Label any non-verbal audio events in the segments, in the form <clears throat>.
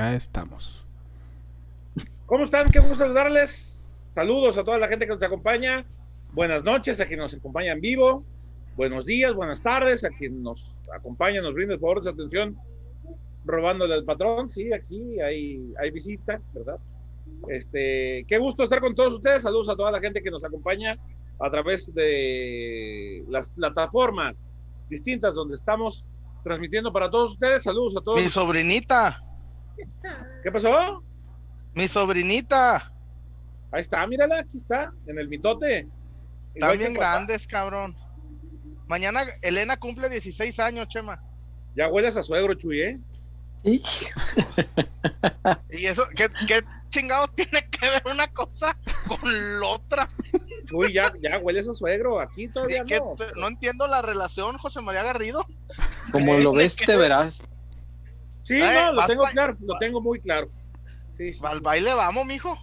Ya estamos. ¿Cómo están? Qué gusto saludarles. Saludos a toda la gente que nos acompaña. Buenas noches a quien nos acompaña en vivo. Buenos días, buenas tardes a quien nos acompaña, nos brinda el favor de su atención, robándole al patrón. Sí, aquí hay, hay visita, ¿verdad? Este, qué gusto estar con todos ustedes. Saludos a toda la gente que nos acompaña a través de las plataformas distintas donde estamos transmitiendo para todos ustedes. Saludos a todos. Mi sobrinita. ¿Qué pasó? Mi sobrinita. Ahí está, mírala, aquí está, en el mitote. Están bien grandes, cabrón. Mañana Elena cumple 16 años, Chema. Ya hueles a suegro, Chuy, ¿eh? y eso, ¿qué, ¿qué, chingado tiene que ver una cosa con la otra? Chuy, ya, ya hueles a suegro, aquí todavía no. No entiendo la relación, José María Garrido. Como lo ves, te verás. Sí, no, lo tengo claro, lo tengo muy claro. Sí, sí. Al baile vamos, mijo.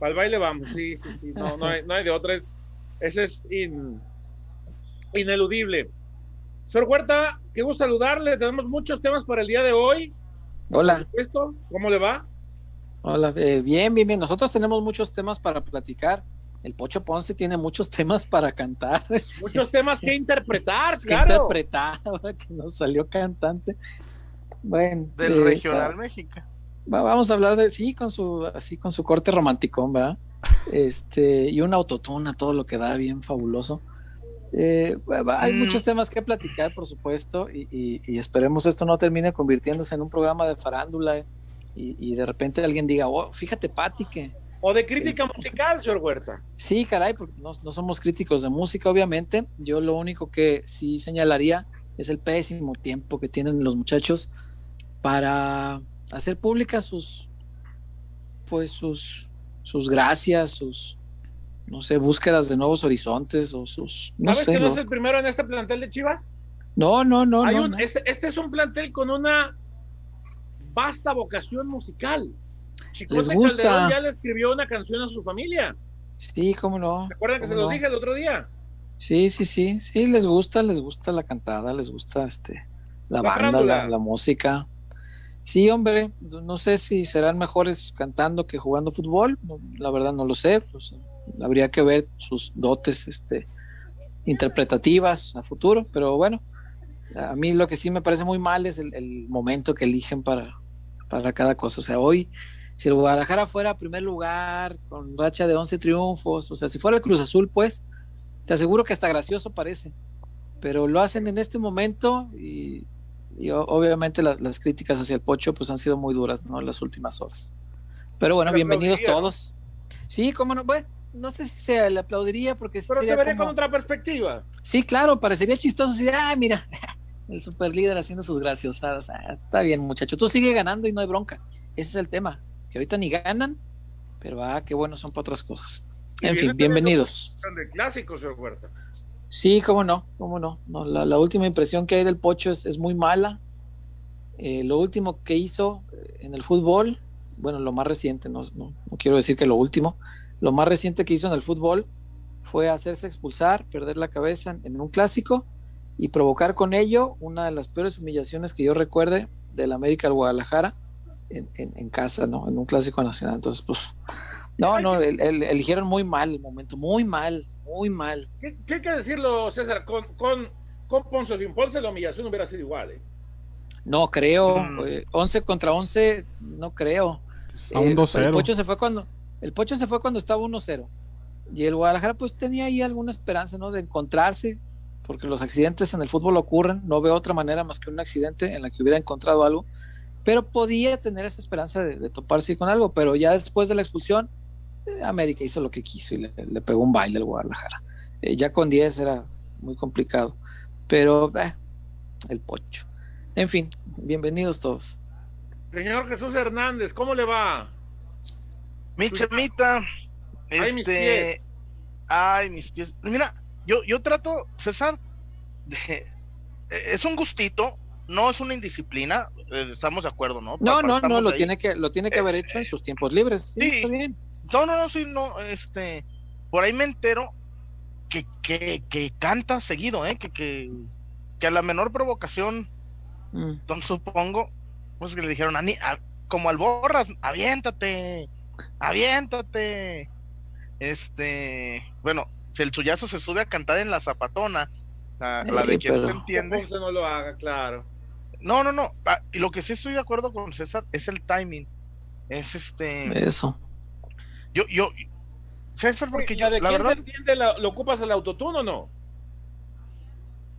Al baile vamos, sí, sí, sí. No, no, hay, no hay de otra. Es, ese es ineludible. Señor Huerta, qué gusto saludarle. Tenemos muchos temas para el día de hoy. Hola. ¿Cómo le va? Hola, eh, bien, bien, bien. Nosotros tenemos muchos temas para platicar. El Pocho Ponce tiene muchos temas para cantar. Muchos temas que interpretar, <laughs> que interpretar, ahora <laughs> que nos salió cantante. Bueno. Del eh, regional México. vamos a hablar de, sí, con su, así con su corte romanticón, ¿verdad? <laughs> Este, y una autotuna, todo lo que da bien fabuloso. Eh, hay mm. muchos temas que platicar, por supuesto, y, esperemos esto no termine convirtiéndose en un programa de farándula y, de repente alguien diga, oh, fíjate, Pati, que... O de crítica musical, señor Huerta. Sí, caray, porque no, no, somos críticos de música, obviamente. Yo lo único que sí señalaría es el pésimo tiempo que tienen los muchachos para hacer públicas sus, pues sus, sus gracias, sus, no sé, búsquedas de nuevos horizontes o sus... No ¿Sabes sé, que no es el primero en este plantel de Chivas? No, no, no. no, Este, este, es un plantel con una vasta vocación musical. Chicote Les gusta. Calderón ya le escribió una canción a su familia. Sí, cómo no. ¿Se acuerdan que se los dije el otro día? Sí, sí, sí, sí, les gusta, les gusta la cantada, les gusta este la, banda, la, la, música. Sí, hombre, no sé si serán mejores cantando que jugando fútbol, la verdad no lo sé, pues, habría que ver sus dotes este, interpretativas a futuro, pero bueno, a mí lo que sí me parece muy mal es el, momento que eligen para, para cada cosa. O sea, hoy, si el Guadalajara fuera primer lugar, con racha de 11 triunfos, o sea, si fuera el Cruz Azul, pues, te aseguro que hasta gracioso parece, pero lo hacen en este momento y, obviamente las críticas hacia el Pocho pues han sido muy duras, ¿no? En las últimas horas. Pero bueno, bienvenidos todos. Sí, cómo no, bueno, no sé si se le aplaudiría porque pero sería te con otra perspectiva. Sí, claro, parecería chistoso si, ah, mira, <laughs> el super líder haciendo sus graciosadas. Ah, está bien, muchacho. Tú sigue ganando y no hay bronca. Ese es el tema. Que ahorita ni ganan, pero ah, qué bueno son para otras cosas. En fin, bienvenidos. De clásicos. Sí, cómo no, cómo no. no la, última impresión que hay del Pocho es, muy mala. Eh, lo último que hizo eh, en el fútbol, bueno, lo más reciente, no, no, no quiero decir que lo último, lo más reciente que hizo en el fútbol fue hacerse expulsar, perder la cabeza en, un clásico y provocar con ello una de las peores humillaciones que yo recuerde del América al Guadalajara en, casa, ¿no? En un clásico nacional. Entonces, pues, no, no, eligieron muy mal el momento, muy mal, muy mal. ¿Qué, hay que decirlo, César? Con, con, con Ponce sin Ponce la humillación hubiera sido igual, ¿eh? No creo, 11 mm. contra 11, no creo. A un 2-0. Eh, el Pocho se fue cuando el Pocho se fue cuando estaba 1-0. Y el Guadalajara pues tenía ahí alguna esperanza, ¿no? De encontrarse, porque los accidentes en el fútbol ocurren, no veo otra manera más que un accidente en la que hubiera encontrado algo, pero podía tener esa esperanza de, toparse con algo, pero ya después de la expulsión, eh, América hizo lo que quiso y le, pegó un baile al Guadalajara. Eh, ya con 10 era muy complicado, pero eh, el Pocho. En fin, bienvenidos todos. Señor Jesús Hernández, ¿cómo le va? Mi chamita, este, ay mis, pies. Mira, yo, yo trato, César, de, es un gustito, no es una indisciplina, eh, estamos de acuerdo, ¿no? No, no, no, lo tiene que, lo tiene que haber hecho en sus tiempos libres. Sí, Está bien. No, no, no, sí, no, este, por ahí me entero que, que, que canta seguido, ¿eh? Que, que, que a la menor provocación, mm. supongo, pues que le dijeron a, como alborras, aviéntate, aviéntate. Este, bueno, si el chullazo se sube a cantar en la zapatona, la, de quien te entiende. no lo haga, claro. No, no, no. Ah, y lo que sí estoy de acuerdo con César es el timing. Es este. Eso. Yo, yo, César, porque yo, la verdad. entiende, ¿Lo ocupas el autotune o no?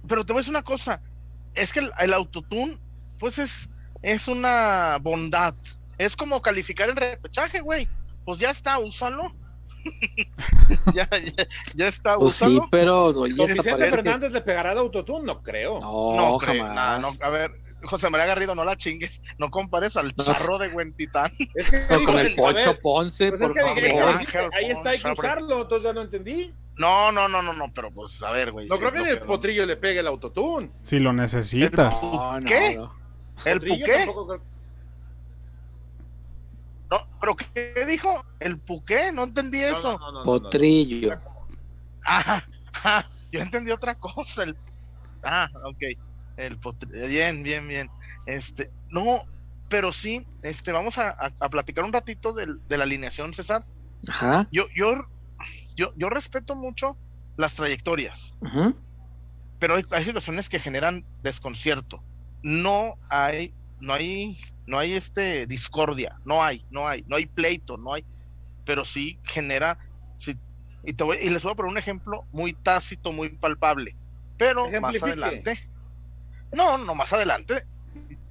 Pero te voy a decir una cosa. Es que el, el autotune, pues es, es una bondad. Es como calificar el repechaje, güey. Pues ya está, úsalo. <laughs> ya, ya, ya, está, pues Sí, pero. Vicente Fernández le pegará de autotune? No creo. No, no jamás. no, a ver, José María Garrido, no la chingues, no compares al charro de Huentitán. <laughs> Es que, con el Pocho Ponce, pues por favor. ahí está, hay que usarlo, entonces ya no entendí. No, no, no, no, no, pero pues a ver, güey. No creo que el potrillo le pegue el autotune. Si lo necesitas. ¿Qué? ¿El puqué? No, pero ¿qué dijo? ¿El puqué? No entendí eso. Potrillo. <laughs> Ah, yo entendí otra cosa. El... Ah, ok. El bien, bien, bien. Este, no, pero sí, este, vamos a, platicar un ratito de, la alineación, César. Ajá. Yo, yo, yo, yo respeto mucho las trayectorias, pero hay, hay, situaciones que generan desconcierto. No hay, no hay, no hay este discordia, no hay, no hay, no hay pleito, no hay, pero sí genera, sí, y, te voy, y les voy a poner un ejemplo muy tácito, muy palpable, pero más adelante no, no, más adelante.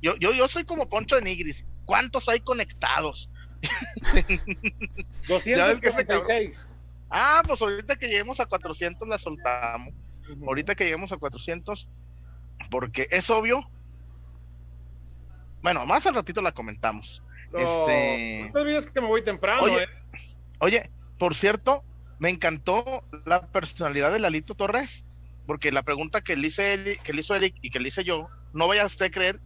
Yo, yo, yo soy como Poncho de Nigris. ¿Cuántos hay conectados? <laughs> 246. Ah, pues ahorita que lleguemos a 400 la soltamos. Ahorita que lleguemos a 400, porque es obvio. Bueno, más al ratito la comentamos. este... No olvides que me voy temprano. Oye, ¿eh? oye, por cierto, me encantó la personalidad de Lalito Torres porque la pregunta que le, hice que le hizo Eric y que le hice yo, no vaya a usted a creer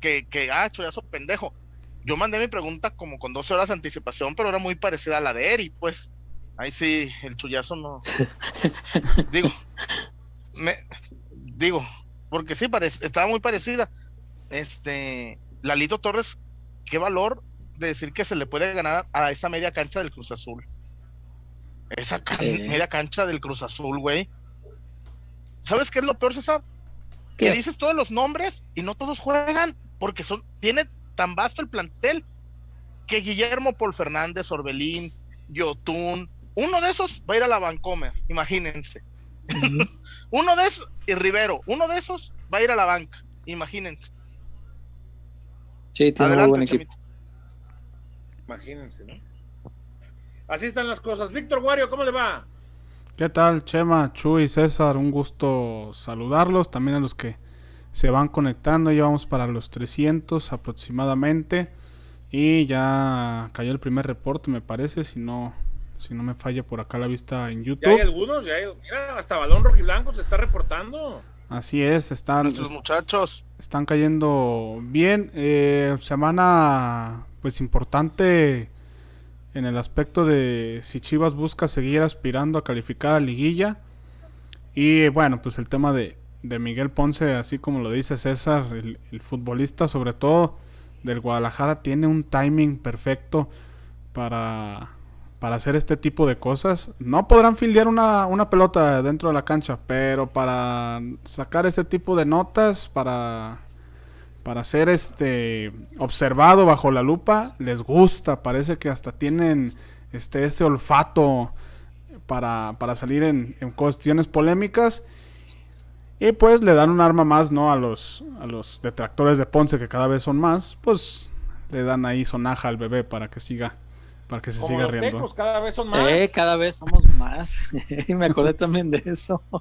que, que ah, chullazo pendejo. Yo mandé mi pregunta como con 12 horas de anticipación, pero era muy parecida a la de Eric, pues. Ahí sí, el chullazo no. <laughs> digo, me, digo, porque sí, estaba muy parecida. Este, Lalito Torres, qué valor de decir que se le puede ganar a esa media cancha del Cruz Azul. Esa media cancha del Cruz Azul, güey ¿Sabes qué es lo peor, César? Que dices todos los nombres y no todos juegan porque son tiene tan vasto el plantel que Guillermo Paul Fernández, Orbelín, Yotun, uno de esos va a ir a la Vancomer, imagínense. <laughs> uno de esos, y Rivero, uno de esos va a ir a la banca, imagínense. Sí, tiene un buen equipo. Imagínense, ¿no? Así están las cosas. Víctor Guario, ¿cómo le va? ¿Qué tal, Chema, Chuy, César? Un gusto saludarlos. También a los que se van conectando. Ya vamos para los 300 aproximadamente. Y ya cayó el primer reporte, me parece, si no, si no me falla por acá la vista en YouTube. Ya hay algunos, ya hay, mira, hasta Balón Rojiblanco se está reportando. Así es, están. Los muchachos. Están cayendo bien. Eh, semana, pues importante en el aspecto de si Chivas busca seguir aspirando a calificar a liguilla. Y bueno, pues el tema de, Miguel Ponce, así como lo dice César, el, futbolista sobre todo del Guadalajara tiene un timing perfecto para, para hacer este tipo de cosas. No podrán fildear una, una pelota dentro de la cancha, pero para sacar ese tipo de notas, para para ser este observado bajo la lupa les gusta parece que hasta tienen este este olfato para, para salir en, cuestiones polémicas. Y pues le dan un arma más no a los a los detractores de Ponce que cada vez son más pues le dan ahí sonaja al bebé para que siga para que se siga riendo. cada vez son más. Eh, cada vez somos más. <laughs> Me acordé también de eso. <laughs>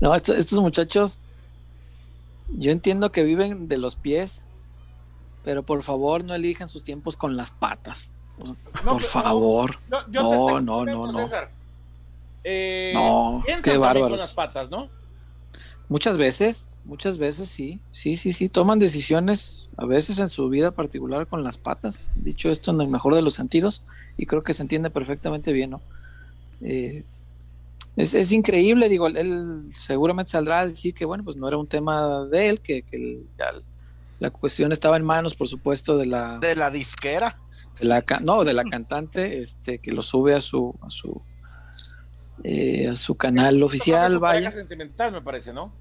No estos muchachos yo entiendo que viven de los pies, pero por favor no elijan sus tiempos con las patas. por favor. No, no, no, no, no. Eh, no, qué bárbaros. las patas, ¿no? Muchas veces, muchas veces sí, sí, sí, sí, toman decisiones a veces en su vida particular con las patas, dicho esto en el mejor de los sentidos, y creo que se entiende perfectamente bien, ¿no? Eh, es, increíble, digo, él seguramente saldrá a decir que, bueno, pues no era un tema de él, que, La cuestión estaba en manos, por supuesto, de la... De la disquera. De la, no, de la cantante, este, que lo sube a su, a su, eh, a su canal oficial, vaya. sentimental, me parece, ¿no?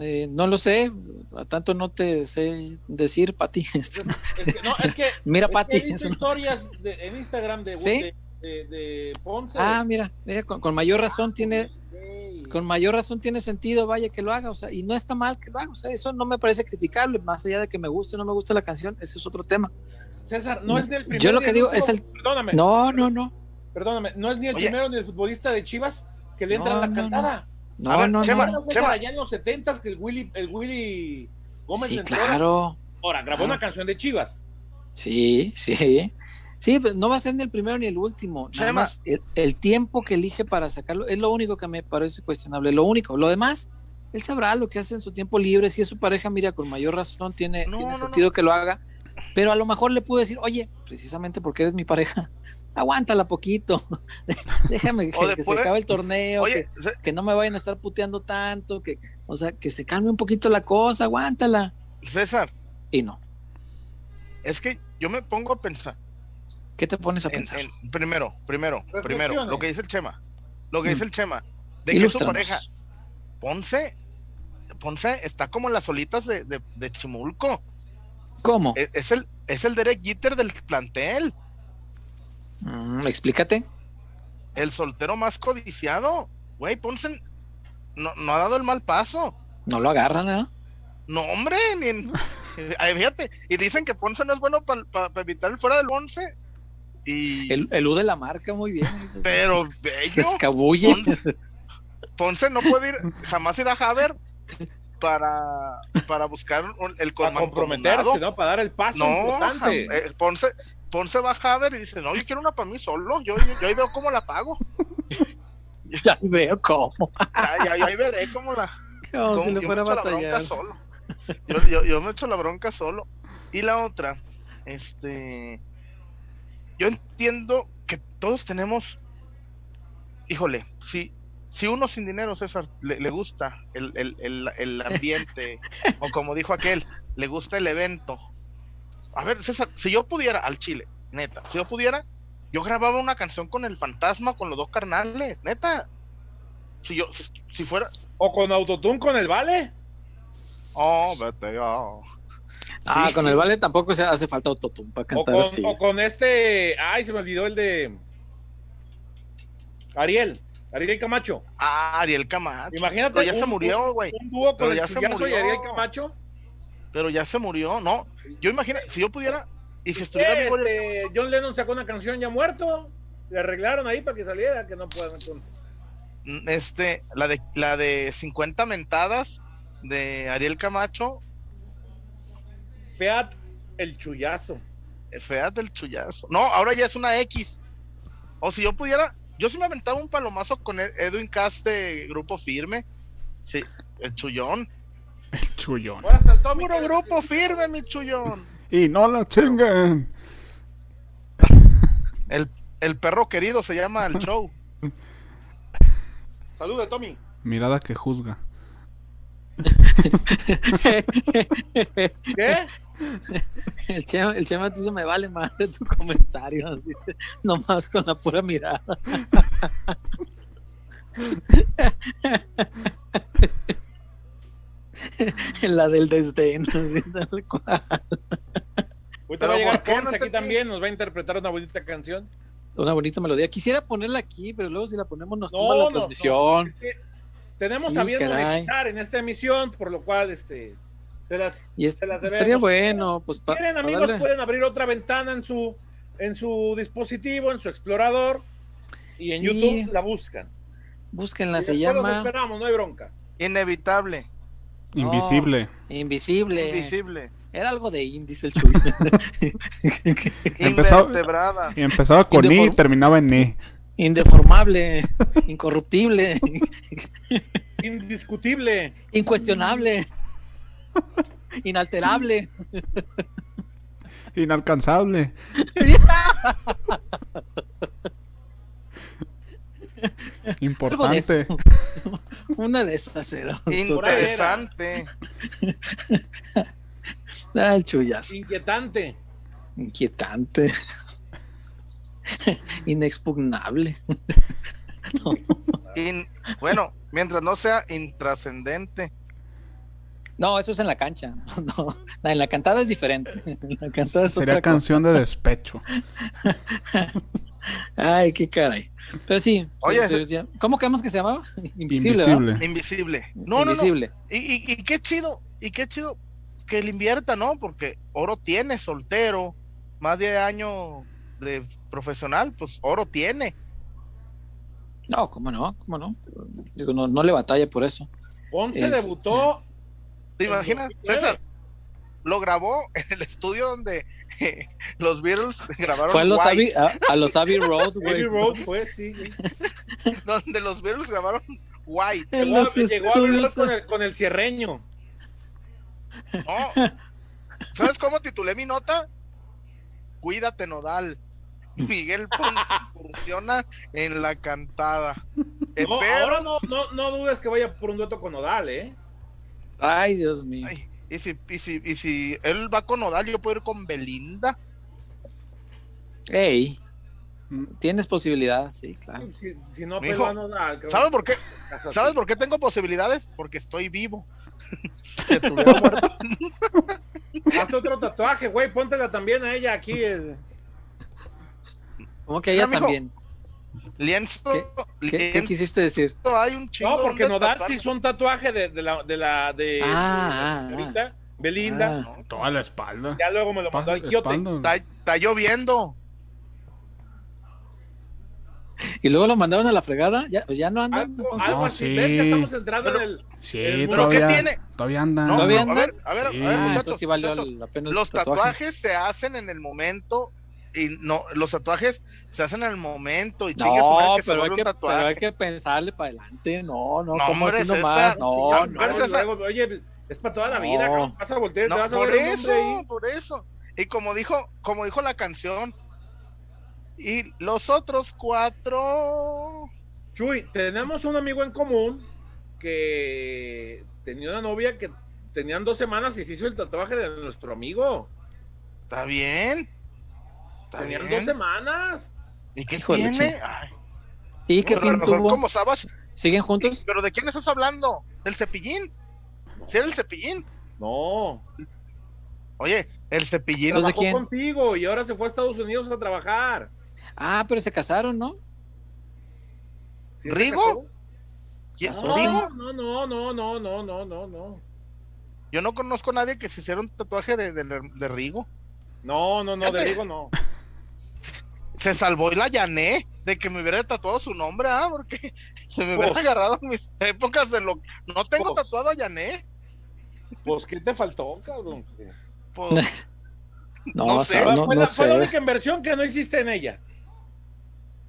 Eh, no lo sé, a tanto no te sé decir, Pati. Este. no, es que, <laughs> mira, Pati. historias en Instagram de, ¿Sí? de, Ponce. Ah, mira, con, mayor razón tiene, con mayor razón tiene sentido, vaya que lo haga, o sea, y no está mal que lo haga, o sea, eso no me parece criticable, más allá de que me guste o no me guste la canción, ese es otro tema. César, no es del primer. Yo lo que digo es el. Perdóname. No, no, no. Perdóname, no es ni el primero ni el futbolista de Chivas que le entra la cantada. No, no, Chema, no. Chema. allá en los 70 que el Willy, el Willy Gómez sí, claro. Ahora, grabó una canción de Chivas. Sí, sí. Sí, pues, no va a ser ni el primero ni el último. Nada más el, tiempo que elige para sacarlo es lo único que me parece cuestionable. Lo único. Lo demás, él sabrá lo que hace en su tiempo libre. Si es su pareja, mira, con mayor razón tiene, tiene sentido que lo haga. Pero a lo mejor le pude decir, oye, precisamente porque eres mi pareja, <laughs> aguántala poquito, <laughs> déjame que, se acabe el torneo, que, no me vayan a estar puteando tanto, que, o sea, que se calme un poquito la cosa, aguántala. César. Y no. Es que yo me pongo a pensar. ¿Qué te pones a pensar? primero, primero, primero, lo que dice el Chema, lo que dice el Chema, de que su pareja, Ponce, Ponce está como en las solitas de, de, Chimulco. ¿Cómo? Es, es, el, es el Derek Jeter del plantel. Mm, explícate. El soltero más codiciado. Güey, Ponce no, ha dado el mal paso. No lo agarran, ¿eh? No, hombre, ni en... <laughs> fíjate, y dicen que Ponce no es bueno para evitar el fuera del once. Y... El, el, U de la marca, muy bien. Pero bello. Se escabulle. Ponce, no puede ir, jamás ir a Haber para, para buscar el Para comprometerse, ¿no? Para dar el paso no, importante. Eh, Ponce, Ponce va a ver y dice, no, yo quiero una para mí solo, yo, yo, ahí veo cómo la pago. <laughs> ya veo cómo. ya, ya, ahí veré cómo la... Como si le fuera a batallar. Solo. Yo, yo, yo, me echo la bronca solo. Y la otra, este... Yo entiendo que todos tenemos... Híjole, si, si uno sin dinero, César, le, le gusta el, el, el, el <laughs> ambiente, o como dijo aquel, le gusta el evento, a ver, César, si yo pudiera al Chile, neta, si yo pudiera, yo grababa una canción con el fantasma, con los dos carnales, neta. Si yo, si, fuera. O con Autotune con el Vale. Oh, vete, oh. Ah, con el Vale tampoco se hace falta Autotune para cantar o con, así. O con este. Ay, se me olvidó el de. Ariel. Ariel Camacho. Ah, Ariel Camacho. Imagínate. Pero ya se murió, güey. Un dúo con ya se murió. y Ariel Camacho pero ya se murió, ¿no? Yo imagino, si yo pudiera, y si estuviera este, John Lennon sacó una canción ya muerto, le arreglaron ahí para que saliera, que no puedan mm, Este, la de, la de 50 mentadas de Ariel Camacho. Feat el chullazo. Feat el chullazo. No, ahora ya es una X. O si yo pudiera, yo sí me aventaba un palomazo con Edwin Cast de Grupo Firme. Sí, el chullón. El chullón. Puro grupo firme, mi chullón. Y no la chingan. El, el perro querido se llama el show. <laughs> Saluda, Tommy. Mirada que juzga. <laughs> ¿Qué? El Chema, el Chema te me vale madre tu comentario, así, nomás con la pura mirada. la del desdén, así tal cual. Ahorita va a llegar Ponce aquí también, nos va a interpretar una bonita canción. Una bonita melodía. Quisiera ponerla aquí, pero luego si la ponemos nos toma la transmisión. tenemos sí, en esta emisión, por lo cual este se las, y se las Estaría bueno, pues para. Quieren amigos, pueden abrir otra ventana en su en su dispositivo, en su explorador, y en YouTube la buscan. Búsquenla, se llama. esperamos, no hay bronca. Inevitable. Invisible. invisible. Invisible. Era algo de índice el Chuy. <laughs> empezaba, empezaba con I y terminaba en E. Indeformable, incorruptible, indiscutible, incuestionable, <laughs> inalterable, inalcanzable. <laughs> Importante. Una de esas era. Interesante. <laughs> Ah, el chullazo. Inquietante. Inquietante. Inexpugnable. bueno, mientras no sea intrascendente. No, eso es en la cancha. <laughs> No, en la cantada es diferente. <laughs> La cantada Sería canción de despecho. <laughs> Ay, qué caray. Pero sí. Oye, ¿cómo creemos que se llamaba? Invisible. Invisible. No, Invisible. no, no. Y, y, qué chido, y qué chido que le invierta, ¿no? Porque oro tiene, soltero, más de año de profesional, pues oro tiene. No, cómo no, cómo no. Digo, no, no le batalla por eso. Ponce debutó. ¿Te imaginas, César? Lo grabó en el estudio donde <laughs> los Beatles grabaron. Fue a los, Abbey, a, los Abbey Road, güey. Abbey Road fue, <laughs> sí. donde los Beatles grabaron White. Llegó, llegó a con el, con el cierreño. No. ¿Sabes cómo titulé mi nota? Cuídate, Nodal. Miguel Ponce <laughs> funciona en la cantada. No, ahora no, no, no, dudes que vaya por un dueto con Nodal, ¿eh? Ay, Dios mío. y, si, y, si, y si él va con Nodal, yo puedo ir con Belinda. Ey. Tienes posibilidad, sí, claro. Si, no pego a Nodal. ¿Sabes por qué? ¿Sabes por qué tengo posibilidades? Porque estoy vivo. <laughs> <laughs> Haz otro tatuaje, güey, póntela también a ella aquí. Eh. ¿Cómo que ella también? Lienzo. ¿Qué, quisiste decir? Hay un no, porque Nodal sí hizo un tatuaje de, de la de la de, ah, ah, ah. Belinda. Ah. toda la espalda. Ya luego me lo mandó. Está, está lloviendo. Y luego lo mandaron a la fregada, ya, pues ya no andan. Algo, algo así, sí. que estamos entrando en el. Sí, el pero ¿qué tiene? Todavía andan. No, ¿Todavía andan? A ver, a ver, sí. a ver muchachos, sí muchachos la pena los tatuaje. tatuajes se hacen en el momento y no, los tatuajes se hacen en el momento y chingue no, que pero, hay que, pero hay que pensarle para adelante, no, no, no como así nomás, no, no, no, oye, es para toda la vida, no. vas a voltear, no, te vas a por ver eso, por eso, y como dijo, como dijo la canción, y los otros cuatro. Chuy, tenemos un amigo en común que tenía una novia que tenían dos semanas y se hizo el tatuaje de nuestro amigo. Está bien. Tenían bien? dos semanas. ¿Y qué Hijo tiene? Ay. ¿Y qué fin tuvo? ¿Cómo sabes? ¿Siguen juntos? ¿Pero de quién estás hablando? ¿Del cepillín? ¿Sí era el cepillín? No. Oye, el cepillín trabajó quién? contigo y ahora se fue a Estados Unidos a trabajar. Ah, pero se casaron, ¿no? ¿Sí ¿Rigo? ¿Quién? No, ah, ¿Rigo? No, no, no, no, no, no, no, no. Yo no conozco a nadie que se hiciera un tatuaje de, de, de Rigo. No, no, no, de Rigo no. Se salvó y la llané de que me hubiera tatuado su nombre, ah, porque <laughs> se me hubiera agarrado en mis épocas de lo. No tengo tatuado a Yané. Pues, ¿qué te faltó, cabrón? Pues. <laughs> no, no, sé. No, fue, la, fue la única inversión que no existe en ella.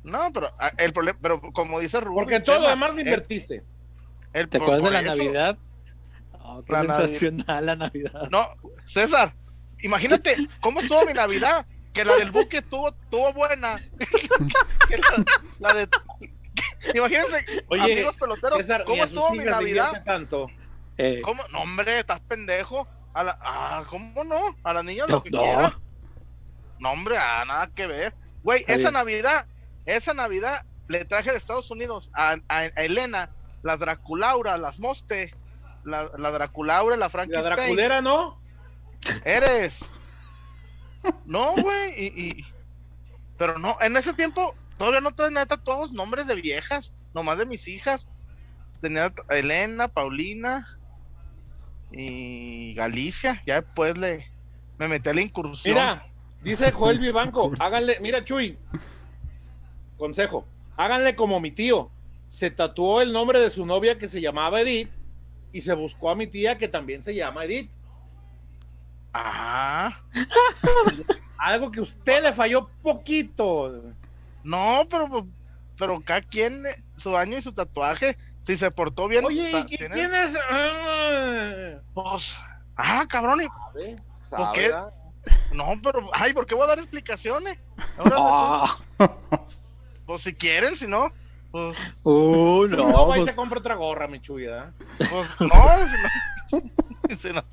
No, pero ah, el problema, pero como dice Rubén. Porque todo lo demás lo invertiste. ¿Te acuerdas de la Navidad? Oh, qué sensacional la Navidad. No, César, imagínate cómo estuvo mi Navidad. Que la del buque estuvo, estuvo buena. <laughs> la, de. Imagínense, Oye, amigos peloteros, ¿cómo estuvo mi Navidad? Tanto. Eh. ¿Cómo? No, hombre, estás pendejo. A la, ah, ¿cómo no? A las niñas lo que no. No, hombre, ah, nada que ver. Güey, esa Navidad esa Navidad le traje de Estados Unidos a, Elena las Draculaura, las Moste, la, la Draculaura, la Frankenstein. La Draculera, ¿no? Eres. No, güey. Y, Pero no, en ese tiempo todavía no tenía tatuados nombres de viejas, nomás de mis hijas. Tenía Elena, Paulina y Galicia. Ya después le me metí a la incursión. Mira, dice Joel Vivanco, háganle, mira Chuy, Consejo, háganle como mi tío. Se tatuó el nombre de su novia que se llamaba Edith y se buscó a mi tía que también se llama Edith. Ah. <laughs> Algo que usted le falló poquito. No, pero pero cada quien su año y su tatuaje, si se portó bien. Oye, ¿y quién es? Ah. Pues, ah, cabrón. ¿Sabe? ¿Por qué? No, pero, ay, ¿por qué voy a dar explicaciones? Ahora Pues si quieren, si no. Pues... Uh, no. No, pues... se compra otra gorra, mi chuya. Pues no, si no. <laughs> si no.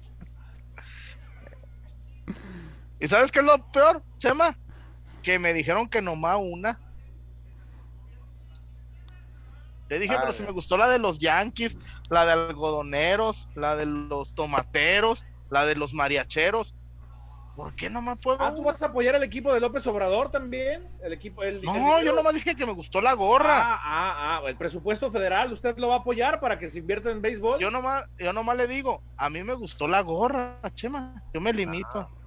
¿Y sabes qué es lo peor, Chema? Que me dijeron que nomás una. Te dije, pero si me gustó la de los Yankees, la de algodoneros, la de los tomateros, la de los mariacheros. ¿Por qué no me puedo? Ah, ¿tú vas a apoyar al equipo de López Obrador también? El equipo, el, no, yo nomás dije que me gustó la gorra. Ah, ah, ah, el presupuesto federal, ¿usted lo va a apoyar para que se invierta en béisbol? Yo nomás, yo nomás le digo, a mí me gustó la gorra, Chema. Yo me limito. Ah.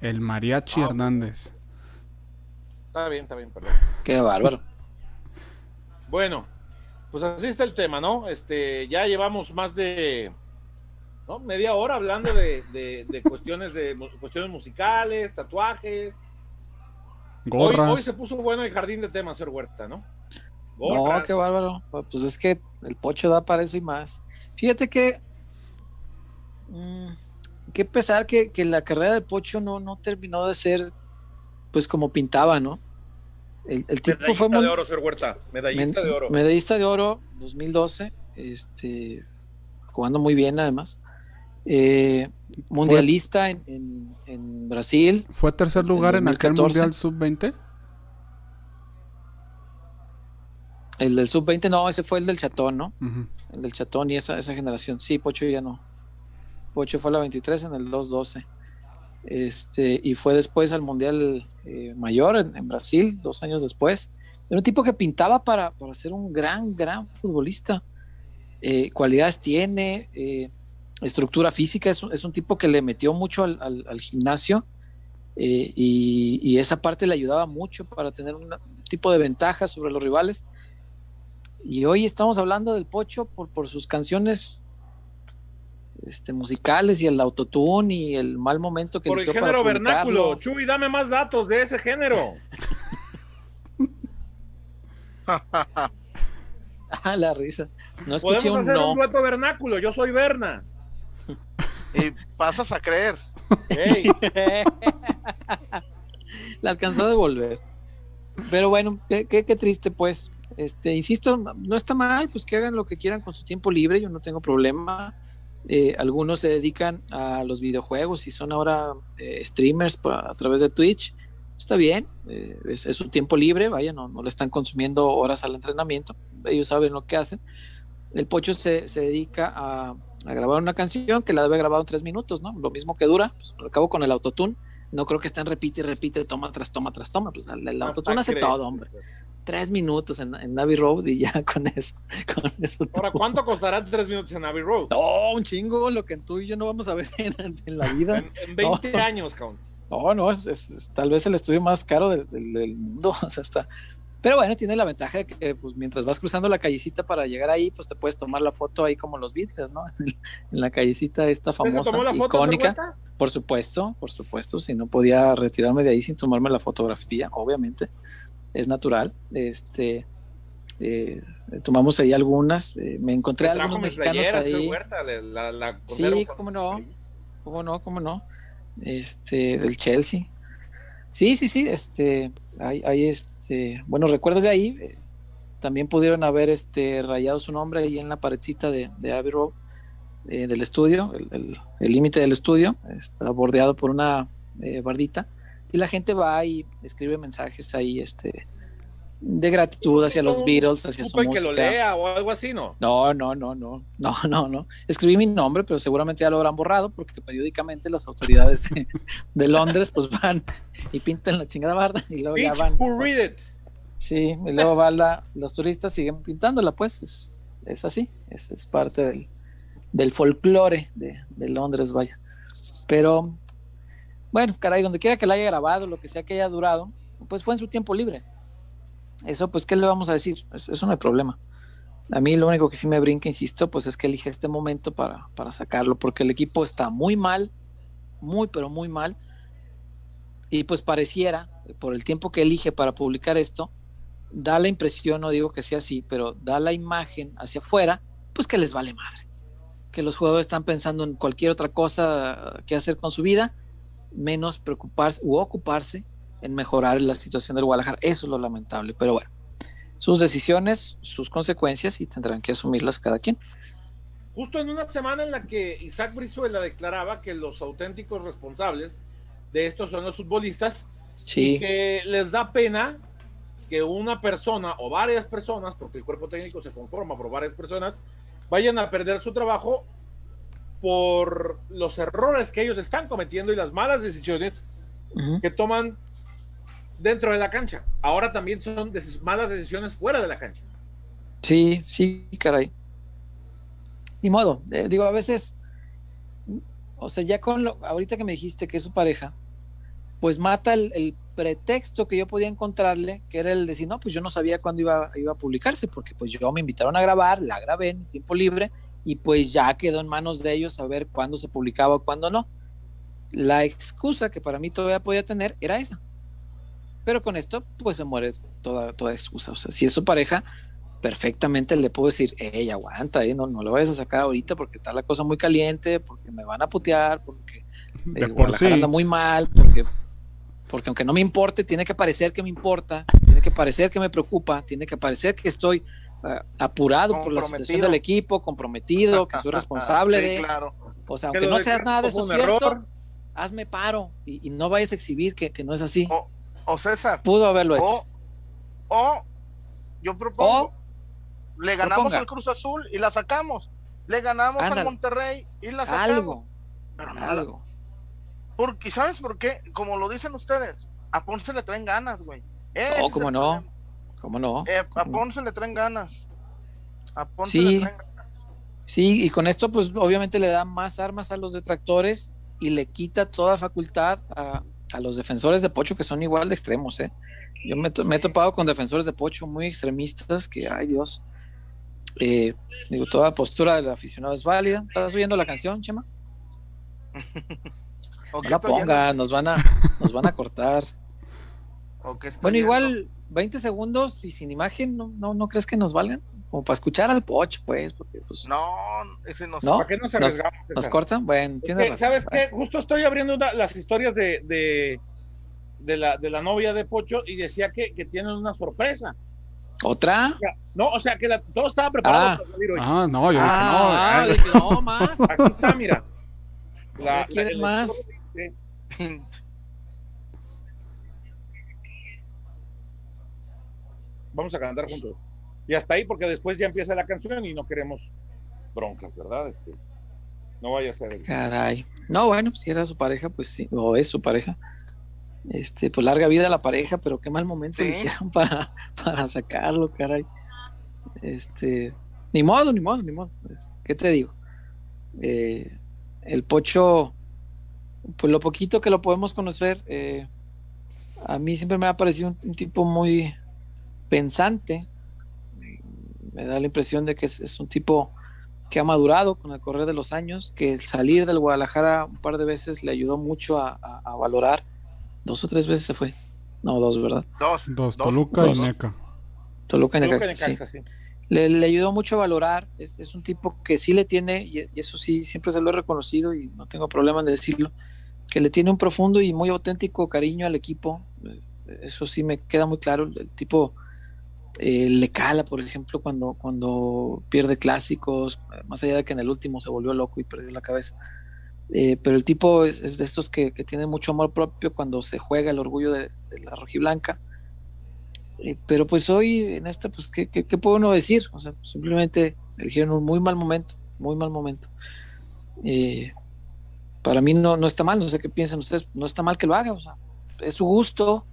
El Mariachi Hernández. Está bien, está bien, perdón. Qué bárbaro. Bueno, pues así está el tema, ¿no? Este, ya llevamos más de ¿no? Media hora hablando de, cuestiones de cuestiones musicales, tatuajes. Hoy, se puso bueno el jardín de temas, señor Huerta, ¿no? No, qué bárbaro. Pues es que el pocho da para eso y más. Fíjate que. Mm, qué pesar que, la carrera del pocho no, no terminó de ser pues como pintaba, ¿no? El, tipo fue muy, de oro, señor Huerta. Medallista de oro. Medallista de oro, 2012. Este, jugando muy bien además. Eh, mundialista en, Brasil. ¿Fue tercer lugar en, aquel Mundial Sub-20? El del Sub-20, no, ese fue el del Chatón, ¿no? El del Chatón y esa, esa generación. Sí, Pocho ya no. Pocho fue la 23 en el 2-12. Este, y fue después al Mundial eh, Mayor en, Brasil, dos años después. Era un tipo que pintaba para, para ser un gran, gran futbolista. Eh, cualidades tiene, eh, estructura física, es, un tipo que le metió mucho al, gimnasio eh, y, esa parte le ayudaba mucho para tener un tipo de ventaja sobre los rivales. Y hoy estamos hablando del Pocho por, por sus canciones este, musicales y el autotune y el mal momento que Por el género vernáculo. Chuy, dame más datos de ese género. ah, la risa. No escuché Podemos hacer un dueto vernáculo. Yo soy Berna y pasas a creer. <laughs> La alcanzó a devolver. Pero bueno, qué, triste, pues. Este, insisto, no está mal, pues que hagan lo que quieran con su tiempo libre, yo no tengo problema. Eh, algunos se dedican a los videojuegos y son ahora eh, streamers a través de Twitch. Está bien, eh, es, su tiempo libre, vaya, no, no le están consumiendo horas al entrenamiento, ellos saben lo que hacen. El Pocho se, se dedica a, a grabar una canción que la debe grabado en tres minutos, ¿no? Lo mismo que dura, pues acabo con el autotune. No creo que estén repite y repite, toma tras toma tras toma. Pues el, autotune hace todo, hombre. Tres minutos en, en, Navy Road y ya <laughs> con eso. Con eso Ahora, ¿cuánto costará tres minutos en Navy Road? No, un chingo, lo que tú y yo no vamos a ver <laughs> en, la vida. En, 20 años, cabrón. No, no, es, tal vez el estudio más caro del, del mundo. <laughs> O sea, está, pero bueno, tiene la ventaja de que pues, mientras vas cruzando la callecita para llegar ahí, pues te puedes tomar la foto ahí como los Beatles, ¿no? en la callecita esta famosa, icónica. Por supuesto, por supuesto, si no podía retirarme de ahí sin tomarme la fotografía, obviamente, es natural. Este, eh, tomamos ahí algunas, eh, me encontré algunos mexicanos ahí. sí, cómo no, cómo no, cómo no, este, del Chelsea. Sí, sí, sí, este, hay, hay este buenos recuerdos de ahí. Eh, también pudieron haber este, rayado su nombre ahí en la paredcita de, de Abbey Road eh, del estudio, el límite del estudio, está bordeado por una eh, bardita y la gente va y escribe mensajes ahí este, de gratitud hacia los Beatles, hacia su música. que lo lea o algo así, ¿no? No, no, no, no, no, <laughs> no, no. Escribí mi nombre, pero seguramente ya lo habrán borrado porque periódicamente las autoridades de, Londres pues van y pintan la chingada barda y luego ya van. Sí, y luego va la, los turistas siguen pintándola, pues es, es así, es, es parte del, del folclore de, de Londres, vaya. Pero bueno, caray, donde quiera que la haya grabado, lo que sea que haya durado, pues fue en su tiempo libre eso, pues, ¿qué le vamos a decir? Eso, no hay problema. A mí lo único que sí me brinca, insisto, pues es que elige este momento para, para sacarlo, porque el equipo está muy mal, muy, pero muy mal. Y pues pareciera, por el tiempo que elige para publicar esto, da la impresión, no digo que sea así, pero da la imagen hacia afuera, pues que les vale madre. Que los jugadores están pensando en cualquier otra cosa que hacer con su vida, menos preocuparse u ocuparse en mejorar la situación del Guadalajara. Eso es lo lamentable, pero bueno, sus decisiones, sus consecuencias y tendrán que asumirlas cada quien. Justo en una semana en la que Isaac Brizuela declaraba que los auténticos responsables de estos son los futbolistas sí. y que les da pena que una persona o varias personas, porque el cuerpo técnico se conforma por varias personas, vayan a perder su trabajo por los errores que ellos están cometiendo y las malas decisiones que toman dentro de la cancha. Ahora también son malas decisiones fuera de la cancha. Sí, sí, caray. Ni modo. Eh, digo, a veces, o sea, ya con lo, ahorita que me dijiste que es su pareja, pues mata el, pretexto que yo podía encontrarle, que era el decir, no, pues yo no sabía cuándo iba, iba a publicarse, porque pues yo me invitaron a grabar, la grabé en tiempo libre y pues ya quedó en manos de ellos saber cuándo se publicaba o cuándo no. La excusa que para mí todavía podía tener era esa. Pero con esto, pues se muere toda, toda excusa. O sea, si es su pareja, perfectamente le puedo decir, ella aguanta, ¿eh? no, no lo vayas a sacar ahorita porque está la cosa muy caliente, porque me van a putear, porque el Guadalajara anda muy mal, porque, porque aunque no me importe, tiene que parecer que me importa, tiene que parecer que me preocupa, tiene que parecer que estoy apurado por la situación del equipo, comprometido, que soy <laughs> responsable de... Claro. O sea, aunque no sea nada de eso cierto, hazme paro y, no vayas a exhibir que, que no es así. O, o, César. Pudo haberlo hecho. O, o yo propongo le ganamos al Cruz Azul y la sacamos. Le ganamos al Monterrey y la sacamos. Algo. Algo. Porque, ¿sabes por qué? Como lo dicen ustedes, a Ponce le traen ganas, güey. Cómo no. ¿Cómo no? Eh, a Ponce le traen ganas. A Ponce le traen ganas. Sí, y con esto, pues obviamente le da más armas a los detractores y le quita toda facultad a, a los defensores de Pocho, que son igual de extremos, ¿eh? Yo me, me, he topado con defensores de Pocho muy extremistas que, ay Dios, eh, digo, toda postura del aficionado es válida. ¿Estás oyendo la canción, Chema? <laughs> no la ponga, nos van a, nos van a cortar. bueno, igual 20 segundos y sin imagen, ¿no, no, no crees que nos valgan? Como para escuchar al Poch, pues, porque pues. No, ese no, ¿No? ¿Para qué nos arriesgamos? ¿Nos, cortan? Bueno, tienes razón. ¿Sabes qué? Justo estoy abriendo las historias de, de, de, la, de la novia de Pocho y decía que, que tienen una sorpresa. ¿Otra? no, o sea que todo estaba preparado ah. para salir hoy. Ah, no, yo ah, dije no. Ah, no, más. Aquí está, mira. La, ¿Quieres más? <laughs> Vamos a cantar juntos. Y hasta ahí, porque después ya empieza la canción y no queremos broncas, ¿verdad? Este, no vaya a ser. Caray. No, bueno, si era su pareja, pues sí, o es su pareja este, pues larga vida a la pareja, pero qué mal momento hicieron <laughs> para, para sacarlo, caray. Este, ni modo, ni modo, ni modo. Pues, ¿Qué te digo? Eh, el Pocho, pues lo poquito que lo podemos conocer, eh, a mí siempre me ha parecido un, tipo muy pensante. Me da la impresión de que es, un tipo que ha madurado con el correr de los años, que el salir del Guadalajara un par de veces le ayudó mucho a valorar Dos o tres veces se fue. No, dos, ¿verdad? Dos. Dos, Toluca y Neca. Toluca y Neca, sí. Le, ayudó mucho a valorar. Es, un tipo que sí le tiene, y, eso sí, siempre se lo he reconocido y no tengo problema en decirlo, que le tiene un profundo y muy auténtico cariño al equipo. Eso sí me queda muy claro. El tipo eh, le cala, por ejemplo, cuando, cuando pierde clásicos, más allá de que en el último se volvió loco y perdió la cabeza eh, pero el tipo es, de estos que, que tiene mucho amor propio cuando se juega el orgullo de, la rojiblanca. Eh, pero pues hoy en esta, pues, ¿qué, ¿qué, puede uno decir? O sea, simplemente eligieron un muy mal momento, muy mal momento. Eh, para mí no, no está mal, no sé qué piensan ustedes, no está mal que lo haga, o sea, es su gusto,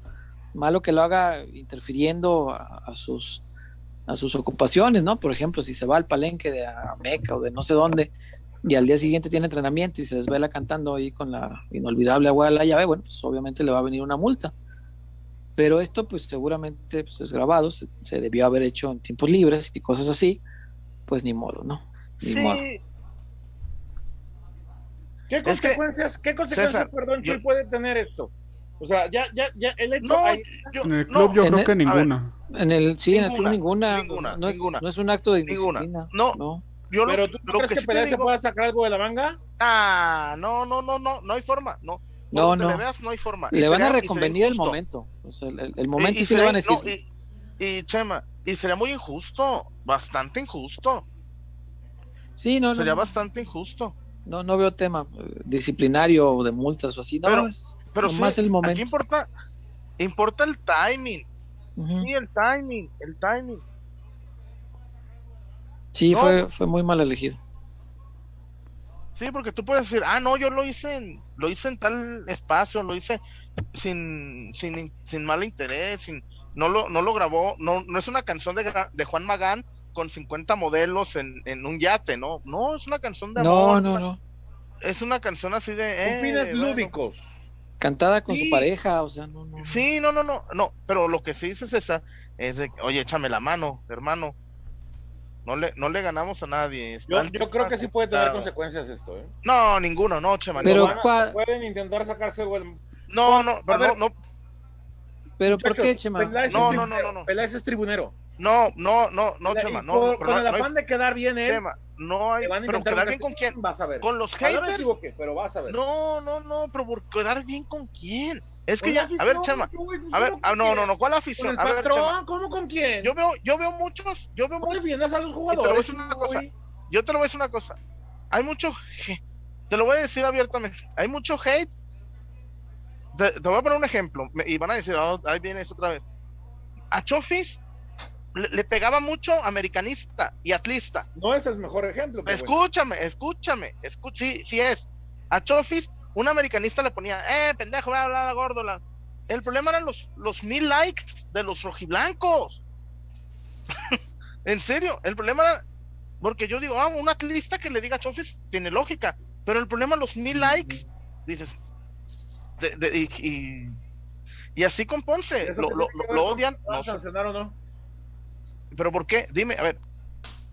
malo que lo haga interfiriendo a, sus a sus ocupaciones, ¿no? Por ejemplo, si se va al palenque de Meca o de no sé dónde, y al día siguiente tiene entrenamiento y se desvela cantando ahí con la inolvidable agua de la llave, bueno, pues obviamente le va a venir una multa. Pero esto pues seguramente pues, es grabado, se, debió haber hecho en tiempos libres y cosas así, pues ni modo, ¿no? Ni sí. modo. ¿Qué consecuencias, ¿qué consecuencias perdón, puede tener esto? O sea, ya, ya, ya, el hecho. No, en el club yo creo que ninguna. en el, sí, en el club ninguna. Ninguna, no, es, no es un acto de indisciplina. No, no. ¿Pero tú crees que, Pelé se pueda sacar algo de la manga? Ah, no, no, no, no, no hay forma, no. No, no. Le veas, no hay forma. Le van a reconvenir el momento. O sea, el, momento y, sí le van a decir. y, Chema, y sería muy injusto, bastante injusto. Sí, no, Sería bastante injusto. No, no veo tema eh, disciplinario o de multas o así. No, pero, es pero más el momento. importa, importa el timing. Sí, el timing, el timing. Sí, fue, fue muy mal elegido. Sí, porque tú puedes decir, ah, no, yo lo hice en, lo hice en tal espacio, lo hice sin, sin, sin mal interés, sin, no lo, no lo grabó, no, no es una canción de, de Juan Magán con 50 modelos en, en, un yate, ¿no? No, es una canción de amor. No, no, no. Es una canción así de... Eh, fines lúdicos. Cantada con su pareja, o sea, no, no. Sí, no, no, no, no, pero lo que sí dice César es de, oye, échame la mano, hermano. No le, no le ganamos a nadie. Yo, yo, creo que sí puede tener consecuencias esto, ¿eh? No, ninguno, no, Chema. Pero pueden intentar sacarse el... No, no, pero no, Pero ¿por qué, Chema? No, no, no, no, no. Peláez es tribunero. No, no, no, no, Chema, no. con el afán de quedar bien él. Chema, no hay. Pero quedar bien con quién. Vas a ver. Con los haters. No pero vas a ver. No, no, no, pero por quedar bien con quién. Es que ya, a ver, Chema. A ver, ah, no, no, no, ¿cuál afición? a ver, Chema. ¿Cómo con quién? Yo veo, yo veo muchos, yo veo muchos. defiendas a los jugadores? Te lo voy a decir una cosa. Yo te lo voy a decir una cosa. Hay mucho, te lo voy a decir abiertamente. Hay mucho hate. Te, voy a poner un ejemplo y van a decir, oh, ahí vienes otra vez. A Chofis le, pegaba mucho americanista y atlista. No es el mejor ejemplo. Escúchame, escúchame, sí, sí es. A Chofis, un americanista le ponía, eh, pendejo, voy a hablar gordo. El problema eran los, los mil likes de los rojiblancos. <laughs> en serio, el problema era, porque yo digo, ah, un atlista que le diga a Chofis tiene lógica, pero el problema los mil likes, dices, y, y, así con Ponce, lo, lo, lo, odian. No, sancionar o no? ¿Pero por qué? Dime, a ver,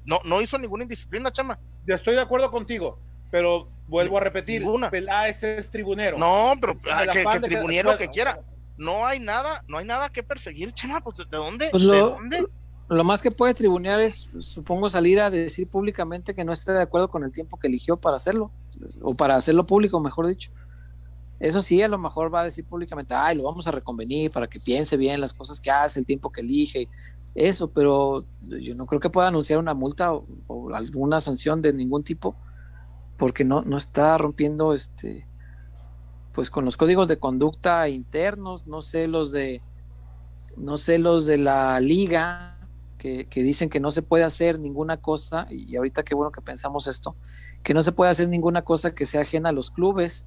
no, no hizo ninguna indisciplina, chama. Ya estoy de acuerdo contigo, pero vuelvo a repetir, Peláez es tribunero. No, pero ah, que, que tribunero que quiera. No hay nada, no hay nada que perseguir, chama, pues ¿de dónde? Pues lo, ¿De dónde? Lo más que puede tribunear es, supongo, salir a decir públicamente que no esté de acuerdo con el tiempo que eligió para hacerlo, o para hacerlo público, mejor dicho. Eso sí, a lo mejor va a decir públicamente, ay, lo vamos a reconvenir para que piense bien las cosas que hace, el tiempo que elige, eso, pero yo no creo que pueda anunciar una multa o, alguna sanción de ningún tipo, porque no, no está rompiendo este pues con los códigos de conducta internos, no sé los de no sé los de la liga que, que, dicen que no se puede hacer ninguna cosa, y ahorita qué bueno que pensamos esto, que no se puede hacer ninguna cosa que sea ajena a los clubes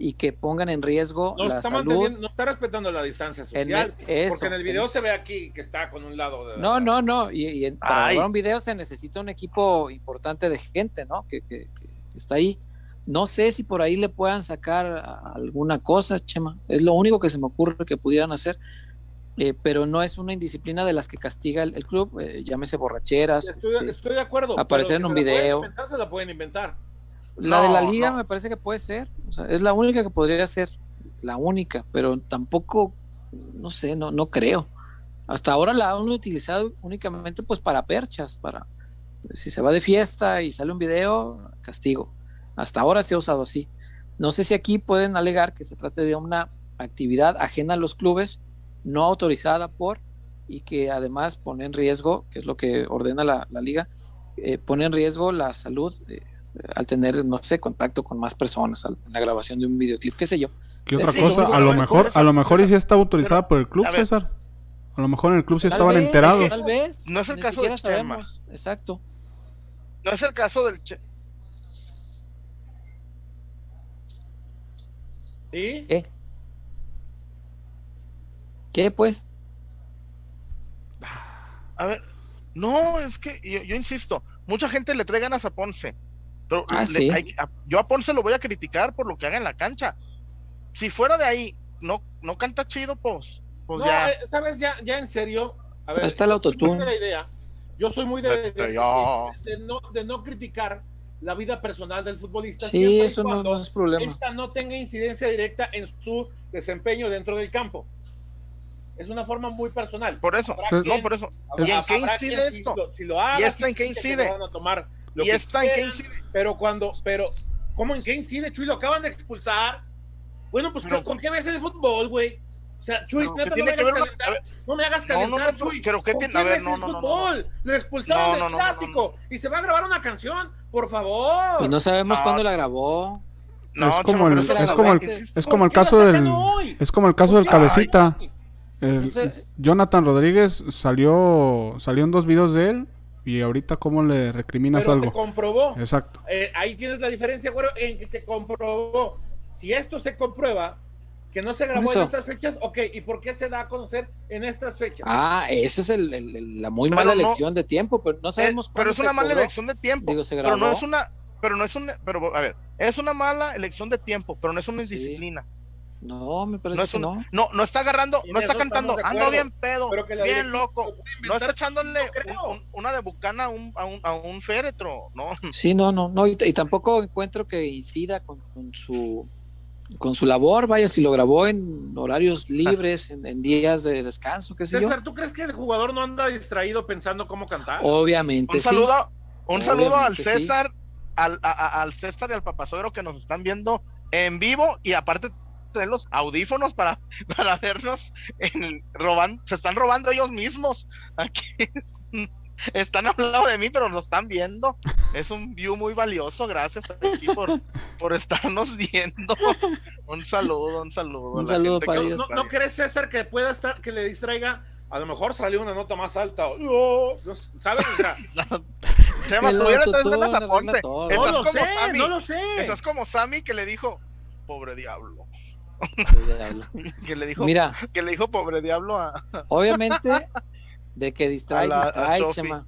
y que pongan en riesgo la salud. No está respetando la distancia social. porque en el video se ve aquí que está con un lado. De no, no, no. Y, para grabar un video se necesita un equipo importante de gente, ¿no? Que, que, está ahí. No sé si por ahí le puedan sacar alguna cosa, Chema. Es lo único que se me ocurre que pudieran hacer. Eh, pero no es una indisciplina de las que castiga el, club, eh, llámese borracheras. Estoy, este, estoy, de acuerdo. Aparecer en un video. se la pueden inventar. La de la liga me parece que puede ser, o sea, es la única que podría ser, la única, pero tampoco, no sé, no, no creo. Hasta ahora la han utilizado únicamente pues para perchas, para si se va de fiesta y sale un video, castigo. Hasta ahora se ha usado así. No sé si aquí pueden alegar que se trate de una actividad ajena a los clubes, no autorizada por, y que además pone en riesgo, que es lo que ordena la, liga, eh, pone en riesgo la salud de, al tener, no sé, contacto con más personas, en la grabación de un videoclip, qué sé yo. ¿Qué otra cosa? A lo mejor, a lo mejor y si está autorizada por el club, César. A lo mejor en el club sí estaban enterados. Tal vez. No es el caso del sabemos. Exacto. No es el caso del che ¿Y? ¿Qué? ¿Qué pues? A ver, no, es que yo, yo insisto, mucha gente le trae ganas a Ponce. Pero ah, yo a Ponce lo voy a criticar por lo que haga en la cancha. Si fuera de ahí, no, no canta chido, pues, pues ya. Eh, ¿Sabes? Ya, ya en serio. A ver, está el autotune. La idea. Yo soy muy de, de, no, de no criticar la vida personal del futbolista. Sí, eso no, es problema. Esta no tenga incidencia directa en su desempeño dentro del campo. Es una forma muy personal. Por eso, no, por eso. ¿Y en qué incide esto? Si lo, haga, ¿Y esta en qué incide? tomar y está en qué incide. Pero cuando, pero, ¿cómo en qué incide, Chuy? Lo acaban de expulsar. Bueno, pues, ¿con qué ves el fútbol, güey? O sea, Chuy, neta, no, me hagas calentar, no me hagas calentar, no, no, Chuy. Pero ¿qué tiene? A ver, no, no, no, Lo expulsaron del clásico y se va a grabar una canción, por favor. Pues no sabemos cuándo la grabó. No, es como el, es como el, es como el caso del es como el caso del cabecita. Jonathan Rodríguez salió salió en dos videos de él y ahorita cómo le recriminas Pero algo. se comprobó. Exacto. Eh, ahí tienes la diferencia, güero, en que se comprobó. Si esto se comprueba, que no se grabó en estas fechas, ok, ¿y por qué se da a conocer en estas fechas? Ah, eso es el, la muy mala elección de tiempo, pero no sabemos eh, Pero es una mala elección de tiempo. pero no es una, pero no es una, pero a ver, es una mala elección de tiempo, pero no es una indisciplina. No, me parece que no. No, no está agarrando, no está cantando, ando bien pedo, bien loco. No está echándole una de bucana a un, a un, féretro, ¿no? Sí, no, no, no, y, tampoco encuentro que incida con, su con su labor, vaya, si lo grabó en horarios <laughs> libres, en, días de descanso, qué sé César, ¿tú crees que el jugador no anda distraído pensando cómo cantar? Obviamente, un saludo, Un saludo al César, al, al César y al papasuegro que nos están viendo en vivo y aparte tener los audífonos para, <laughs> para vernos en, robando, se están robando ellos mismos. Aquí están hablando de mí, pero lo están viendo. Es un view muy valioso, gracias aquí por, <laughs> por estarnos viendo. Un saludo, un saludo. Un saludo para ellos. ¿No, crees, César, que pueda estar, que le distraiga? A lo mejor salió una nota más alta. ¿Sabes? O sea, <laughs> Chema, tú Estás como Sammy. No lo sé. Estás como Sammy que le dijo, pobre diablo. <laughs> que le dijo, Mira, que le dijo pobre diablo a. <laughs> Obviamente, de que distrae, distrae, Chema.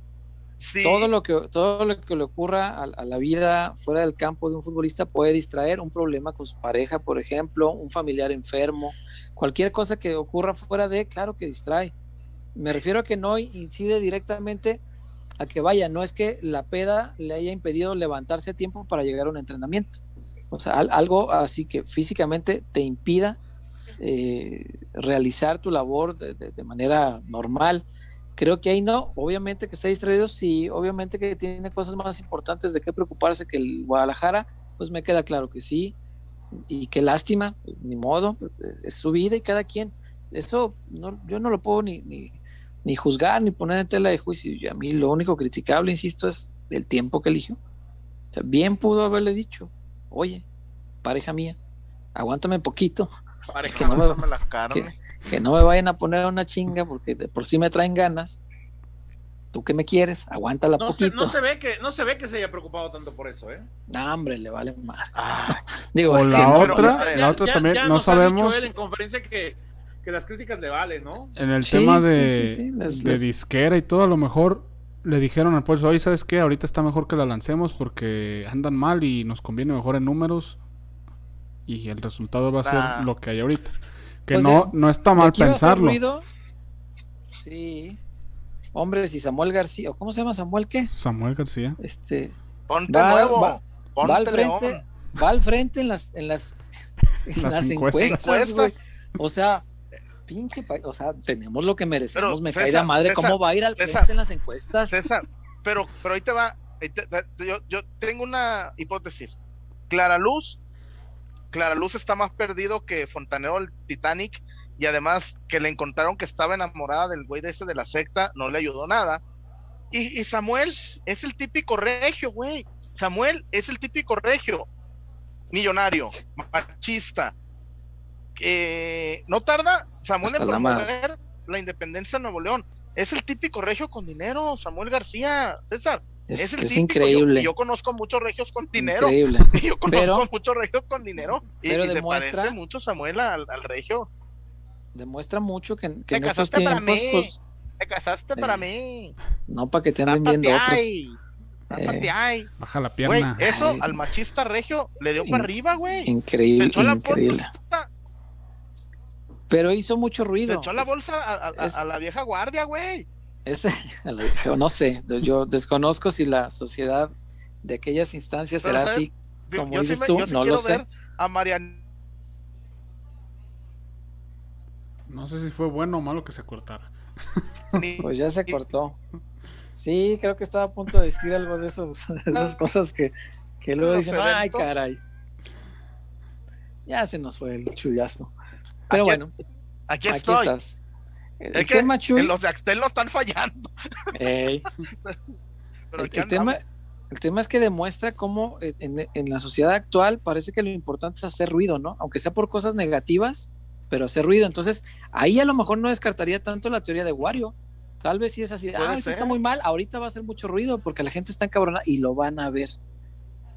Todo lo que todo lo que le ocurra a, la vida fuera del campo de un futbolista puede distraer un problema con su pareja, por ejemplo, un familiar enfermo, cualquier cosa que ocurra fuera de, claro que distrae. Me refiero a que no incide directamente a que vaya, no es que la peda le haya impedido levantarse a tiempo para llegar a un entrenamiento. O sea, algo así que físicamente te impida eh, realizar tu labor de, manera normal. Creo que ahí no, obviamente que está distraído, sí, obviamente que tiene cosas más importantes de qué preocuparse que el Guadalajara, pues me queda claro que sí, y qué lástima, ni modo, es su vida y cada quien. Eso no, yo no lo puedo ni, ni, ni juzgar ni poner en tela de juicio. Y a mí lo único criticable, insisto, es el tiempo que eligió. O sea, bien pudo haberle dicho, oye, pareja mía, aguántame poquito. que, no me, que, no me vayan a poner una chinga porque de por sí me traen ganas. Tú que me quieres, aguántala no poquito. Se, no, se ve que, no se ve que se haya preocupado tanto por eso, ¿eh? No, hombre, le vale más. <laughs> digo, o la, otra, la otra también, no sabemos. él en conferencia que, que, las críticas le valen, ¿no? En el tema de, de disquera y todo, a lo mejor le dijeron al pueblo, oye, ¿sabes qué? Ahorita está mejor que la lancemos porque andan mal y nos conviene mejor en números y el resultado va a ser lo que hay ahorita. Que pues no, no está mal pensarlo. Sí. Hombre, si Samuel García, ¿cómo se llama Samuel qué? Samuel García. Este. Ponte nuevo. Va, al frente, va al frente en las, en las, las, encuestas, O sea, pinche, o sea, tenemos lo que merecemos, me cae la madre, ¿cómo va a ir al frente en las encuestas? César, pero, pero ahí te va, yo, yo tengo una hipótesis. Clara Luz, Clara Luz está más perdido que Fontanero el Titanic, y además que le encontraron que estaba enamorada del güey de ese de la secta, no le ayudó nada. Y, Samuel es el típico regio, güey. Samuel es el típico regio, millonario, machista, no tarda Samuel en promover la, independencia de Nuevo León. Es el típico regio con dinero, Samuel García, César. Es, el increíble. Yo, conozco muchos regios con dinero. Increíble. <laughs> Yo conozco muchos regios con dinero. Y, pero demuestra, se parece mucho Samuel al, regio. Demuestra mucho que, que en estos tiempos, para mí. Pues, te casaste para mí. No para que te anden viendo otros. Eh, baja la pierna. eso al machista regio le dio para arriba, güey. Increíble. increíble. Pero hizo mucho ruido. Se echó la bolsa a, la vieja guardia, güey. Ese, <laughs> no sé, yo desconozco si la sociedad de aquellas instancias será así como dices tú, no lo sé. A Marian... No sé si fue bueno o malo que se cortara. <laughs> Pues ya se cortó. Sí, creo que estaba a punto de decir algo de, eso, <laughs> de esas cosas que, que luego dicen, ay, caray. Ya se nos fue el chullazo. Pero bueno. Aquí, estoy. estás. El, tema, los de Axtel no están fallando. <laughs> el, tema, el tema es que demuestra cómo en, en, la sociedad actual parece que lo importante es hacer ruido, ¿no? Aunque sea por cosas negativas, pero hacer ruido. Entonces, ahí a lo mejor no descartaría tanto la teoría de Wario. Tal vez si es así, ah, esto está muy mal, ahorita va a hacer mucho ruido porque la gente está encabronada y lo van a ver.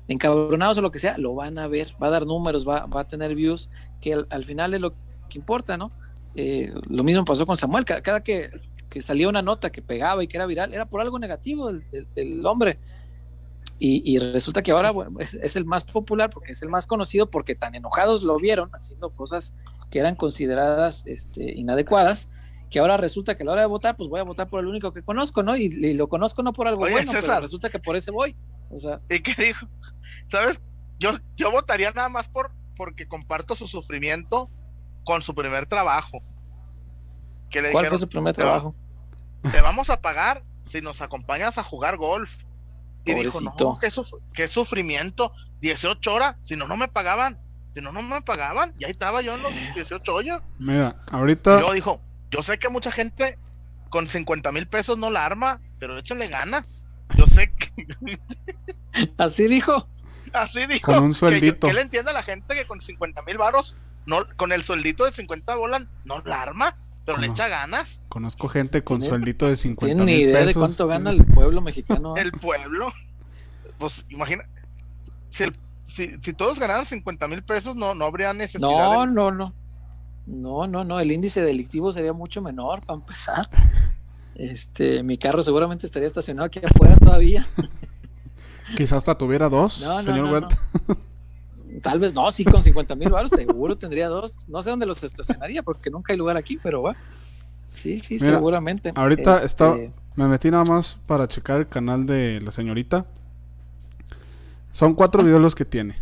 Encabronados o lo que sea, lo van a ver, va a dar números, va, va a tener views, que al, final es lo que importa, ¿no? Eh, lo mismo pasó con Samuel, cada, que, que, salía una nota que pegaba y que era viral, era por algo negativo del, hombre. Y, resulta que ahora es, es, el más popular porque es el más conocido porque tan enojados lo vieron haciendo cosas que eran consideradas este, inadecuadas que ahora resulta que a la hora de votar, pues voy a votar por el único que conozco, ¿no? Y, lo conozco no por algo bueno, pero resulta que por ese voy. O sea. ¿Y qué dijo? ¿Sabes? Yo, yo votaría nada más por porque comparto su sufrimiento con su primer trabajo. ¿Cuál fue su primer trabajo? te vamos a pagar si nos acompañas a jugar golf. Y dijo, no, qué, qué sufrimiento, 18 horas, si no, no me pagaban. Si no, no me pagaban. Y ahí estaba yo en los 18 horas. Mira, ahorita. Y luego dijo, yo sé que mucha gente con 50 mil pesos no la arma, pero échale gana. Yo sé que. <laughs> Así dijo. Así dijo. Con un sueldito. Que, le entienda a la gente que con 50 mil varos, no, con el sueldito de 50 bolas, no la arma, pero le echa ganas. Conozco gente con sueldito de 50 mil pesos. ni idea de cuánto gana el pueblo mexicano. el pueblo. Pues imagina. Si, si, todos ganaran 50 mil pesos, no, no habría necesidad. No, no, no. No, no, no, el índice delictivo sería mucho menor para empezar. Este, mi carro seguramente estaría estacionado aquí afuera todavía. <laughs> Quizás hasta tuviera dos, señor Tal vez no, sí, con 50 mil baros seguro tendría dos. No sé dónde los estacionaría porque nunca hay lugar aquí, pero va. Sí, sí, seguramente. Ahorita este... me metí nada más para checar el canal de la señorita. Son cuatro videos los que tiene.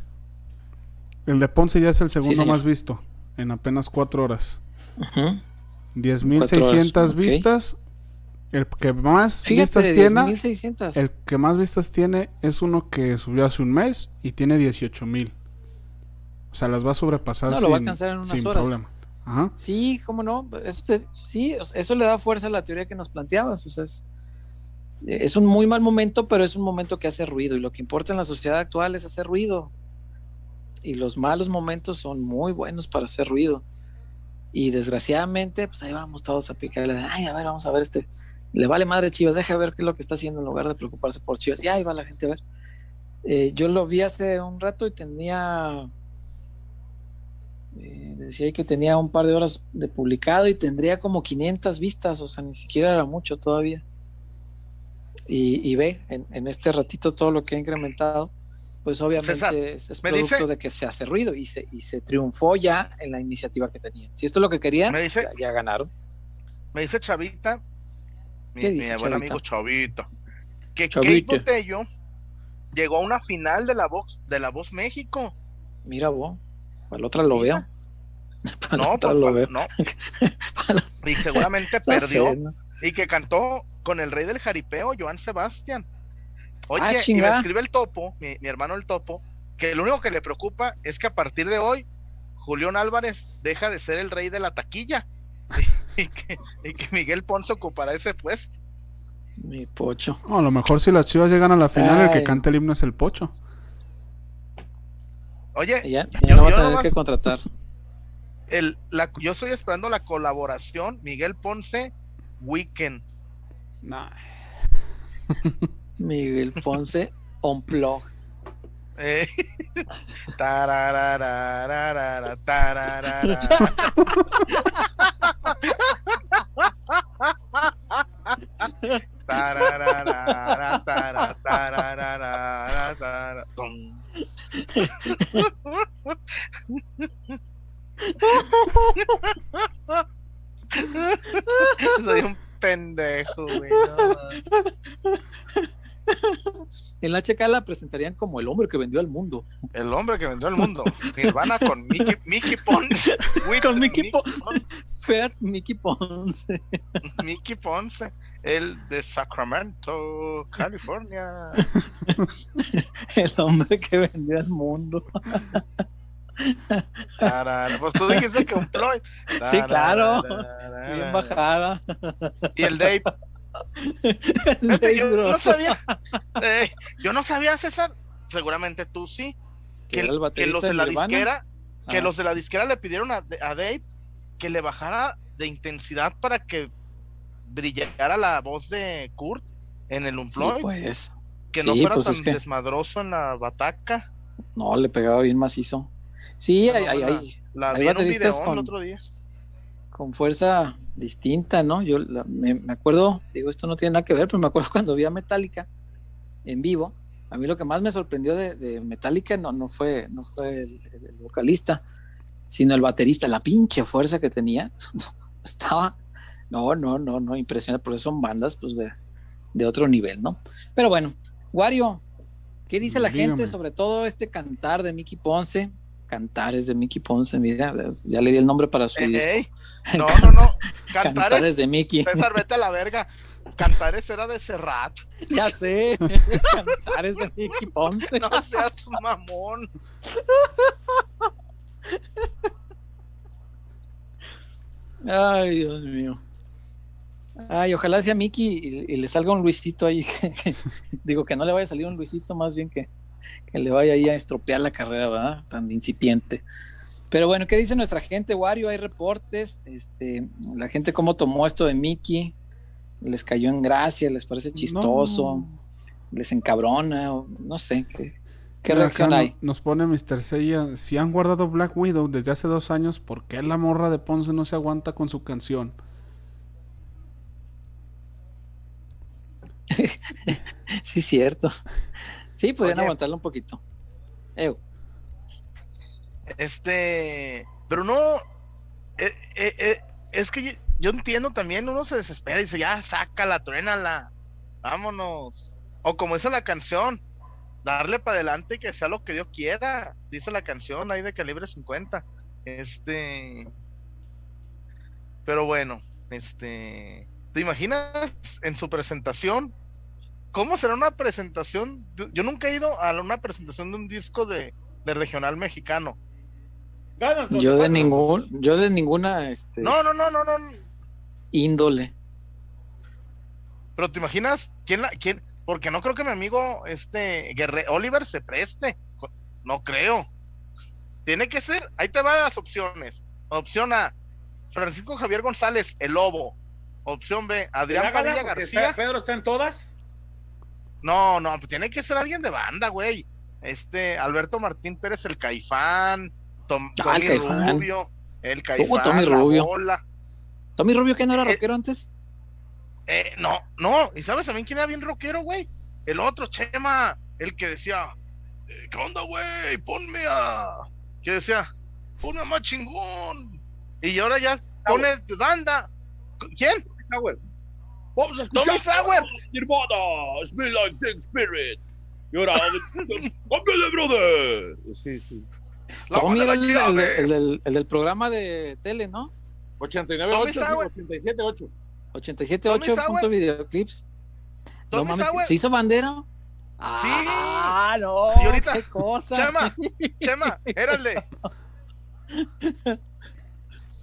El de Ponce ya es el segundo más visto en apenas cuatro horas. 10.600 vistas. El que más vistas tiene. El que más vistas tiene es uno que subió hace un mes y tiene 18.000. O sea, las va a sobrepasar. No, lo va a alcanzar en unas horas. Problema. Ajá. Sí, cómo no. Eso sí, eso le da fuerza a la teoría que nos planteabas. O sea, es, es un muy mal momento, pero es un momento que hace ruido. Y lo que importa en la sociedad actual es hacer ruido y los malos momentos son muy buenos para hacer ruido. Y desgraciadamente, pues ahí vamos todos a picarle, ay, a ver, vamos a ver este, le vale madre Chivas, deja ver qué es lo que está haciendo en lugar de preocuparse por Chivas. Y ahí va la gente a ver. Eh, yo lo vi hace un rato y tenía, eh, decía que tenía un par de horas de publicado y tendría como 500 vistas, o sea, ni siquiera era mucho todavía. Y, ve en, en este ratito todo lo que ha incrementado pues obviamente es, producto de que se hace ruido y se, y se triunfó ya en la iniciativa que tenían. Si esto es lo que querían, ya, ganaron. Me dice Chavita, mi, mi buen amigo Chavita, que Kate Botello llegó a una final de la Voz, de la Voz México. Mira vos, para la otra lo veo. <laughs> no, pues, lo veo. no. <laughs> y seguramente perdió. Y que cantó con el rey del jaripeo, Joan Sebastián. Oye, ah, y me escribe el topo, mi, hermano el topo, que lo único que le preocupa es que a partir de hoy, Julián Álvarez deja de ser el rey de la taquilla <laughs> y, que, Miguel Ponce ocupará ese puesto. Mi pocho. a lo mejor si las chivas llegan a la final, el que cante el himno es el pocho. Oye, ya, yo, no va a tener que contratar. El, la, yo estoy esperando la colaboración Miguel Ponce Weekend. No. <laughs> Miguel Ponce on blog. Eh. <laughs> <laughs> Soy un pendejo, güey. en la HK la presentarían como el hombre que vendió al mundo. El hombre que vendió al mundo. Nirvana con Mickey, Mickey Ponce. con Mickey, Ponce. Feat Mickey Ponce. Mickey Ponce. El de Sacramento, California. <laughs> el hombre que vendió al mundo. pues tú dijiste que un Floyd. Sí, claro. Bien bajada. Y el Dave. yo no sabía. Eh, yo no sabía, César. Seguramente tú sí. Que, que los de la disquera, que los de la disquera le pidieron a, a Dave que le bajara de intensidad para que brillara la voz de Kurt en el Unplugged. pues. Que no fuera pues tan desmadroso en la bataca. No, le pegaba bien macizo. Sí, hay, hay, hay, la, vi con, el otro día. Con fuerza distinta, ¿no? Yo me, acuerdo, digo, esto no tiene nada que ver, pero me acuerdo <laughs> cuando vi a Metallica en vivo. A mí lo que más me sorprendió de, Metallica no, no fue, no fue el, vocalista, sino el baterista, la pinche fuerza que tenía. <laughs> Estaba, no, no, no, no, impresionante, porque son bandas pues de, de otro nivel, ¿no? Pero bueno, Wario, ¿qué dice la gente sobre todo este cantar de Mickey Ponce? Cantares de Mickey Ponce, mira, ya le di el nombre para su disco. <laughs> No, no, no. Cantares, cantares de Mickey. César, vete a la verga. Cantares era de Serrat. <laughs> Ya sé. Cantares de Mickey Ponce. No seas mamón. Ay, Dios mío. Ay, ojalá sea Mickey y, le salga un Luisito ahí. <laughs> digo que no le vaya a salir un Luisito, más bien que, le vaya ahí a estropear la carrera, ¿verdad? Tan incipiente. Pero bueno, ¿qué dice nuestra gente, Wario? Hay reportes, este, la gente cómo tomó esto de Mickey, les cayó en gracia, les parece chistoso, les encabrona, no sé, ¿qué, reacción hay? Nos pone Mr. Seiya, si han guardado Black Widow desde hace dos años, ¿por qué la morra de Ponce no se aguanta con su canción? <laughs> sí, cierto. Sí, podrían aguantarlo un poquito. Este, pero no, eh, eh, eh, es que yo, entiendo también, uno se desespera y dice, ya, sácala, truénala, vámonos. O como dice la canción, darle para adelante y que sea lo que Dios quiera, dice la canción ahí de calibre 50. Este, pero bueno, este, ¿te imaginas en su presentación ¿Cómo será una presentación? Yo nunca he ido a una presentación de un disco de, regional mexicano. yo de ningún, yo de ninguna este No, no, no, no, no. índole. Pero te imaginas quién la quién porque no creo que mi amigo este Guerre Oliver se preste. No creo. Tiene que ser, ahí te van las opciones. Opción A, Francisco Javier González, el Lobo. Opción B, Adrián Padilla García. ¿Pedro está en todas? No, no, pues tiene que ser alguien de banda, güey. Este, Alberto Martín Pérez, el Caifán, Tom, ah, Tommy Rubio, el Caifán, Tommy Rubio? ¿Tommy Rubio que no era eh, rockero antes? Eh, no, no, ¿y sabes también quién era bien rockero, güey? El otro, Chema, el que decía, eh, ¿qué onda, güey? Ponme a... ¿Qué decía? Ponme a más chingón. Y ahora ya pone banda. ¿Quién? Vamos a escuchar. Tommy Sauer. Nirvana, Smell <laughs> Like Teen Spirit. Y ahora, ¡cámbiale, brother! Sí, sí. Tommy era el, el, el, del, el, del, programa de tele, ¿no? 89, 8, 87, 8. 87, 8 puntos videoclips. No mames, ¿se hizo bandera? Sí. Ah, no. Y ahorita, qué cosa. Chema, Chema, érale. <laughs>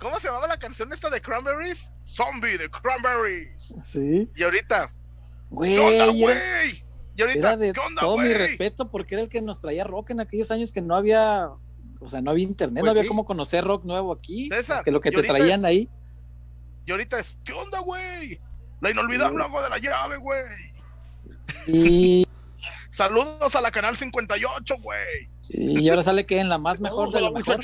¿Cómo se llamaba la canción esta de Cranberries? Zombie de Cranberries. Sí. Y ahorita. Güey. ¿Qué onda, güey? Y ahorita, de ¿qué onda, todo mi respeto porque era el que nos traía rock en aquellos años que no había, o sea, no había internet, pues no había cómo conocer rock nuevo aquí. es que lo que te traían ahí. Y ahorita es, ¿qué onda, güey? La inolvidable agua de la llave, güey. Y. <laughs> Saludos a la canal 58, güey. Y ahora sale que en la más mejor de la, la mejor.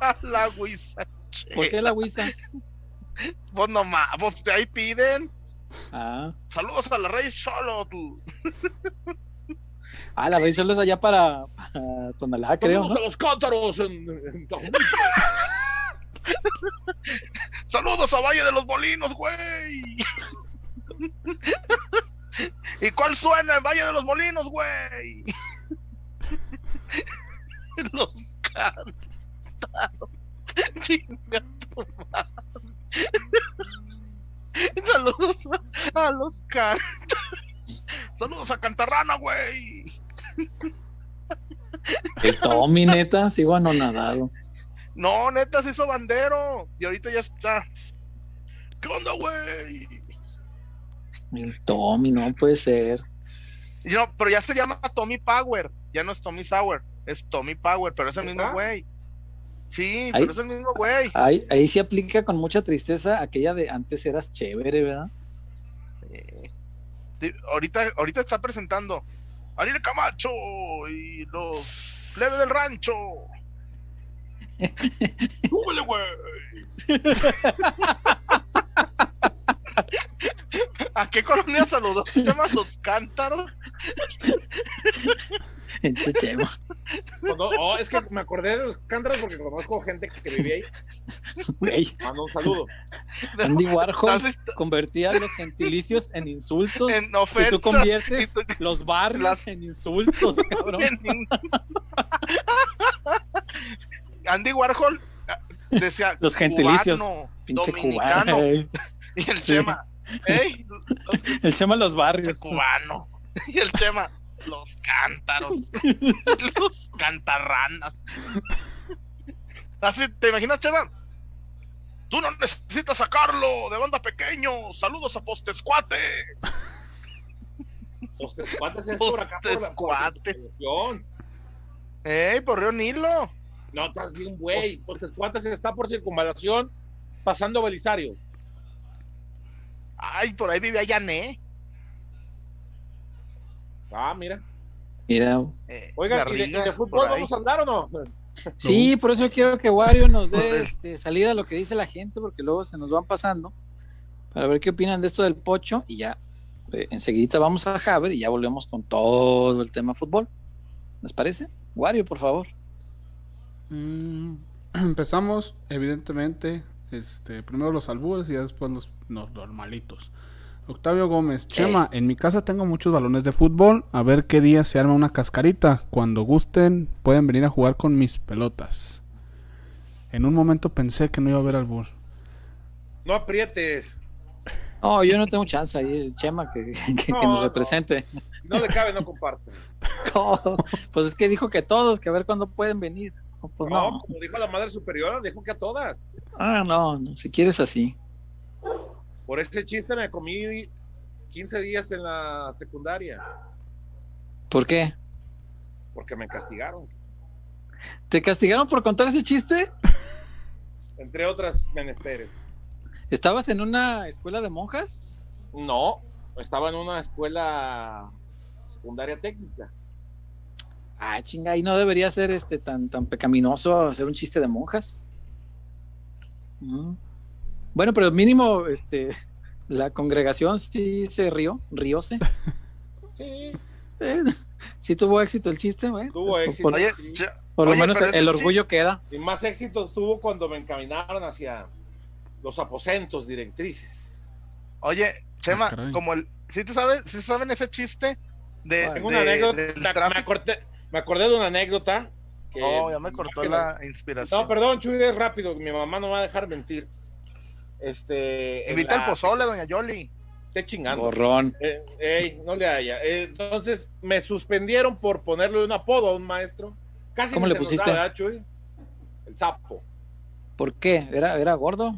<laughs> la Wisa. ¿Por qué la Wisa? Pues <laughs> nomás, pues ahí piden. Ah. Saludos a la Rey Solo. Ah, la Rey Solo es allá para, para Tonalá, creo. Saludos a los cántaros en, <laughs> Saludos a Valle de los Molinos, güey. ¿Y cuál suena en Valle de los Molinos, güey? los cántaros. <laughs> Chinga tu <laughs> Saludos a, los cántaros. <laughs> Saludos a Cantarrana, güey. El Tommy, neta, sigo anonadado. No, neta, se hizo bandero. Y ahorita ya está. ¿Qué onda, güey? El Tommy, no puede ser. No, pero ya se llama Tommy Power. Ya no es Tommy Sauer. Es Tommy Power, pero es el mismo güey. Sí, pero es el mismo güey. Ahí, ahí sí aplica con mucha tristeza aquella de antes eras chévere, ¿verdad? ahorita, ahorita está presentando Ariel Camacho y los plebes del rancho. <laughs> ¡Súbele, güey! ¿A qué colonia saludó? ¿Se llama Los Cántaros? <laughs> Chechema. oh, es que me acordé de los cántaros porque conozco gente que vivía ahí. Mando un saludo. <laughs> Andy Warhol convertía los gentilicios en insultos. En ofensas, y tú conviertes <laughs> los barrios en insultos, <laughs> cabrón. Andy Warhol decía los gentilicios pinche cubano y el Chema el Chema los barrios cubano y el Chema los cántaros, <laughs> los cantarranas. Así, ¿te imaginas, Cheva? Tú no necesitas sacarlo de banda pequeño. Saludos a Postescuates. Postescuates es por acá Postescuates. ¡Ey, por Río Nilo! No, estás bien, güey. Postescuates está por circunvalación pasando Belisario. Ay, por ahí vive Ayané. Ah, mira. Mira. Eh, Oiga, ¿y de, fútbol vamos a andar o no? Sí, por eso quiero que Wario nos dé <laughs> este, salida a lo que dice la gente, porque luego se nos van pasando, para ver qué opinan de esto del pocho, y ya eh, enseguida vamos a Javier y ya volvemos con todo el tema fútbol. ¿Les parece? Wario, por favor. Mm, <clears throat> empezamos, evidentemente, este, primero los albures y después los normalitos. Octavio Gómez, Chema, en mi casa tengo muchos balones de fútbol. A ver qué día se arma una cascarita. Cuando gusten, pueden venir a jugar con mis pelotas. En un momento pensé que no iba a haber albur. No aprietes. No, yo no tengo chance ahí, Chema, que, nos represente. No le cabe, no comparte. <laughs> pues es que dijo que todos, que a ver cuándo pueden venir. No, pues como dijo la madre superior, dijo que a todas. Ah, no, no si quieres así. Por ese chiste me comí 15 días en la secundaria. ¿Por qué? Porque me castigaron. ¿Te castigaron por contar ese chiste? Entre otras menesteres. ¿Estabas en una escuela de monjas? No, estaba en una escuela secundaria técnica. Ah, chinga, y no debería ser este tan, tan pecaminoso hacer un chiste de monjas. Mm. Bueno, pero mínimo, este, la congregación sí se rió, rióse. Sí. Eh, sí tuvo éxito el chiste, güey. Tuvo éxito. Por, lo menos el, orgullo queda. Y más éxito tuvo cuando me encaminaron hacia los aposentos directrices. Oye, Chema, ah, como el, ¿sí te sabes, ¿sí saben ese chiste de, Tengo una anécdota, me acordé, me acordé de una anécdota. Que oh, ya me cortó la inspiración. No, perdón, Chuy, es rápido, mi mamá no va a dejar mentir. Este, Invita al pozole, doña Yoli. Esté chingando. Borrón. Eh, no le haya. Eh, entonces me suspendieron por ponerle un apodo a un maestro. Casi ¿Cómo le pusiste? El sapo. ¿Por qué? ¿Era, era gordo?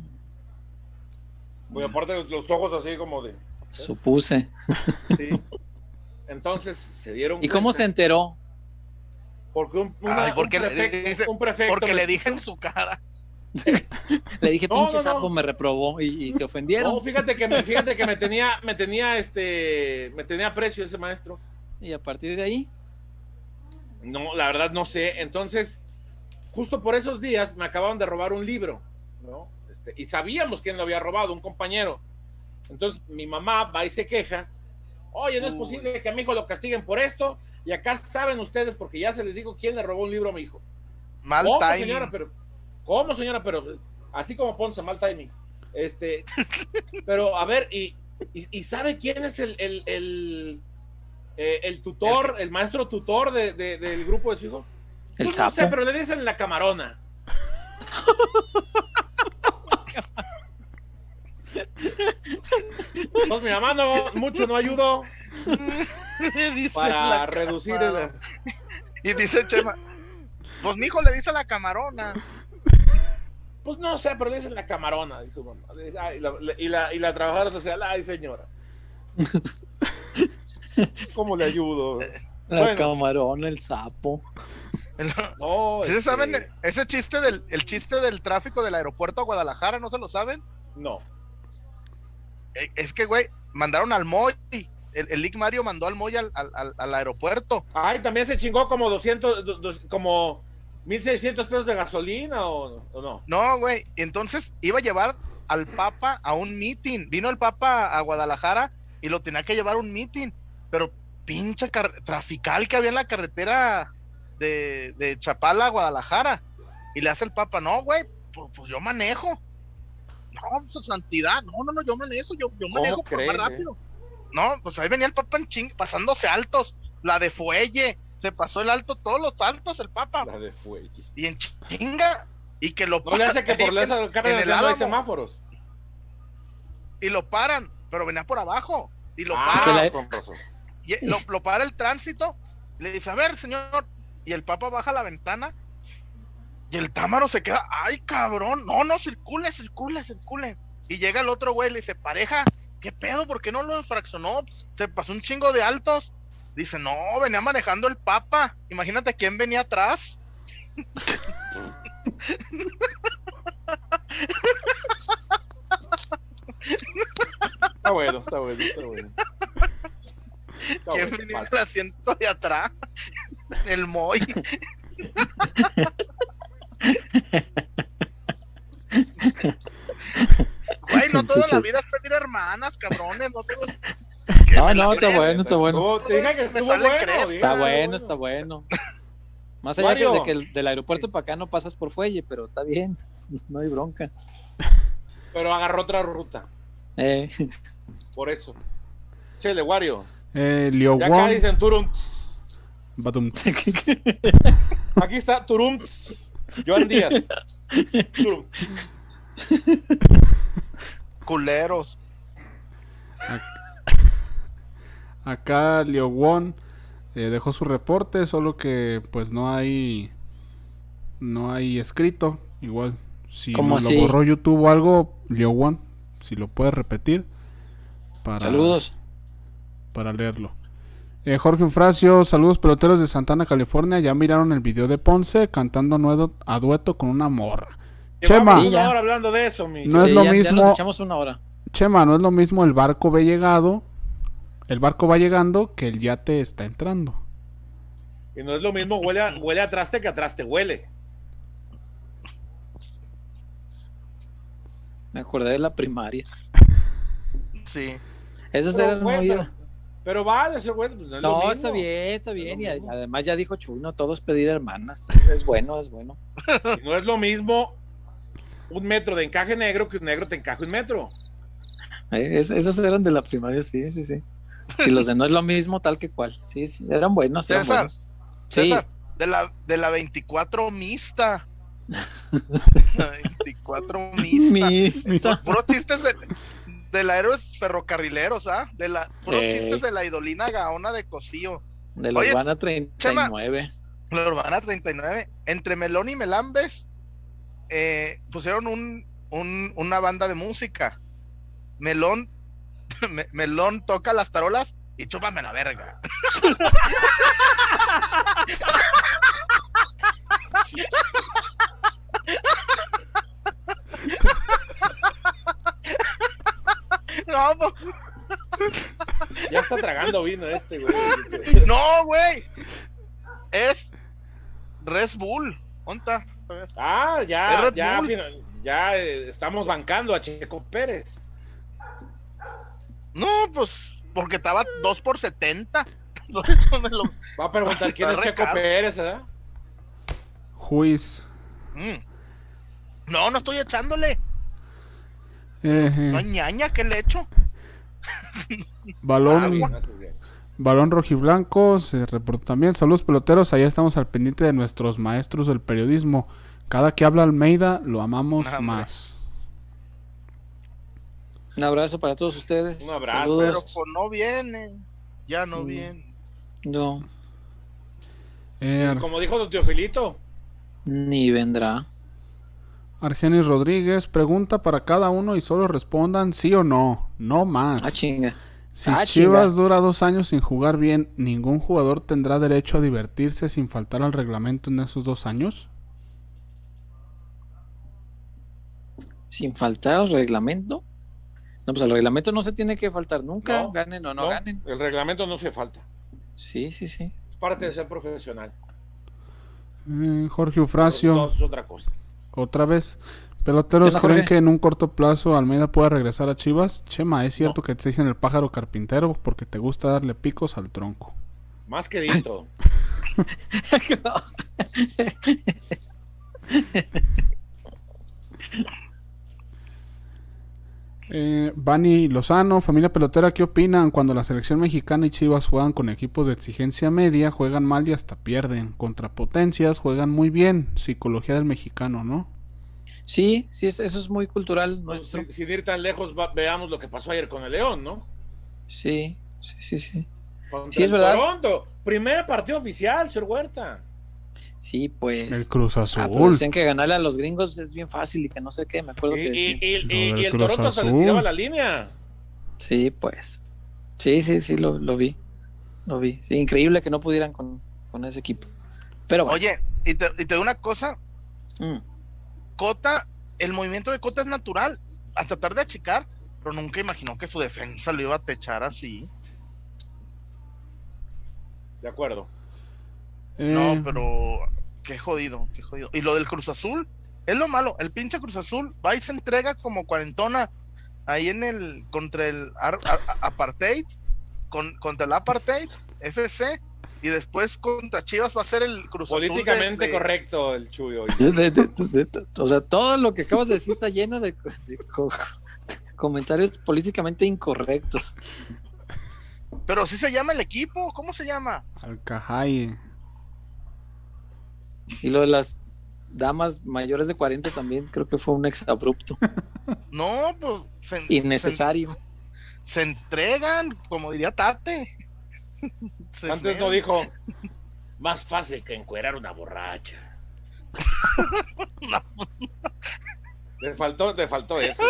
Muy aparte los ojos así como de. ¿eh? Supuse. Sí. Entonces se dieron. ¿Y cómo se enteró? Porque un, porque prefecto, un prefecto porque le dije en su cara. <laughs> Le dije, pinche sapo, me reprobó y, se ofendieron. No, fíjate que, me, fíjate que me tenía, me tenía, este, me tenía precio ese maestro. Y a partir de ahí. No, la verdad no sé. Entonces, justo por esos días me acababan de robar un libro, ¿no? Este, y sabíamos quién lo había robado, un compañero. Entonces mi mamá va y se queja. Oye, no es posible que a mi hijo lo castiguen por esto. Y acá saben ustedes, porque ya se les dijo quién le robó un libro a mi hijo. Mal Señora, pero ¿Cómo, señora? Pero así como Ponce, mal timing. Este, pero a ver, y, y, sabe quién es el, el, el, eh, tutor, el, maestro tutor de, del grupo de su hijo? El pues No sé, pero le dicen la camarona. pues mi mamá no, mucho no ayudó. para reducir el... Y dice Chema, pues mi hijo le dice a la camarona. Pues no sé, pero le dice la camarona, dijo mamá. y, la, y, la, trabajadora social, ay señora. <laughs> ¿Cómo le ayudo? La camarona, el sapo. No, ¿Sí saben ese chiste del el chiste del tráfico del aeropuerto a Guadalajara? ¿No se lo saben? No. Eh, es que, güey, mandaron al Moy. El, el Lick Mario mandó al Moy al, al, al, aeropuerto. Ay, también se chingó como 200, como 1600 pesos de gasolina o, no. No, güey. Entonces iba a llevar al Papa a un meeting. Vino el Papa a Guadalajara y lo tenía que llevar a un meeting. Pero pinche trafical que había en la carretera de, de Chapala a Guadalajara. Y le hace el Papa, no, güey, pues, pues yo manejo. No, su santidad, no, no, no, yo manejo, yo, yo manejo más rápido. No, pues ahí venía el Papa en ching, pasándose altos, la de fuelle, se pasó el alto, todos los altos, el Papa. La de fuelle. Y en chinga, y que lo No le hace que por esa cara de hay semáforos. Y lo paran, pero venía por abajo. Y lo ah, paran. Y lo, lo para el tránsito, le dice, a ver, señor. Y el Papa baja la ventana y el Támaro se queda, ay cabrón, no, no, circule, circule, circule. Y llega el otro güey, le dice, pareja, ¿qué pedo? ¿Por qué no lo fraccionó? Se pasó un chingo de altos. Dice, no, venía manejando el Papa. Imagínate quién venía atrás. Está bueno, está bueno, está bueno. ¿Quién venía en el asiento de atrás? <laughs> El Moy. <laughs> Güey, no toda la vida es pedir hermanas, cabrones. No tengo. No, no, está bueno, está bueno. Está bueno, está bueno. Más allá de que del aeropuerto para acá no pasas por fuelle, pero está bien, <laughs> no hay bronca. Pero agarró otra ruta. Eh. Por eso. Chele, Wario. Eh, Leo ya acá dicen Turum. <laughs> Aquí está Turum. Joan Díaz. <laughs> Culeros. <laughs> Acá Leo Won eh, dejó su reporte, solo que pues no hay no hay escrito. Igual si no lo borró YouTube o algo, Leo Won, si lo puede repetir para Saludos. Para leerlo. Eh, Jorge Infracio, saludos peloteros de Santana, California. Ya miraron el video de Ponce cantando a dueto con una morra. Chema, hablando de eso, no es lo mismo. una hora. Chema, no es lo mismo el barco ve llegado, el barco va llegando que el yate está entrando. Y no es lo mismo huele a, huele a traste que a traste huele. Me acordé de la primaria. <laughs> Sí. Eso será. Pero vale, ese güey. Pues, no, está bien, está bien. y además ya dijo Chuy, todos pedir hermanas. Es bueno, es bueno. <laughs> no es lo mismo un metro de encaje negro que un negro te encaje un metro. Eh, esos eran de la primaria, sí, sí, sí. Si los de no es lo mismo, tal que cual. Sí, sí, eran buenos. Eran buenos. Sí. de la, de la 24 mixta. <laughs> 24 mixta. mixta. Puros chistes de, de la héroes ferrocarrileros, ¿ah? De la, puros eh. chistes de la idolina gaona de Cosío. De la Urbana 39. la Urbana 39. Entre Melón y Melambes eh, pusieron un, un, una banda de música. Melón, <laughs> Melón toca las tarolas y chúpame la verga. <laughs> No, Ya está tragando vino este, güey. No, güey. Es Red Bull. ¿Onta? Ah, ya, ya, ya eh, estamos bancando a Checo Pérez. No, pues porque estaba 2 por 70. <laughs> Va a preguntar <laughs> quién es Checo Pérez, ¿verdad? Juiz. Mm. No, no estoy echándole. No ñaña que le echo. <laughs> Balón. Balón rojiblanco se reporta también. Saludos peloteros. Allá estamos al pendiente de nuestros maestros del periodismo. Cada que habla Almeida lo amamos más. Un abrazo para todos ustedes. Un abrazo. Pero pues no viene. Ya no viene. No. Eh, Como dijo don Teofilito. Ni vendrá. Argenis Rodríguez pregunta para cada uno y solo respondan sí o no, no más. Ah, chinga. Si ah, Chivas dura dos años sin jugar bien, ¿ningún jugador tendrá derecho a divertirse sin faltar al reglamento en esos dos años? ¿Sin faltar al reglamento? No, pues el reglamento no se tiene que faltar nunca, ganen o no, ganen. El reglamento no se falta. Sí, sí, sí. Es parte de ser profesional. Eh, Jorge Ufracio. es otra cosa. Otra vez. Peloteros creen que en un corto plazo Almeida pueda regresar a Chivas. Chema, ¿es cierto que te dicen el pájaro carpintero porque te gusta darle picos al tronco? Más que dito. <laughs> eh, Bani Lozano, familia pelotera, ¿qué opinan cuando la selección mexicana y Chivas juegan con equipos de exigencia media, juegan mal y hasta pierden? Contra potencias juegan muy bien, psicología del mexicano, ¿no? Sí, sí, eso es muy cultural nuestro. Sin, ir tan lejos, veamos lo que pasó ayer con el León, ¿no? Sí, sí, sí, sí. sí, es verdad. Toronto, primer partido oficial, señor Huerta. Sí, pues. El Cruz Azul. Ah, pues dicen que ganarle a los gringos es bien fácil y que no sé qué, me acuerdo y, que Y, el, Toronto se le tiraba la línea. Sí, pues. Sí, sí, sí, lo, vi. Lo vi. Sí, increíble que no pudieran con, ese equipo. Pero Oye, y te, y te doy una cosa. Mm. Cota, el movimiento de Cota es natural, hasta tarde de achicar, pero nunca imaginó que su defensa lo iba a techar así. De acuerdo. No, eh. pero qué jodido, qué jodido. Y lo del Cruz Azul, es lo malo, el pinche Cruz Azul va y se entrega como cuarentona ahí en el contra el apartheid, con, contra el apartheid, FC, y después contra Chivas va a ser el Cruz Políticamente correcto el Chuyo. o sea, todo lo que acabas de decir está lleno de, comentarios políticamente incorrectos. Pero si se llama el equipo, ¿cómo se llama? Alcajay. Y lo de las damas mayores de 40 también creo que fue un exabrupto. No, pues. Innecesario. se entregan, como diría Tate. Antes no dijo, más fácil que encuerar una borracha. <laughs> Le faltó, le faltó eso.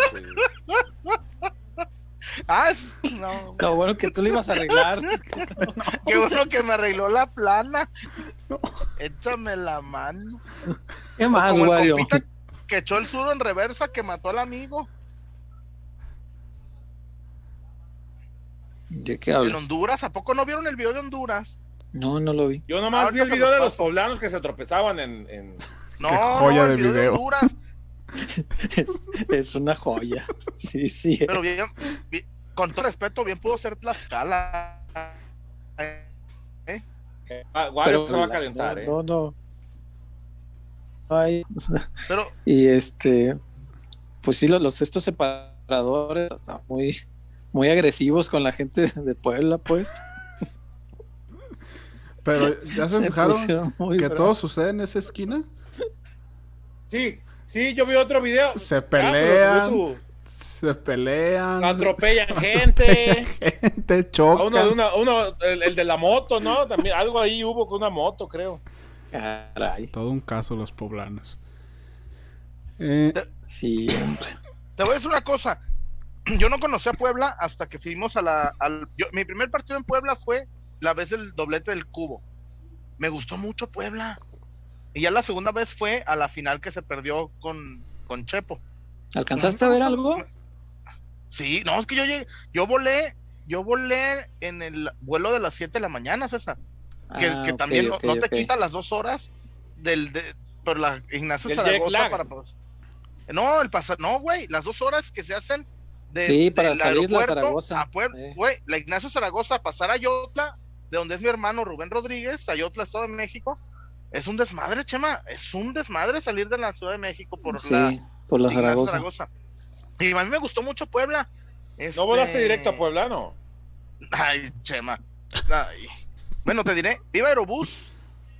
Ah, no. Bueno que tú le ibas a arreglar. <laughs> Qué bueno que me arregló la plana. Échame la mano. ¿Qué más, el que echó el suro en reversa que mató al amigo. ¿De qué hablas? En Honduras, ¿a poco no vieron el video de Honduras? No, no lo vi. Yo nomás vi el video de los poblanos que se tropezaban en. No, joya de video. de Honduras. <laughs> es, una joya. Sí, sí. Pero bien, con todo respeto, bien pudo ser Tlaxcala. ¿Eh? Ah, Pero, se va a calentar, no, ¿eh? No, no. Ay. <laughs> Pero, y este, pues sí, los, los estos separadores, están muy, muy agresivos con la gente <laughs> de Puebla, pues. Pero ya se, fijaron que todo sucede en esa esquina. Sí, sí, yo vi otro video. Se ah, pelean. se pelean. Atropellan <laughs> gente. gente choca. Uno, uno el, el, de la moto, ¿no? También algo ahí hubo con una moto, creo. Caray. Todo un caso los poblanos. Eh, sí, hombre. Te voy a decir una cosa <clears throat> yo no conocí a Puebla hasta que fuimos a la. Al, mi primer partido en Puebla fue la vez del doblete del cubo. Me gustó mucho Puebla. Y ya la segunda vez fue a la final que se perdió con, con Chepo. ¿Alcanzaste a ver algo? Sí, no, es que yo llegué, yo volé, yo volé en el vuelo de las 7 de la mañana, César. Que, ah, que también no, te quita las dos horas del de, por la Ignacio Zaragoza para no el pasar no güey las dos horas que se hacen sí, para salir de Zaragoza. A güey, la Ignacio Zaragoza pasar a Yotla, de donde es mi hermano Rubén Rodríguez, a Yotla, Estado de México. Es un desmadre, Chema. Es un desmadre salir de la Ciudad de México por la, por la Zaragoza. Y a mí me gustó mucho Puebla. ¿No volaste este, directo a Puebla, no? Ay, Chema. Bueno, te diré, Viva Aerobús,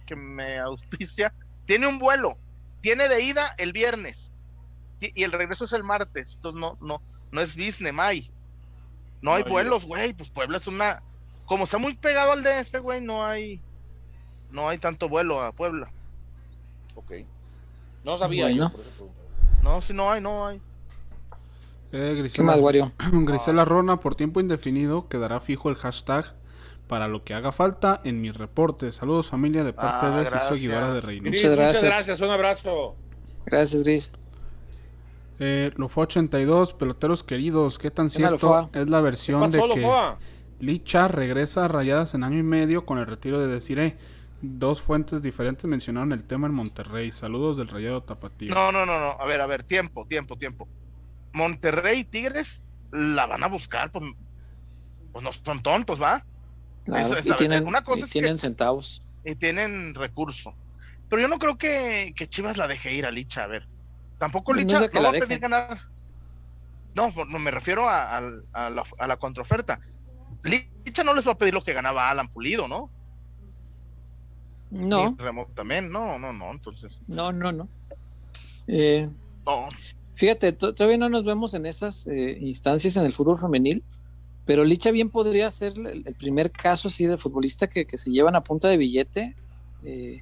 que me auspicia, tiene un vuelo. Tiene de ida el viernes y el regreso es el martes. Entonces no, no, no es business, May. No hay vuelos, güey. Pues Puebla es una como está muy pegado al DF, güey, no hay, no hay tanto vuelo a Puebla. Ok. No sabía yo, No, si no hay, no hay. Eh, Grisela, Grisela <clears throat> Rona, por tiempo indefinido, quedará fijo el hashtag para lo que haga falta en mi reporte. Saludos familia de parte ah, de Ciso Guevara de Reino. Muchas gracias. Muchas gracias, un abrazo. Gracias, Gris. Eh, fue 82, peloteros queridos, ¿qué tan cierto es la versión de que Licha regresa a Rayadas en año y medio con el retiro de Desiree? Dos fuentes diferentes mencionaron el tema en Monterrey. Saludos del Rayado Tapatío. No, no, no, no. A ver, a ver, tiempo, tiempo, tiempo. Monterrey y Tigres la van a buscar, pues, pues no son tontos, ¿va? y tienen, una cosa tienen centavos. Y tienen recurso. Pero yo no creo que, que Chivas la deje ir a Licha, a ver. Tampoco Licha no, va a pedir ganar. No, no me refiero a, la, contraoferta. Licha no les va a pedir lo que ganaba Alan Pulido, ¿no? No. también, no, no, no, entonces. No, no, no. Eh, no. Fíjate, todavía no nos vemos en esas eh, instancias en el fútbol femenil, pero Licha bien podría ser el, primer caso así de futbolista que, se llevan a punta de billete. Eh,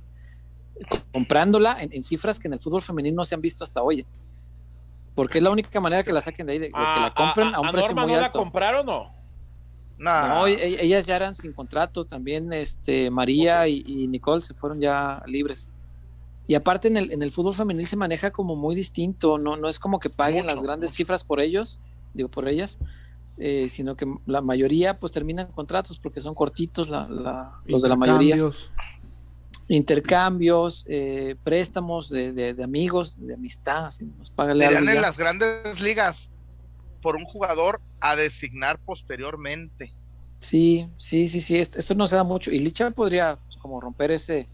comprándola en, cifras que en el fútbol femenino no se han visto hasta hoy. Porque es la única manera que la saquen de ahí, de, que la ah, compren a, un precio muy alto. la compraron o no? No, e, ellas ya eran sin contrato, también este María y, Nicole se fueron ya libres. Y aparte en el, en el fútbol femenil se maneja como muy distinto, no, no es como que paguen las grandes cifras por ellos, digo por ellas, eh, sino que la mayoría pues terminan contratos porque son cortitos los de la mayoría intercambios, eh, préstamos de, amigos, de amistad, así nos pagan en las grandes ligas por un jugador a designar posteriormente. Sí, sí, sí, sí, esto, no se da mucho. Y Licha podría pues, como romper ese,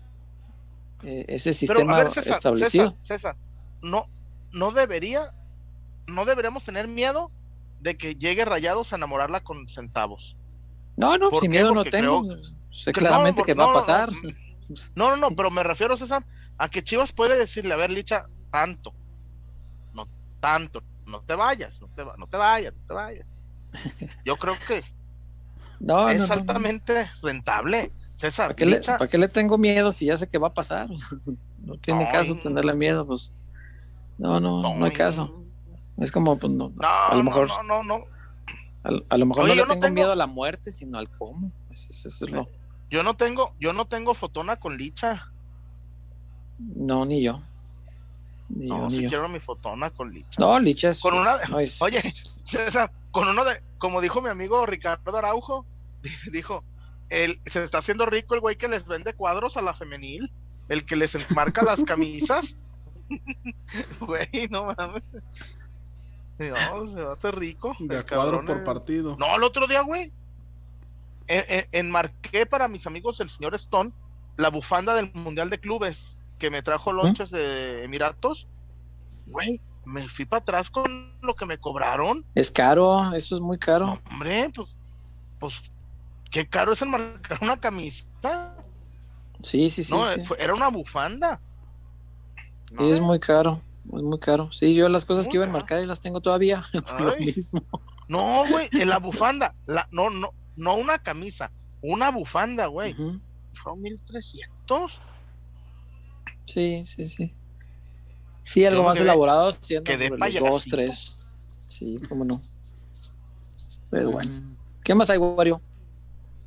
eh, ese sistema establecido. César, no, no debería, no deberíamos tener miedo de que llegue Rayados a enamorarla con centavos. No, no, sin miedo no tengo. sé claramente que va a pasar. No, no, no, pero me refiero, César, a que Chivas puede decirle, a ver, Licha, tanto, no tanto, no te vayas, no te, no te vayas, no te vayas. <laughs> Yo creo que no, es altamente rentable. César, ¿Para qué, le, ¿para qué, le, tengo miedo si ya sé que va a pasar? <laughs> no tiene caso tenerle miedo, pues. No, no, no, hay caso. Es como, pues no. a lo mejor. No, no, no. A, lo mejor no le tengo, miedo a la muerte, sino al cómo. Eso, es lo. Yo no tengo, yo no tengo fotona con licha. No, ni yo. no, si quiero mi fotona con licha. No, licha es. Con una Oye, César, con uno de, como dijo mi amigo Ricardo Araujo, <laughs> dijo, él se está haciendo rico el güey que les vende cuadros a la femenil, el que les enmarca las <laughs> camisas. <laughs> Güey, no mames. No, se va a hacer rico. De cuadro por partido. No, el otro día, güey, enmarqué para mis amigos el señor Stone la bufanda del Mundial de Clubes que me trajo lonches de Emiratos. Güey, me fui para atrás con lo que me cobraron. Es caro, eso es muy caro. hombre, pues, pues, qué caro es enmarcar una camisa. Sí, sí, sí. No, era una bufanda. es muy caro, es muy caro. Sí, yo las cosas que iba a enmarcar y las tengo todavía. <laughs> lo mismo. No, güey, en la bufanda, la, no, no, no una camisa, una bufanda, güey. Fueron 1300. Sí, sí, sí. Sí, algo más elaborado, siendo que los dos, tres. Sí, cómo no. Pero bueno. Mm. ¿Qué más hay, Wario?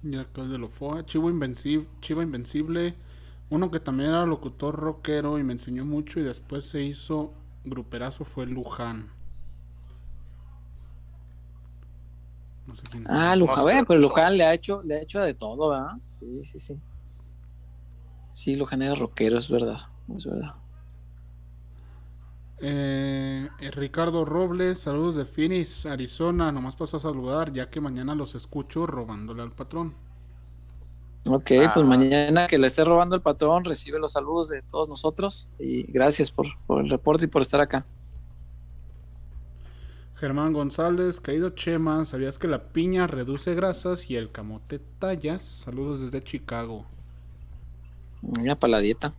Ya que de lo fue. Chivo Invencible, Chivo Invencible. Uno que también era locutor rockero y me enseñó mucho y después se hizo gruperazo fue Luján. Ah, Luján, pero Luján le ha hecho, le ha hecho de todo, ¿verdad? Sí, sí, sí. Sí, Luján era rockero, es verdad, es verdad. Eh, eh, Ricardo Robles, saludos de Phoenix, Arizona. Nomás paso a saludar, ya que mañana los escucho robándole al patrón. Ok, pues ah. mañana que le esté robando el patrón, recibe los saludos de todos nosotros y gracias por, por el reporte y por estar acá. Germán González, caído Chema, ¿sabías que la piña reduce grasas y el camote tallas? Saludos desde Chicago. Mira para la dieta.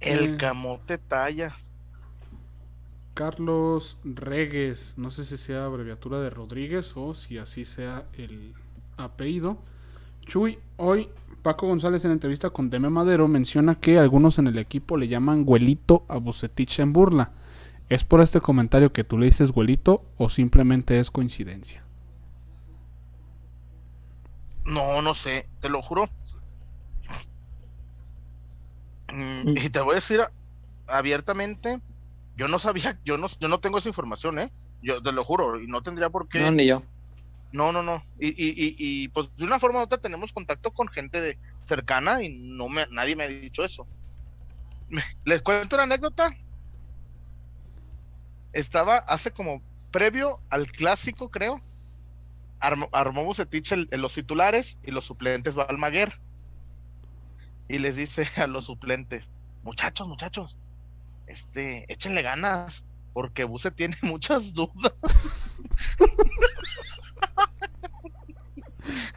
El eh. camote talla. Carlos Regues, no sé si sea abreviatura de Rodríguez o si así sea el, apellido. Chuy, hoy Paco González en entrevista con Deme Madero menciona que algunos en el equipo le llaman güelito a Bucetich en burla. ¿Es por este comentario que tú le dices güelito o simplemente es coincidencia? No, no sé, te lo juro. Mm, y te voy a decir abiertamente, yo no sabía, yo no, yo no tengo esa información, ¿eh? Yo te lo juro, y no tendría por qué. No, ni yo. No, no, no. Y, y, y, y, pues de una forma u otra tenemos contacto con gente de, cercana y no me, nadie me ha dicho eso. <laughs> Les cuento una anécdota. Estaba hace como previo al clásico, creo. Armó, armó Bucetich el, los titulares y los suplentes va Almaguer. Y les dice <laughs> a los suplentes, muchachos, muchachos, este, échenle ganas, porque Buse tiene <laughs> muchas dudas.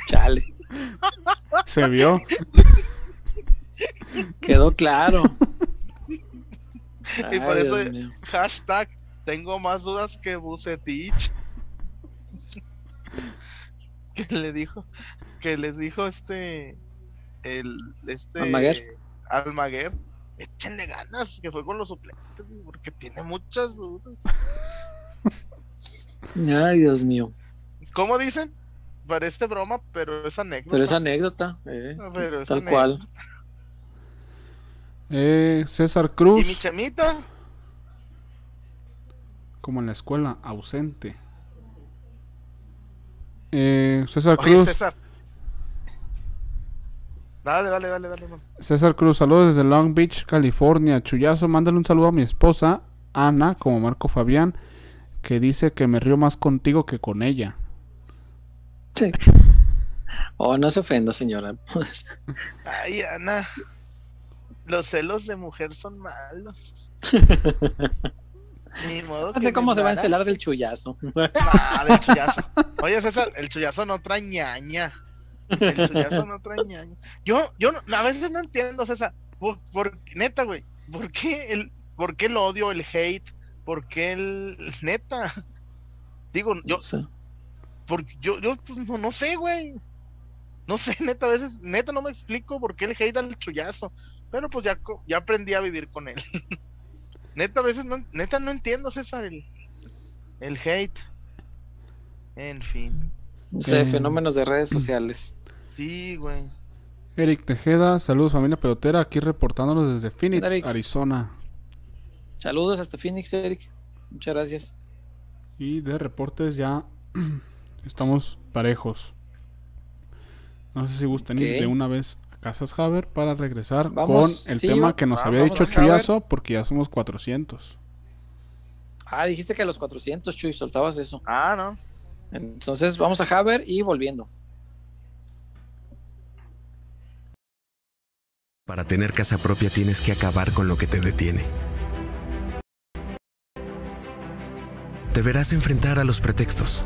Chale. Se vio. Quedó claro. <laughs> y por eso, hashtag, tengo más dudas que Bucetich. <laughs> que le dijo, que les dijo este, el, este, Almaguer. Almaguer, échenle ganas, que fue con los suplentes, porque tiene muchas dudas. Ay, Dios mío. ¿Cómo dicen? Parece broma, pero es anécdota. Pero es anécdota, eh, Pero es tal anécdota. cual. Eh, César ¿Y mi Cruz, chamita? Como en la escuela, ausente. Eh, César Oye, Cruz, César. Dale, dale, dale, dale. César Cruz, saludos desde Long Beach, California. Chuyazo, mándale un saludo a mi esposa, Ana, como Marco Fabián, que dice que me río más contigo que con ella. Sí. Oh, no se ofenda, señora. <laughs> Pues, Ay, Ana. Los celos de mujer son malos. <laughs> Ni modo que fíjate cómo se va a encelar del chullazo. Ah, del chullazo. Oye, César, el chullazo no trae ñaña. El chullazo no trae ñaña. Yo, yo no- a veces no entiendo, César. Por, por- neta, güey. ¿Por qué el, por qué el odio, el hate? ¿Por qué el. Neta? Digo, yo, sea, porque yo, yo pues, no, no sé, güey. No sé, neta, a veces, neta, no me explico por qué el hate al chullazo. Pero pues ya, ya aprendí a vivir con él. Neta, a veces no, neta, no entiendo, César, el, el hate. En fin. no sé, Eh. fenómenos de redes sociales. Sí, güey. Eric Tejeda, saludos familia pelotera, aquí reportándonos desde Phoenix, Eric. Arizona. Saludos hasta Phoenix, Eric. Muchas gracias. Y de reportes ya <clears throat> estamos parejos. No sé si gusten ir Ok. de una vez a Casas Haber para regresar Vamos, con el sí, tema que nos va- había dicho. Chuyazo, porque ya somos 400. Ah, dijiste que a los 400, Chuy, soltabas eso. Ah, no. Entonces vamos a Haber y volviendo. Para tener casa propia tienes que acabar con lo que te detiene. Deberás enfrentar a los pretextos.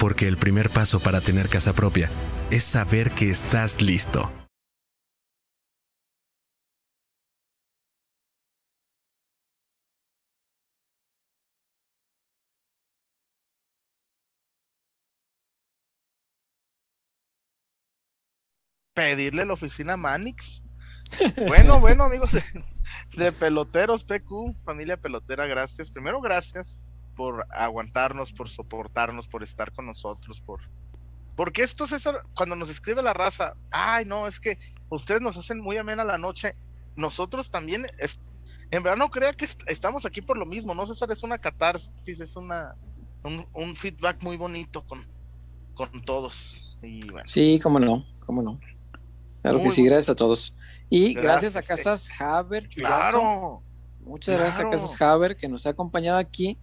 Porque el primer paso para tener casa propia es saber que estás listo. Pedirle la oficina a Manix. <laughs> Bueno, bueno, amigos de, de peloteros PQ, familia pelotera, gracias. Primero, gracias por aguantarnos, por soportarnos, por estar con nosotros, por porque esto César, cuando nos escribe la raza, ay no, es que ustedes nos hacen muy amena la noche, nosotros también, es- en verdad no crea que est- estamos aquí por lo mismo, ¿no, César? Es una catarsis, es una un, un feedback muy bonito con, con todos. Y bueno, Sí, cómo no, cómo no. Claro Muy que sí, gracias a todos. Y gracias, Gracias, a eh. Casas Haber, Chuyazo. claro. Muchas gracias a claro. Casas Haber que nos ha acompañado aquí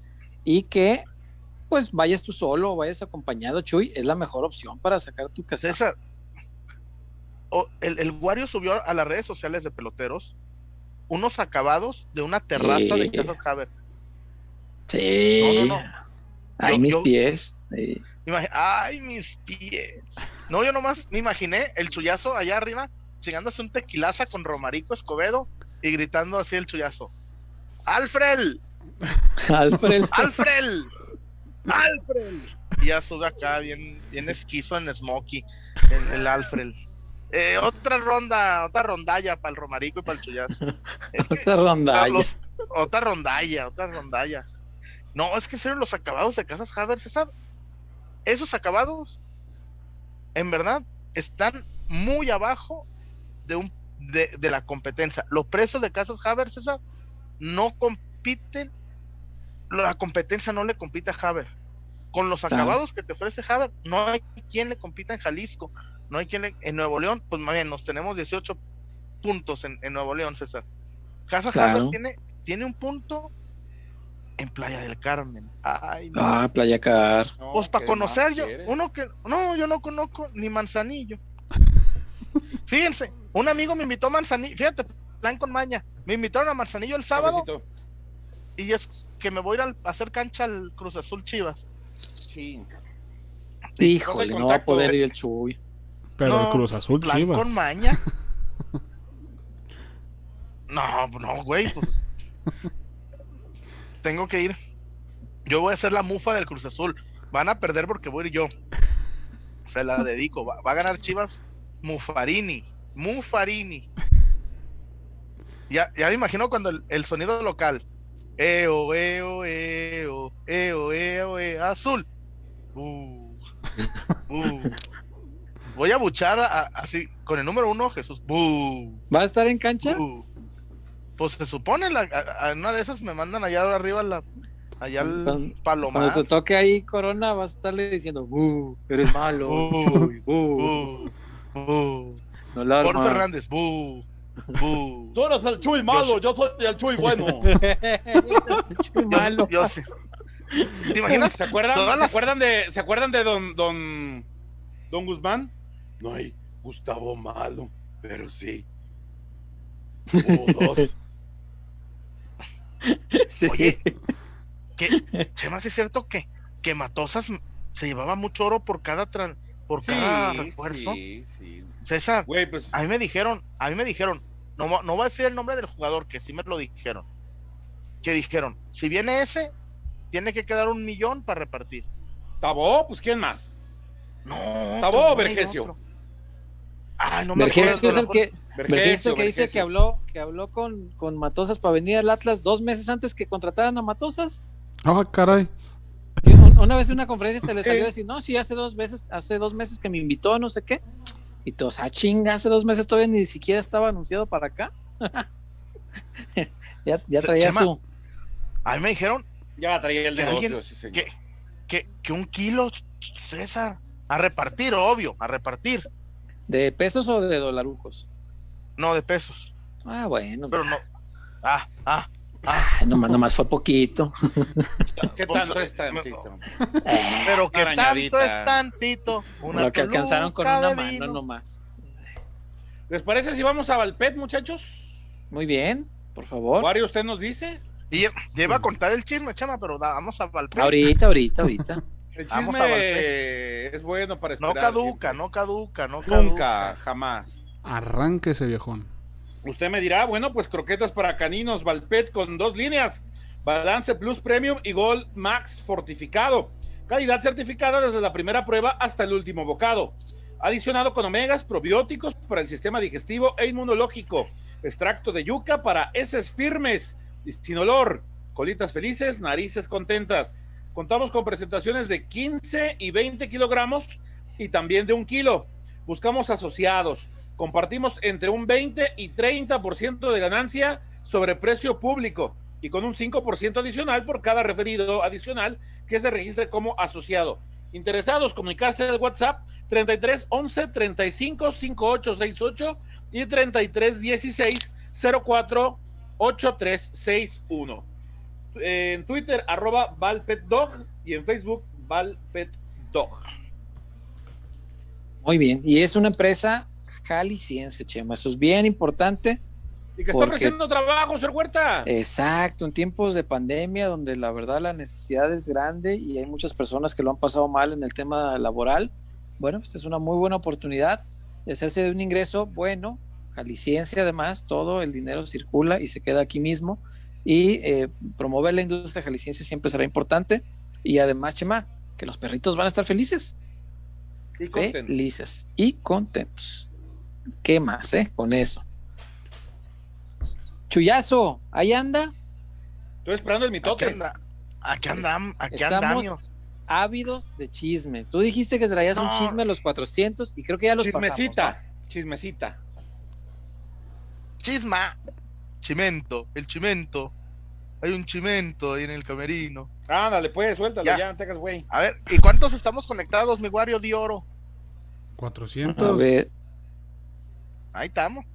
y que pues vayas tú solo o vayas acompañado, Chuy, es la mejor opción para sacar tu casa. César, el, el Wario subió a las redes sociales de peloteros unos acabados de una terraza de Casas Haber. Sí. Ay, mis pies. Ay, mis pies. No, yo nomás me imaginé el chullazo allá arriba, chingándose un tequilaza con Romarico Escobedo y gritando así el chullazo. ¡Alfred! <laughs> ¡Alfred! ¡Alfred! ¡Alfred! Y ya sube acá bien, bien esquizo en Smokey, el, el Alfred. Eh, otra ronda, otra rondalla para el Romarico y para el Chullazo. <laughs> otra rondalla. otra rondalla, otra rondalla. No, es que en serio, los acabados de Casas Haber, César, esos acabados, en verdad, están muy abajo de, un, de, de la competencia. Los precios de Casas Haber, César, no compiten, la competencia no le compite a Haber. Con los acabados que te ofrece Haber, no hay quien le compita en Jalisco, no hay quien le, en Nuevo León, pues más bien nos tenemos 18 puntos en, Nuevo León, César. Casa Haber tiene, tiene un punto en Playa del Carmen. Ay, ah, Playa Car. pues para conocer yo, uno que, no, yo no conozco ni Manzanillo. <laughs> Fíjense, un amigo me invitó a Manzanillo, fíjate, plan con maña, me invitaron a Manzanillo el sábado. Y es que me voy a ir a hacer cancha al Cruz Azul Chivas. Híjole, no va a poder ir el Chuy. Pero el Cruz Azul Chivas. con maña. <laughs> no, no, güey, pues. <laughs> Tengo que ir. Yo voy a ser la mufa del Cruz Azul. Van a perder porque voy a ir yo. Se la dedico. Va, a ganar Chivas Mufarini. Mufarini. <laughs> Ya, ya me imagino cuando el, sonido local. Eo, eo, eo, eo, eo, eo, azul. Uh, uh. Voy a buchar así, con el número uno, Jesús. ¿Va a estar en cancha? Pues se supone, la, a, una de esas me mandan allá arriba, la, allá al palomar. Cuando te toque ahí Corona, vas a estarle diciendo, eres malo, Chuy, Por Fernández, Tú eres el Chuy malo, yo, soy el Chuy bueno. <laughs> <laughs> chuy malo. Yo, sé. ¿Te imaginas? ¿Se acuerdan, ¿se acuerdan de, ¿se acuerdan de don, don, don Guzmán? No hay Gustavo malo, pero sí. Hubo <laughs> dos. Sí. Oye, que, Chema, es cierto que, que Matosas se llevaba mucho oro por cada por cada refuerzo. Sí, sí. César, pues a mí me dijeron, a mí me dijeron, no, no voy a decir el nombre del jugador, que sí me lo dijeron. Que dijeron, si viene ese, tiene que quedar un millón para repartir. ¿Tabó? Pues ¿quién más? No. ¿Tabó o Vergesio? Ay, no me Vergesio es el que, Vergesio, que dice que habló, que habló con, con Matosas para venir al Atlas dos meses antes que contrataran a Matosas. Ah, caray. Una vez en una conferencia se le salió a decir, no, sí, hace dos meses, hace dos meses que me invitó, no sé qué. Y todos, ah, chinga, hace dos meses todavía ni siquiera estaba anunciado para acá. <laughs> ya, ya traía su. A mí me dijeron. Ya traía el negocio, Que, que, que un kilo, César, a repartir, obvio, a repartir. ¿De pesos o de dolarucos? No, de pesos. Ah, bueno. Pero no. Ah, ah, Ah, nomás, nomás fue poquito. <laughs> ¿Qué tanto es tantito? Pero qué tanto es tantito. Lo que alcanzaron con una mano nomás. ¿Les parece si vamos a Valpet, muchachos? Muy bien, por favor. Wario, ¿usted nos dice? Y lleva a contar el chisme, chama, pero vamos a Valpet. Ahorita, ahorita, ahorita. <laughs> El chisme es bueno para esperar. No caduca, no caduca, no caduca. Nunca, jamás. Arranque ese viejón. Usted me dirá, bueno, pues croquetas para caninos Valpet con dos líneas, Balance Plus Premium y Gold Max fortificado. Calidad certificada desde la primera prueba hasta el último bocado. Adicionado con omegas, probióticos para el sistema digestivo e inmunológico. Extracto de yuca para heces firmes sin olor. Colitas felices, narices contentas. Contamos con presentaciones de 15 y 20 kilogramos y también de un kilo. Buscamos asociados compartimos entre un 20 y 30% de ganancia sobre precio público y con un 5% adicional por cada referido adicional que se registre como asociado. Interesados, comunicarse al WhatsApp 33 11 35 58 68 y 33 16 04 8361. en Twitter, arroba valpetdog y en Facebook, valpetdog. Muy bien, y es una empresa jalisciense, Chema, eso es bien importante. Y que está ofreciendo trabajo, Sir Huerta. Exacto, en tiempos de pandemia, donde la verdad la necesidad es grande y hay muchas personas que lo han pasado mal en el tema laboral. Bueno, esta es una muy buena oportunidad de hacerse de un ingreso bueno, jalisciense además, todo el dinero circula y se queda aquí mismo. Y eh, promover la industria jalisciense siempre será importante. Y además, Chema, que los perritos van a estar felices. Y contentos. Felices y contentos. ¿Qué más, eh? Con eso. Chuyazo, ¿ahí anda? Estoy esperando el mitote. Aquí, anda, aquí andamos, aquí Estamos andamos. ávidos de chisme. Tú dijiste que traías un No. chisme a los 400 y creo que ya los Chismecita, pasamos, chismecita. Chisma. Chimento, el chimento. Hay un chimento ahí en el camerino. Ándale, pues, suéltalo, Ya. ya, no te hagas güey. A ver, ¿y cuántos estamos conectados, mi Wario de oro? ¿no? A 400. ver, Ahí estamos.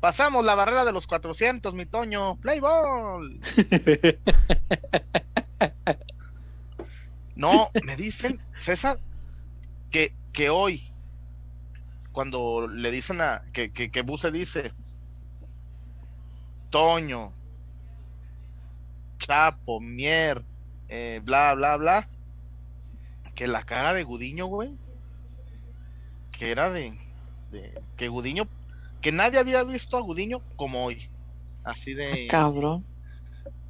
Pasamos la barrera de los 400, mi Toño. Play ball. <laughs> No, me dicen, César, que, que hoy, cuando le dicen a, que, que, que Buse dice, Toño, Chapo, Mier, eh, bla, bla, bla, que la cara de Gudiño, güey, que era de, de- que Gudiño, que nadie había visto a Gudiño como hoy, así de, cabrón.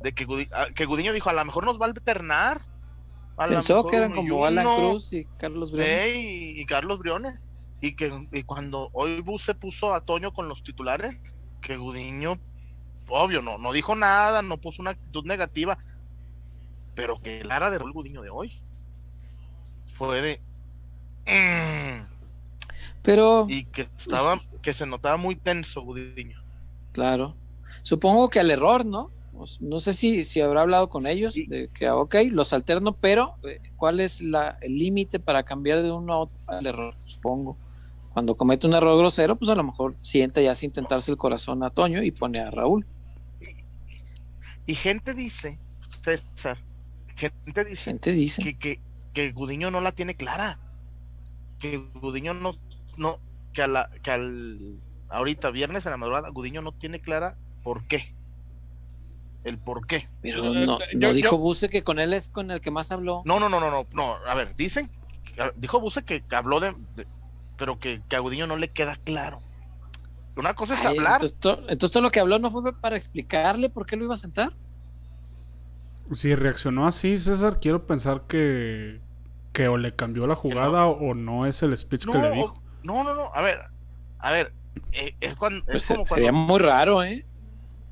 de que, Gudi- ah, que Gudiño dijo, a lo mejor nos va a alternar. a Pensó que eran como Alan uno". Cruz y Carlos Briones. Eh, y, y Carlos Briones. Y que y cuando hoy Bus se puso a Toño con los titulares, que Gudiño, obvio, no, no dijo nada, no puso una actitud negativa, pero que Lara de el Gudiño de hoy fue de. "Mm", Pero, y que estaba, que se notaba muy tenso Gudiño. claro. Supongo que al error, ¿no? Pues, No sé si, si habrá hablado con ellos Y- de que, ok, los alterno, pero eh, ¿cuál es la, el límite para cambiar de uno a otro al error? Supongo. Cuando comete un error grosero, pues a lo mejor sienta ya sin tentarse el corazón a Toño y pone a Raúl. Y gente dice, César, gente dice Gente dice. que, que, que Gudiño no la tiene clara. Que Gudiño no, no, que a la, que al ahorita, viernes a la madrugada, Gudiño no tiene clara por qué. El por qué. Pero Eh, no, yo- no dijo yo- Buse que con él es con el que más habló. No, no, no, no, no, no. A ver, dicen, dijo Buse que, habló de, de- pero que, que a Gudiño no le queda claro. Una cosa es Ay, hablar. entonces, to- entonces todo lo que habló no fue para explicarle por qué lo iba a sentar. Si reaccionó así, César, quiero pensar que, que o le cambió la jugada o no es el speech que le dijo. No, no, no. A ver, a ver. eh, es cuando, Pues es como sería cuando muy raro, ¿eh?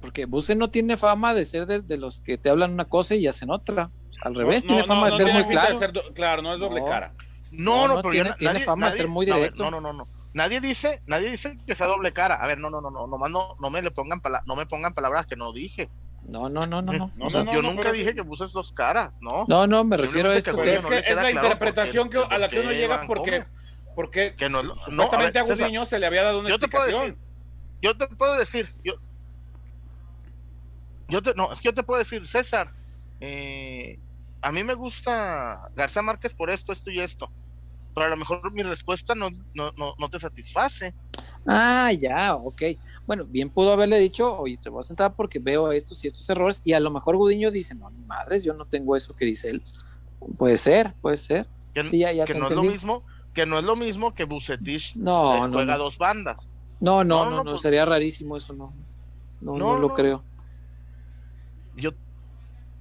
Porque Buse no tiene fama de ser de, de los que te hablan una cosa y hacen otra. Al revés, No, tiene no, fama no, de ser muy claro. ser do- claro, no es doble No. cara. No, No, no, no, pero tiene- yo na- tiene nadie- fama de ser muy directo. no, no, no, no. Nadie dice, nadie dice que sea doble cara. A ver, no, no, no, no, nomás no, no me le pongan pala- no me pongan palabras que no dije. No, no, no, no, no. No, O sea, no, yo no, nunca dije que uses dos caras, ¿no? no, no, me refiero a esto que Pues que Gudiño es que es la claro interpretación que, a la que uno llega porque. Porque Que no supuestamente a a, ver, César, Gudiño se le había dado una yo te puedo explicación. decir, yo te puedo decir, yo, yo te, no, es que yo te puedo decir, César, eh, a mí me gusta García Márquez por esto, esto y esto, pero a lo mejor mi respuesta no, no, no, no te satisface. Ah, ya, ok. Bueno, bien pudo haberle dicho, oye, te voy a sentar porque veo estos y estos errores, y a lo mejor Gudiño dice, no, ni madres, yo no tengo eso que dice él. Puede ser, puede ser. Que, Sí, ya, ya que te no es lo mismo, que no es lo mismo que Bucetich No, no, juega no. dos bandas. No, no, No, no, no, no, pues- sería rarísimo eso, no. No, no, No, lo no. creo. Yo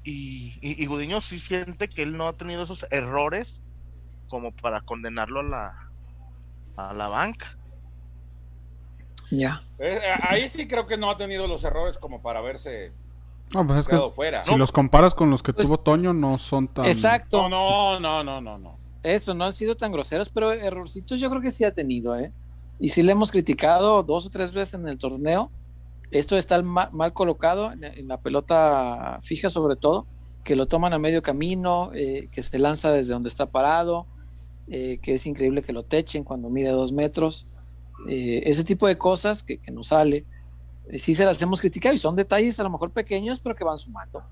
y, y, y Gudiño sí siente que él no ha tenido esos errores como para condenarlo a la a la banca. Ya. Eh, eh, ahí sí creo que no ha tenido los errores como para haberse No, pues es que quedado fuera. si los comparas con los que Pues- tuvo Toño, no son tan. Exacto. No, no, no, no, no. Eso, no han sido tan groseros, pero errorcitos yo creo que sí ha tenido, ¿eh? Y sí le hemos criticado dos o tres veces en el torneo. Esto está ma- mal colocado en, la pelota fija sobre todo, que lo toman a medio camino, eh, que se lanza desde donde está parado, eh, que es increíble que lo techen cuando mide dos metros. Eh, ese tipo de cosas que, que no sale, sí se las hemos criticado y son detalles a lo mejor pequeños, pero que van sumando.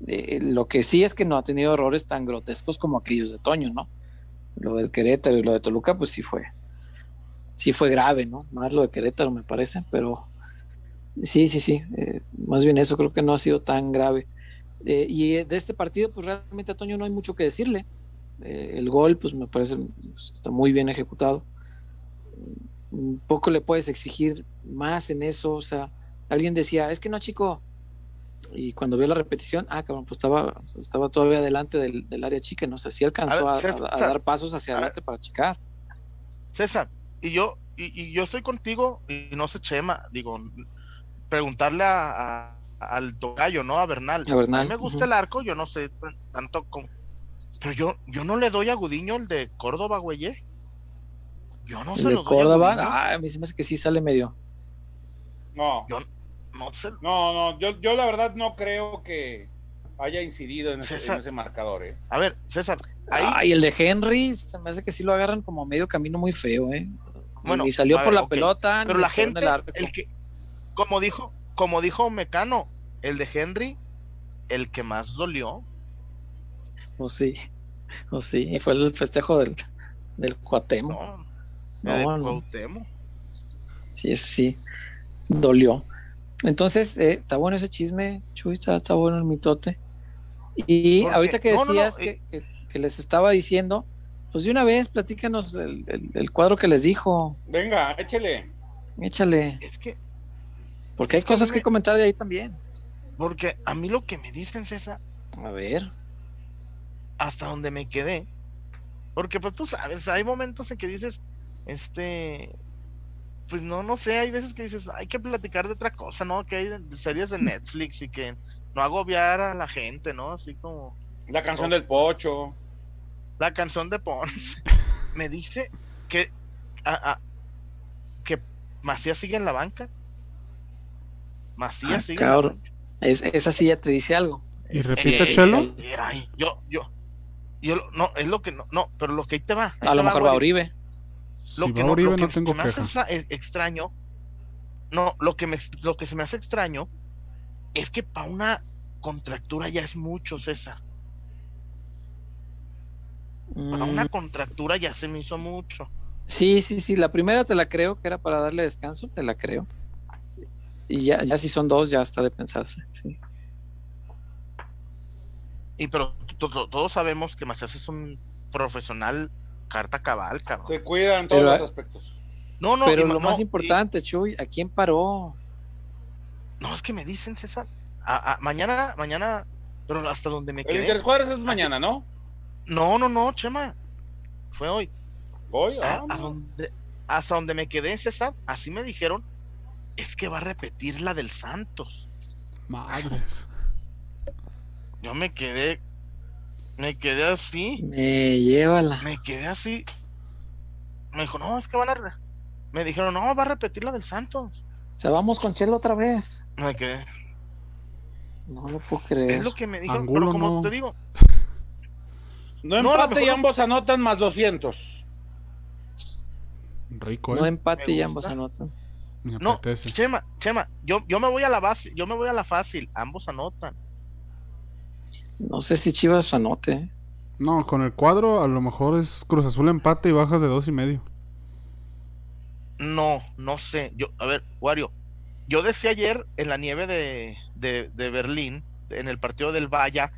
Lo que sí es que no ha tenido errores tan grotescos como aquellos de Toño, ¿no? Lo del Querétaro y lo de Toluca, pues sí fue, sí fue grave, ¿no? Más lo de Querétaro me parece, pero sí, sí, sí, eh, más bien eso creo que no ha sido tan grave. Eh, y de este partido, pues realmente a Toño no hay mucho que decirle. el gol, pues me parece, pues, está muy bien ejecutado. Un poco le puedes exigir más en eso, o sea, alguien decía, es que no, chico, y cuando vio la repetición, ah, cabrón, pues estaba, estaba todavía adelante del, área chica, no sé, si alcanzó a, dar pasos hacia adelante para chicar. César, y yo, y, yo estoy contigo, y no sé, Chema, digo, preguntarle a, al tocayo, ¿no? A Bernal. A, mí me gusta el arco, yo no sé tanto como. Pero yo, yo no le doy a Gudiño el de Córdoba, güey. ¿eh? Yo no ¿El de Córdoba, ah, a mí se me hace que sí sale medio. No. Yo, no No, yo, yo la verdad no creo que haya incidido en, ese, marcador. ¿eh? A ver, César. Ahí... el de Henry se me hace que sí lo agarran como medio camino muy feo, ¿eh? Bueno, y salió por la pelota. Pero la gente, el, que, como dijo, como dijo Mecano, el de Henry, el que más dolió. Pues sí, pues sí, y fue el festejo del, del Cuatemo. No, no, Sí, ese sí, dolió. Entonces, eh, está bueno ese chisme, Chuy, está, bueno el mitote. Y ahorita que decías eh. que, les estaba diciendo, pues de una vez platícanos el, cuadro que les dijo. Venga, échale. Échale. Es que. Porque hay cosas que, comentar de ahí también. Porque a mí lo que me dicen, César. A ver. Hasta donde me quedé. Porque pues tú sabes, hay momentos en que dices, este, pues no, no sé, hay veces que dices, hay que platicar de otra cosa, ¿no? Que hay series de Netflix y que no agobiar a la gente, ¿no? Así como... La canción del Pocho. La canción de Pons. <laughs> Me dice que... A, que Macías sigue en la banca. Macías ah, sigue en la banca. Es, esa sí ya te dice algo. ¿Y repite, Chelo? Yo, yo, yo, no, es lo que no, no, pero lo que ahí te va. a lo mejor va Uribe. Lo que, no, lo que se me hace eh, extraño, no, lo que, me, lo que se me hace extraño es que para una contractura ya es mucho, César. Para una mm. contractura ya se me hizo mucho. Sí, sí, sí. La primera te la creo, que era para darle descanso, te la creo. Y ya, ya si son dos, ya está de pensarse, sí. Y pero todos sabemos que Macías es un profesional carta cabal, cabrón. Se cuidan todos los aspectos. No, no, pero lo más importante, Chuy, ¿a quién paró? No, es que me dicen, César. A, mañana, mañana, pero hasta donde me quedé. El Interescuadras es mañana, ¿no? No, no, no, Chema. Fue hoy. Hoy, ah, hasta donde me quedé, César, así me dijeron, es que va a repetir la del Santos. Madres. Yo me quedé, me quedé así. Me llévala. Me quedé así. Me dijo, no, es que van a. Me dijeron, no, va a repetir la del Santos. O sea, vamos con Chelo otra vez. Me quedé. No lo puedo creer. Es lo que me dijeron, pero como te digo. No empate y ambos anotan más 200. Rico, ¿eh? No empate y ambos anotan. No, Chema, Chema, yo, yo me voy a la base, yo me voy a la fácil, ambos anotan. No sé si Chivas anote. ¿eh? No, con el cuadro a lo mejor es Cruz Azul empate y bajas de dos y medio. No, no sé. Yo, a ver, Wario, yo decía ayer en la nieve de, de, Berlín, en el partido del Valla,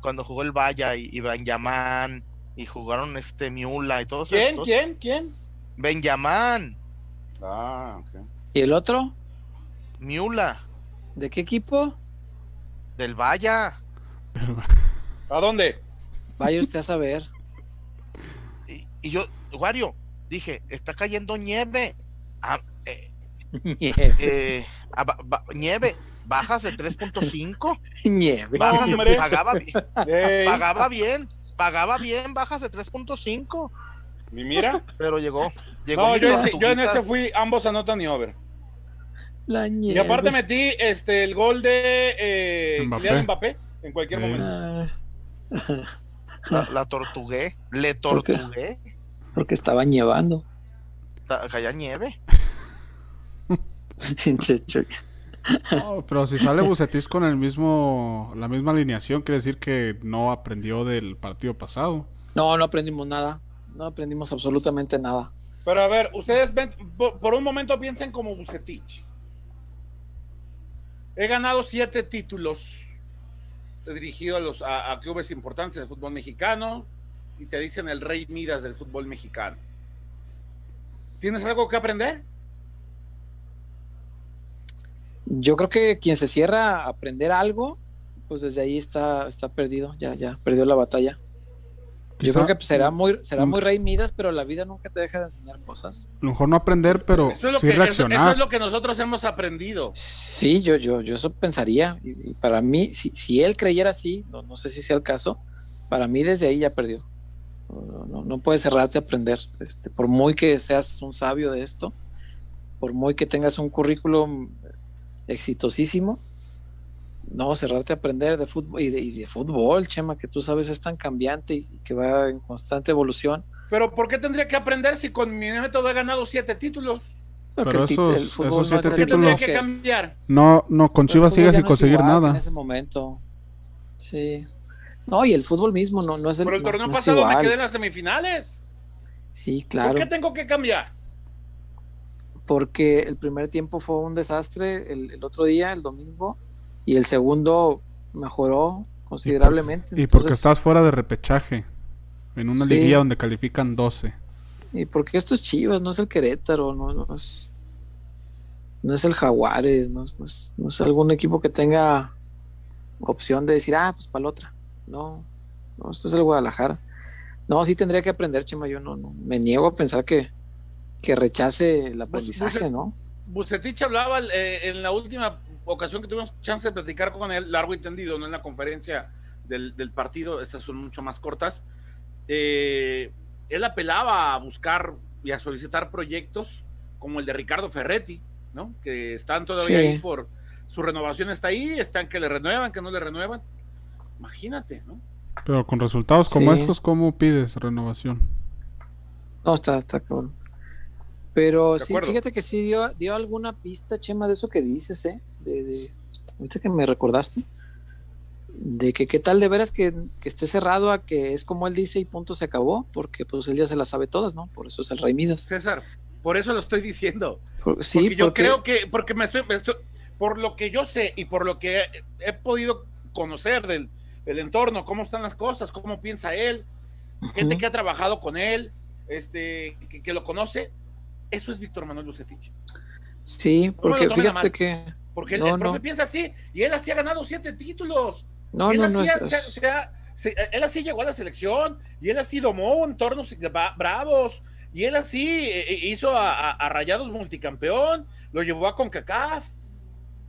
cuando jugó el Valla y, y Benjamán y jugaron este Miula y todos ¿Quién? ¿Quién? ¿Quién? Benjamán. Ah, ok. ¿Y el otro? Miula. ¿De qué equipo? Del Valla. <laughs> ¿A dónde? Vaya usted a saber. Y, yo, Wario, dije, está cayendo nieve. Ah, eh, eh, nieve. bajas de 3.5. Nieve. Bajas de, pagaba, pagaba bien. Pagaba bien, bajas de 3.5. ¿Y mira? Pero llegó. no, yo, en ese fui, ambos anotan y over. La nieve. Y aparte metí este el gol de eh, Mbappé en cualquier momento. <laughs> La, tortugué, le tortugué. Porque, estaba nevando. Caía nieve. <laughs> pero si sale Bucetich con el mismo, la misma alineación, quiere decir que no aprendió del partido pasado. No, no aprendimos nada. No aprendimos absolutamente nada. Pero a ver, ustedes ven, por, un momento piensen como Bucetich. He ganado siete títulos dirigido a, los, a clubes importantes del fútbol mexicano y te dicen el rey Midas del fútbol mexicano. ¿Tienes algo que aprender? Yo creo que quien se cierra a aprender algo, pues desde ahí está, está perdido, ya, ya, perdió la batalla. Yo creo que pues, será muy, será muy rey Midas, pero la vida nunca te deja de enseñar cosas. A lo mejor no aprender, pero eso es sí reaccionar. Eso, es lo que nosotros hemos aprendido. Sí, yo, yo, yo eso pensaría. Y, para mí, si, si, él creyera así, no, no, sé si sea el caso, para mí desde ahí ya perdió. No, no, no puedes cerrarte a aprender. Este, por muy que seas un sabio de esto, por muy que tengas un currículum exitosísimo. No, cerrarte a aprender de fútbol y de, fútbol, Chema, que tú sabes es tan cambiante y que va en constante evolución. Pero ¿por qué tendría que aprender si con mi método he ganado siete títulos? Pero esos, siete títulos que cambiar. No, no, con Chivas sigue sin conseguir nada. En ese momento. Sí. No, y el fútbol mismo no, no es el Pero el torneo pasado me quedé en las semifinales. Sí, claro. ¿Por qué tengo que cambiar? porque el primer tiempo fue un desastre el, otro día, el domingo, y el segundo mejoró considerablemente. Y, porque estás fuera de repechaje, en una liguilla donde califican 12. Y porque esto es Chivas, no es el Querétaro, no, no es no es el Jaguares, no es, no es, algún equipo que tenga opción de decir, ah, pues para la otra. No, no, esto es el Guadalajara. No, sí tendría que aprender, Chema. Yo no, no me niego a pensar que, que rechace el aprendizaje, ¿no? Bucetich hablaba eh, en la última ocasión que tuvimos chance de platicar con él, largo y tendido, no en la conferencia del, partido, estas son mucho más cortas. Eh, él apelaba a buscar y a solicitar proyectos como el de Ricardo Ferretti, ¿no? Que están todavía ahí por su renovación está ahí, están que le renuevan, que no le renuevan. Imagínate, ¿no? Pero con resultados como estos, ¿cómo pides renovación? No, está, está cabrón. Pero sí, fíjate que sí dio, dio alguna pista, Chema, de eso que dices, ¿eh? De, de, ahorita que me recordaste. De que qué tal de veras que, esté cerrado a que es como él dice y punto se acabó, porque pues él ya se las sabe todas, ¿no? Por eso es el Rey Midas. César, por eso lo estoy diciendo. sí, yo creo que, porque me estoy, por lo que yo sé y por lo que he, podido conocer del, entorno, cómo están las cosas, cómo piensa él, gente que ha trabajado con él, este, que lo conoce, eso es Víctor Manuel Lucetich. Sí, porque fíjate que. Porque el, profe piensa así, y él así ha ganado siete títulos. No, no, no. él así llegó a la selección, y él así domó entornos bravos, y él así eh, eh, hizo a, Rayados multicampeón, lo llevó a CONCACAF.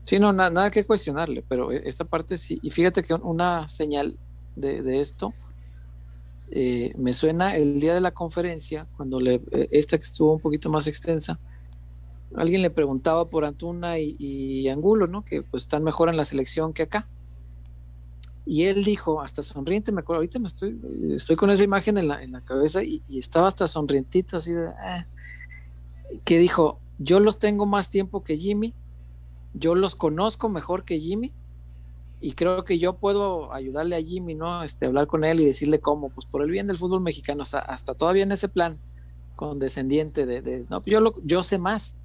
Sí, no, nada que cuestionarle, pero esta parte sí. Y fíjate que una señal de, de esto eh, me suena el día de la conferencia, cuando le, eh, esta que estuvo un poquito más extensa, alguien le preguntaba por Antuna y, Angulo, ¿no? Que pues están mejor en la selección que acá. Y él dijo, hasta sonriente, me acuerdo, ahorita me estoy, estoy con esa imagen en la, en la cabeza y, estaba hasta sonrientito, así de, ah", que dijo, yo los tengo más tiempo que Jimmy, yo los conozco mejor que Jimmy y creo que yo puedo ayudarle a Jimmy, ¿no? Este, hablar con él y decirle cómo, pues por el bien del fútbol mexicano, hasta todavía en ese plan condescendiente de, de no, yo, lo, yo sé más,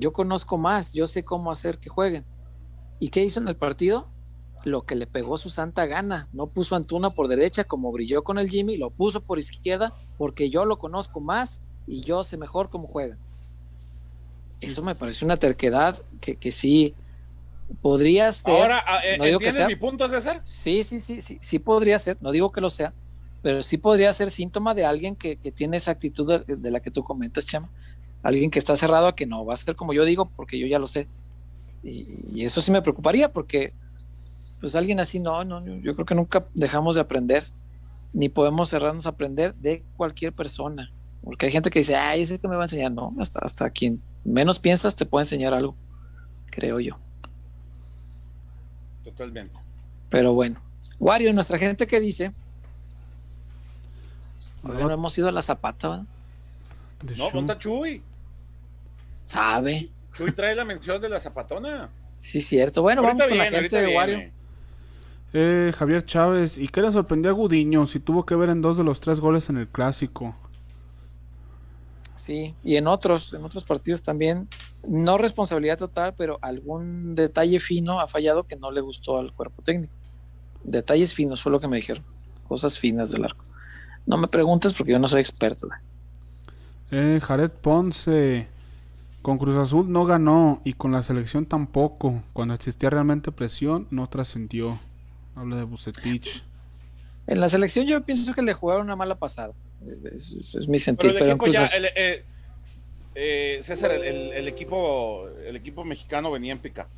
yo conozco más, yo sé cómo hacer que jueguen. ¿Y qué hizo en el partido? Lo que le pegó su santa gana, no puso a Antuna por derecha como brilló con el Jimmy, lo puso por izquierda porque yo lo conozco más y yo sé mejor cómo juega. Eso me parece una terquedad que, que sí, podría ser. Ahora, ah, no digo que sea, mi punto, César? Sí, sí, sí, sí, sí podría ser, no digo que lo sea, pero sí podría ser síntoma de alguien que, tiene esa actitud de, la que tú comentas, Chema. Alguien que está cerrado a que no va a ser como yo digo, porque yo ya lo sé. Y, eso sí me preocuparía, porque pues alguien así, no, no, yo creo que nunca dejamos de aprender, ni podemos cerrarnos a aprender de cualquier persona. Porque hay gente que dice, ay, ese que me va a enseñar. No, hasta, hasta quien menos piensas te puede enseñar algo, creo yo. Totalmente. Pero bueno. Wario, nuestra gente que dice. no hemos ido a la zapata, ¿verdad? No, ponta Chuy. Sabe. Chuy trae la mención de la zapatona. Sí, cierto. Bueno, vamos con la gente de Wario. Eh, Javier Chávez, ¿y qué le sorprendió a Gudiño si tuvo que ver en dos de los tres goles en el clásico? Sí, y en otros, en otros partidos también, no responsabilidad total, pero algún detalle fino ha fallado que no le gustó al cuerpo técnico. Detalles finos fue lo que me dijeron, cosas finas del arco. No me preguntes porque yo no soy experto. Eh, Jared Ponce, con Cruz Azul no ganó y con la selección tampoco. Cuando existía realmente presión, no trascendió. Habla de Bucetich. En la selección yo pienso que le jugaron una mala pasada. Es, mi sentir. Pero, eh, eh, César, el, equipo, el equipo mexicano venía en pica.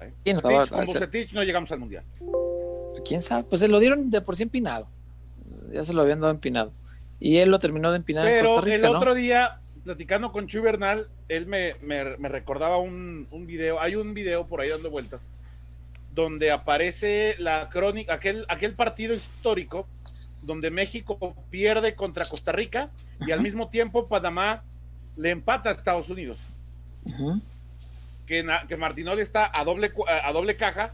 ¿eh? con Bucetich no llegamos al mundial. ¿Quién sabe? Pues se lo dieron de por sí empinado. Ya se lo habían dado empinado. Y él lo terminó de empinar Pero en Costa Rica, el otro día, platicando con Chuy Bernal, él me, recordaba un, un, video. Hay un video por ahí dando vueltas donde aparece la crónica, aquel, aquel partido histórico donde México pierde contra Costa Rica y al mismo tiempo Panamá le empata a Estados Unidos. que, que Martinoli está a doble, a doble caja,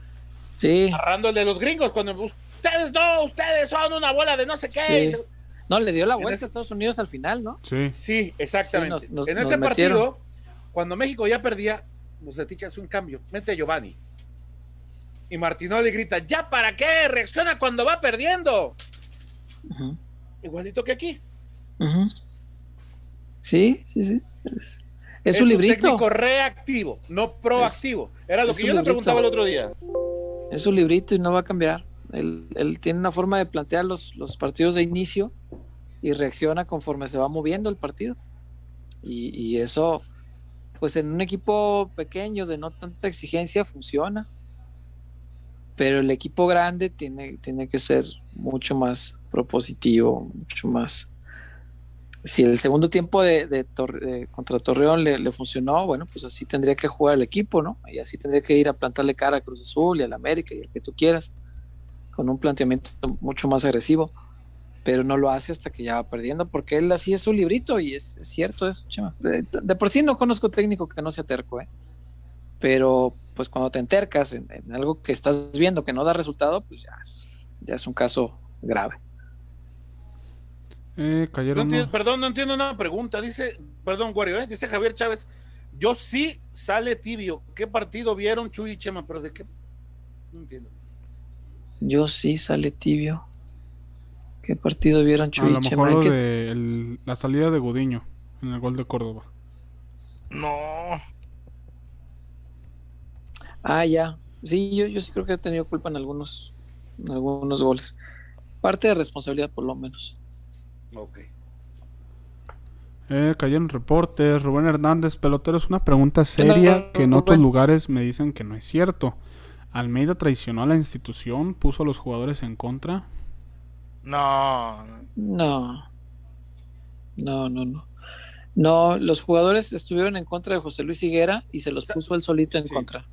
sí. agarrando el de los gringos, cuando ustedes no, ustedes son una bola de no sé qué. No, le dio la vuelta a Estados Unidos al final, ¿no? Sí, sí exactamente. en ese partido, cuando México ya perdía, Bucetich hace un cambio, mete a Giovanni. Y Martinoli grita, ¿ya para qué? Reacciona cuando va perdiendo. Igualito que aquí. Sí, sí, sí. Es, un librito. técnico reactivo, no proactivo. Era lo que yo le preguntaba el otro día. Es un librito y no va a cambiar. Él, tiene una forma de plantear los, los, partidos de inicio y reacciona conforme se va moviendo el partido. Y, y, eso, pues en un equipo pequeño de no tanta exigencia, funciona pero el equipo grande tiene, tiene que ser mucho más propositivo, mucho más... Si el segundo tiempo de, contra Torreón le, funcionó, bueno, pues así tendría que jugar el equipo, ¿no? Y así tendría que ir a plantarle cara a Cruz Azul y al América y al que tú quieras, con un planteamiento mucho más agresivo, pero no lo hace hasta que ya va perdiendo, porque él así es su librito y es, cierto eso, chema. De, de, por sí no conozco técnico que no sea terco, ¿eh? pero pues cuando te entercas en, algo que estás viendo que no da resultado, pues ya es, ya es un caso grave. Eh, perdón, no entiendo una pregunta. Dice, perdón, Wario, ¿eh? dice Javier Chávez. Yo sí sale tibio. ¿Qué partido vieron Chuy y Chema? ¿Pero de qué? No entiendo. Yo sí sale tibio. ¿Qué partido vieron Chuy y Chema? la salida de Gudiño en el gol de Córdoba. No. Ah, ya. Sí, yo, yo sí creo que he tenido culpa en algunos, algunos goles. Parte de responsabilidad, por lo menos. Ok. Eh, cayeron reportes. Rubén Hernández, pelotero, es una pregunta seria que en otros lugares me dicen que no es cierto. ¿Almeida traicionó a la institución? ¿Puso a los jugadores en contra? No. No. No, no, no. No, los jugadores estuvieron en contra de José Luis Higuera y se los puso él solito en contra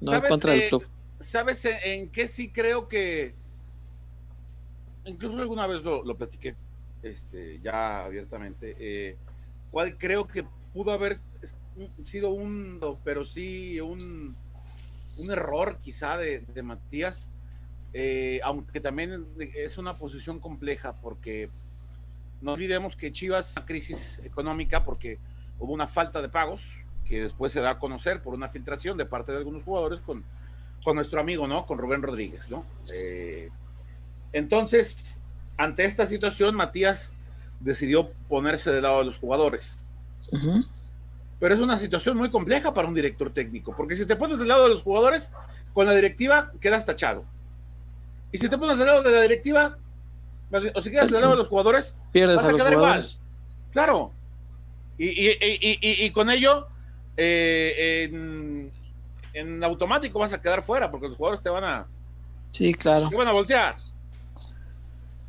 no contra del club. ¿Sabes en qué sí creo que incluso alguna vez lo, lo platiqué este, ya abiertamente, eh, cuál creo que pudo haber sido un, pero sí un, un error quizá de, de Matías, eh, aunque también es una posición compleja porque no olvidemos que Chivas una crisis económica porque hubo una falta de pagos, que después se da a conocer por una filtración de parte de algunos jugadores con, con nuestro amigo, ¿no? Con Rubén Rodríguez, ¿no? Eh, entonces, ante esta situación, Matías decidió ponerse del lado de los jugadores. Pero es una situación muy compleja para un director técnico, porque si te pones del lado de los jugadores, con la directiva quedas tachado. Y si te pones del lado de la directiva, o si quedas del lado de los jugadores, pierdes vas a, quedar igual. Claro. Y, y, y, y, con ello eh, en, automático vas a quedar fuera porque los jugadores te van a. Sí, claro. Te van a voltear.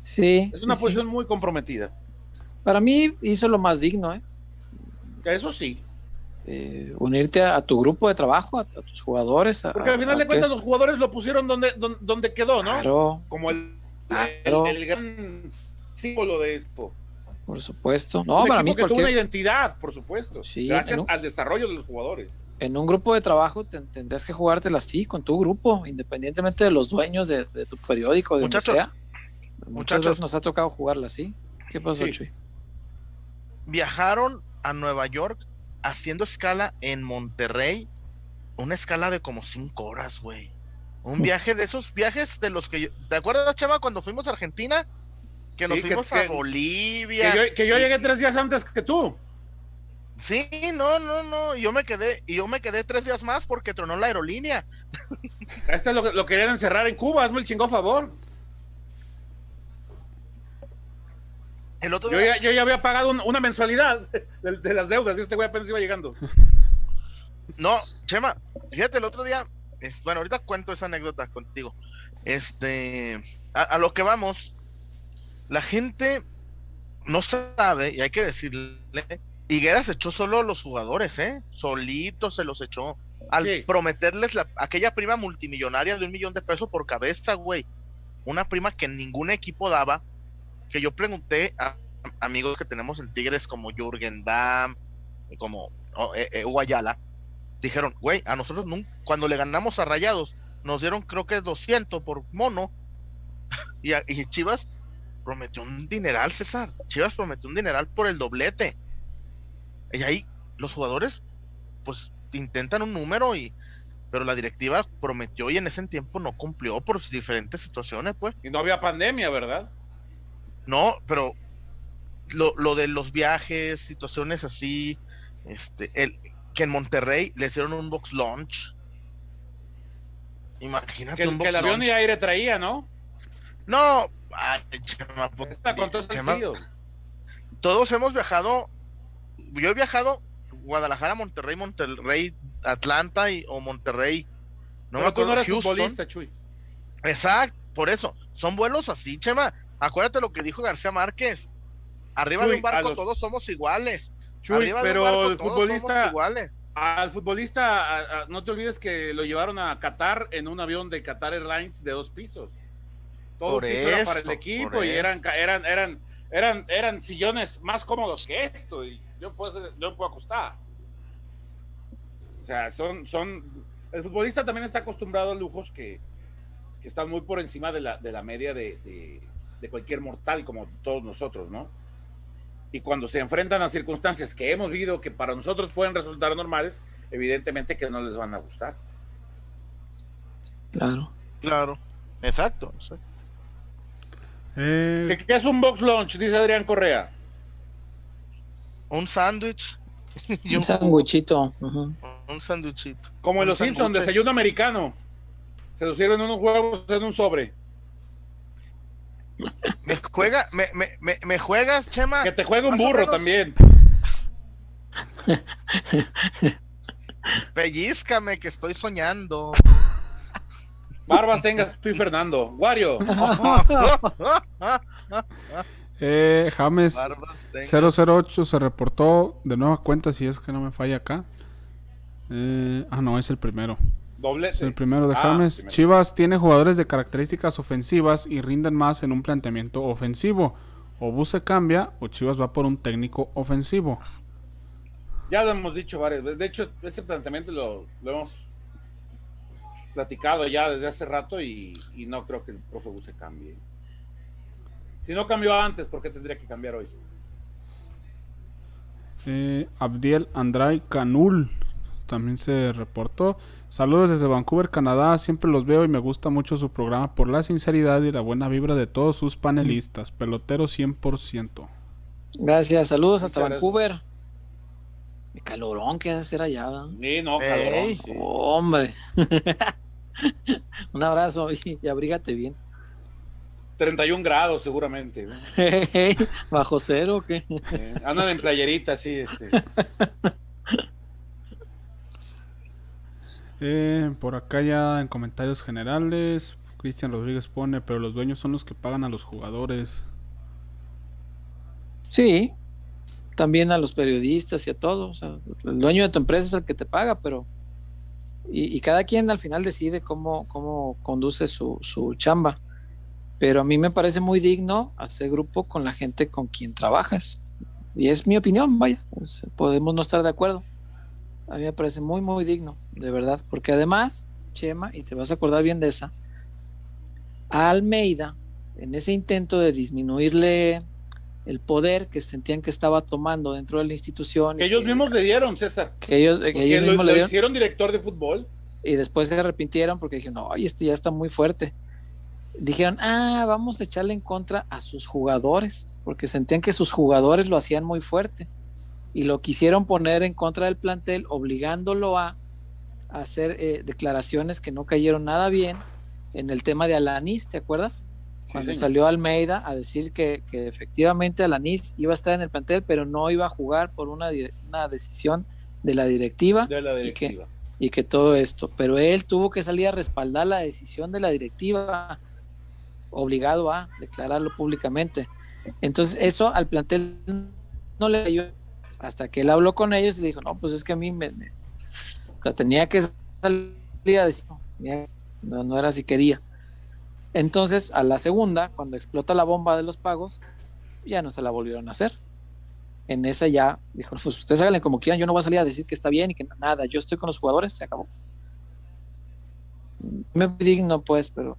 Sí. Es una posición muy comprometida. Para mí hizo lo más digno, ¿eh? Eso sí. Eh, unirte a, tu grupo de trabajo, a, tus jugadores. Porque al final de cuentas los jugadores lo pusieron donde, donde, quedó, ¿no? Como el, el, gran símbolo de esto. Por supuesto. No, para mí que tuvo una identidad, por supuesto. gracias al desarrollo de los jugadores. en un grupo de trabajo tendrías que jugártela así, con tu grupo, independientemente de los dueños de, tu periódico, de muchachos, sea. Muchas veces nos ha tocado jugarla así. ¿Qué pasó, Chuy? Viajaron a Nueva York haciendo escala en Monterrey, una escala de como cinco horas, güey. Un viaje de esos viajes de los que yo, ¿te acuerdas, Chava, cuando fuimos a Argentina? Que nos fuimos a Bolivia. Que yo, llegué tres días antes que tú. Sí, no, no, no. Yo me quedé, y yo me quedé tres días más porque tronó la aerolínea. <laughs> Este lo, lo querían encerrar en Cuba, hazme el chingó favor. El otro yo, ya, había pagado una mensualidad <laughs> de, las deudas y este güey apenas iba llegando. <laughs> No, Chema, fíjate, el otro día, es, bueno, ahorita cuento esa anécdota contigo. Este, a, lo que vamos, la gente no sabe, y hay que decirle, Higuera se echó solo los jugadores, ¿eh? Solito se los echó. Al prometerles la, aquella prima multimillonaria de un millón de pesos por cabeza, güey. Una prima que ningún equipo daba, que yo pregunté a amigos que tenemos en Tigres como Jürgen Damm, como eh, eh, Guayala, dijeron, güey, a nosotros nunca, cuando le ganamos a Rayados, nos dieron creo que 200 por mono, <laughs> y, y Chivas prometió un dineral, César, Chivas prometió un dineral por el doblete, y ahí los jugadores, pues intentan un número y pero la directiva prometió y en ese tiempo no cumplió por diferentes situaciones, pues. Y no había pandemia, ¿verdad? No, pero lo, de los viajes, situaciones así, este, el, que en Monterrey le hicieron un box launch. Imagínate que, un que el avión y aire traía, ¿no? No, ay, chema, todos hemos viajado. Yo he viajado Guadalajara, Monterrey, Monterrey, Atlanta y, o Monterrey. No me acuerdo. No futbolista, Chuy. Exacto, por eso. Son vuelos así, Chema. Acuérdate lo que dijo García Márquez. Arriba de un barco todos somos iguales. pero el futbolista, iguales. Al futbolista, no te olvides que lo llevaron a Qatar en un avión de Qatar Airlines de dos pisos. Todo piso era para el equipo y eran, eran, eran, eran, eran sillones más cómodos que esto. Y yo puedo, yo puedo acostar. O sea, son, son. El futbolista también está acostumbrado a lujos que, que están muy por encima de la, de la media de, de cualquier mortal, como todos nosotros, ¿no? Y cuando se enfrentan a circunstancias que hemos visto que para nosotros pueden resultar normales, evidentemente que no les van a gustar. Claro. Claro. Exacto. Eh, ¿Qué, es un box lunch? Dice Adrián Correa. Un sándwich. <laughs> un sándwichito. Un sándwichito. Como en los Simpsons, desayuno americano. Se lo sirven unos huevos en un sobre. Me juega, me, me, me, juegas, Chema. Que te juegue un burro también. Pellízcame que estoy soñando. Barbas tengas tú y Fernando. Wario. eh, James 008 se reportó de nueva cuenta si es que no me falla acá. Eh, ah, no, es el primero. El primero de ah, James. Chivas tiene jugadores de características ofensivas y rinden más en un planteamiento ofensivo. O Bus cambia o Chivas va por un técnico ofensivo. Ya lo hemos dicho varias veces. De hecho, ese planteamiento lo, hemos platicado ya desde hace rato y, no creo que el profe Buse cambie. Si no cambió antes, ¿por qué tendría que cambiar hoy? Eh, Abdiel Andray Canul también se reportó. Saludos desde Vancouver, Canadá. Siempre los veo y me gusta mucho su programa por la sinceridad y la buena vibra de todos sus panelistas. Pelotero 100%. Gracias, saludos hasta Vancouver. El calorón que hacer allá. Sí, no, calorón. hombre. <laughs> Un abrazo y, abrígate bien. 31 grados seguramente. <laughs> ¿Bajo cero o qué? andan en playerita, sí. Este. <laughs> Eh, por acá ya en comentarios generales, Cristian Rodríguez pone, pero los dueños son los que pagan a los jugadores. Sí, también a los periodistas y a todos. el dueño de tu empresa es el que te paga, pero... Y, cada quien al final decide cómo, cómo conduce su, su chamba. Pero a mí me parece muy digno hacer grupo con la gente con quien trabajas. Y es mi opinión, vaya. podemos no estar de acuerdo A mí me parece muy, muy digno, de verdad. Porque además, Chema, y te vas a acordar bien de esa, a Almeida, en ese intento de disminuirle el poder que sentían que estaba tomando dentro de la institución. Que ellos mismos le dieron, César. Que ellos, que ellos mismos le dieron. hicieron director de fútbol. Y después se arrepintieron porque dijeron, no, este ya está muy fuerte. Dijeron, ah, vamos a echarle en contra a sus jugadores, porque sentían que sus jugadores lo hacían muy fuerte. Y lo quisieron poner en contra del plantel, obligándolo a, hacer eh, declaraciones que no cayeron nada bien en el tema de Alanis, ¿te acuerdas? cuando salió Almeida a decir que, efectivamente Alanis iba a estar en el plantel, pero no iba a jugar por una, una decisión de la directiva. De la directiva. Y que, todo esto. Pero él tuvo que salir a respaldar la decisión de la directiva, obligado a declararlo públicamente. Entonces, eso al plantel no le dio hasta que él habló con ellos y dijo: No, pues es que a mí me. tenía que salir a decir, no, no era si quería. Entonces, a la segunda, cuando explota la bomba de los pagos, ya no se la volvieron a hacer. En esa ya dijo, pues ustedes háganle como quieran, yo no voy a salir a decir que está bien y que nada, yo estoy con los jugadores, se acabó. Me digno, pues, pero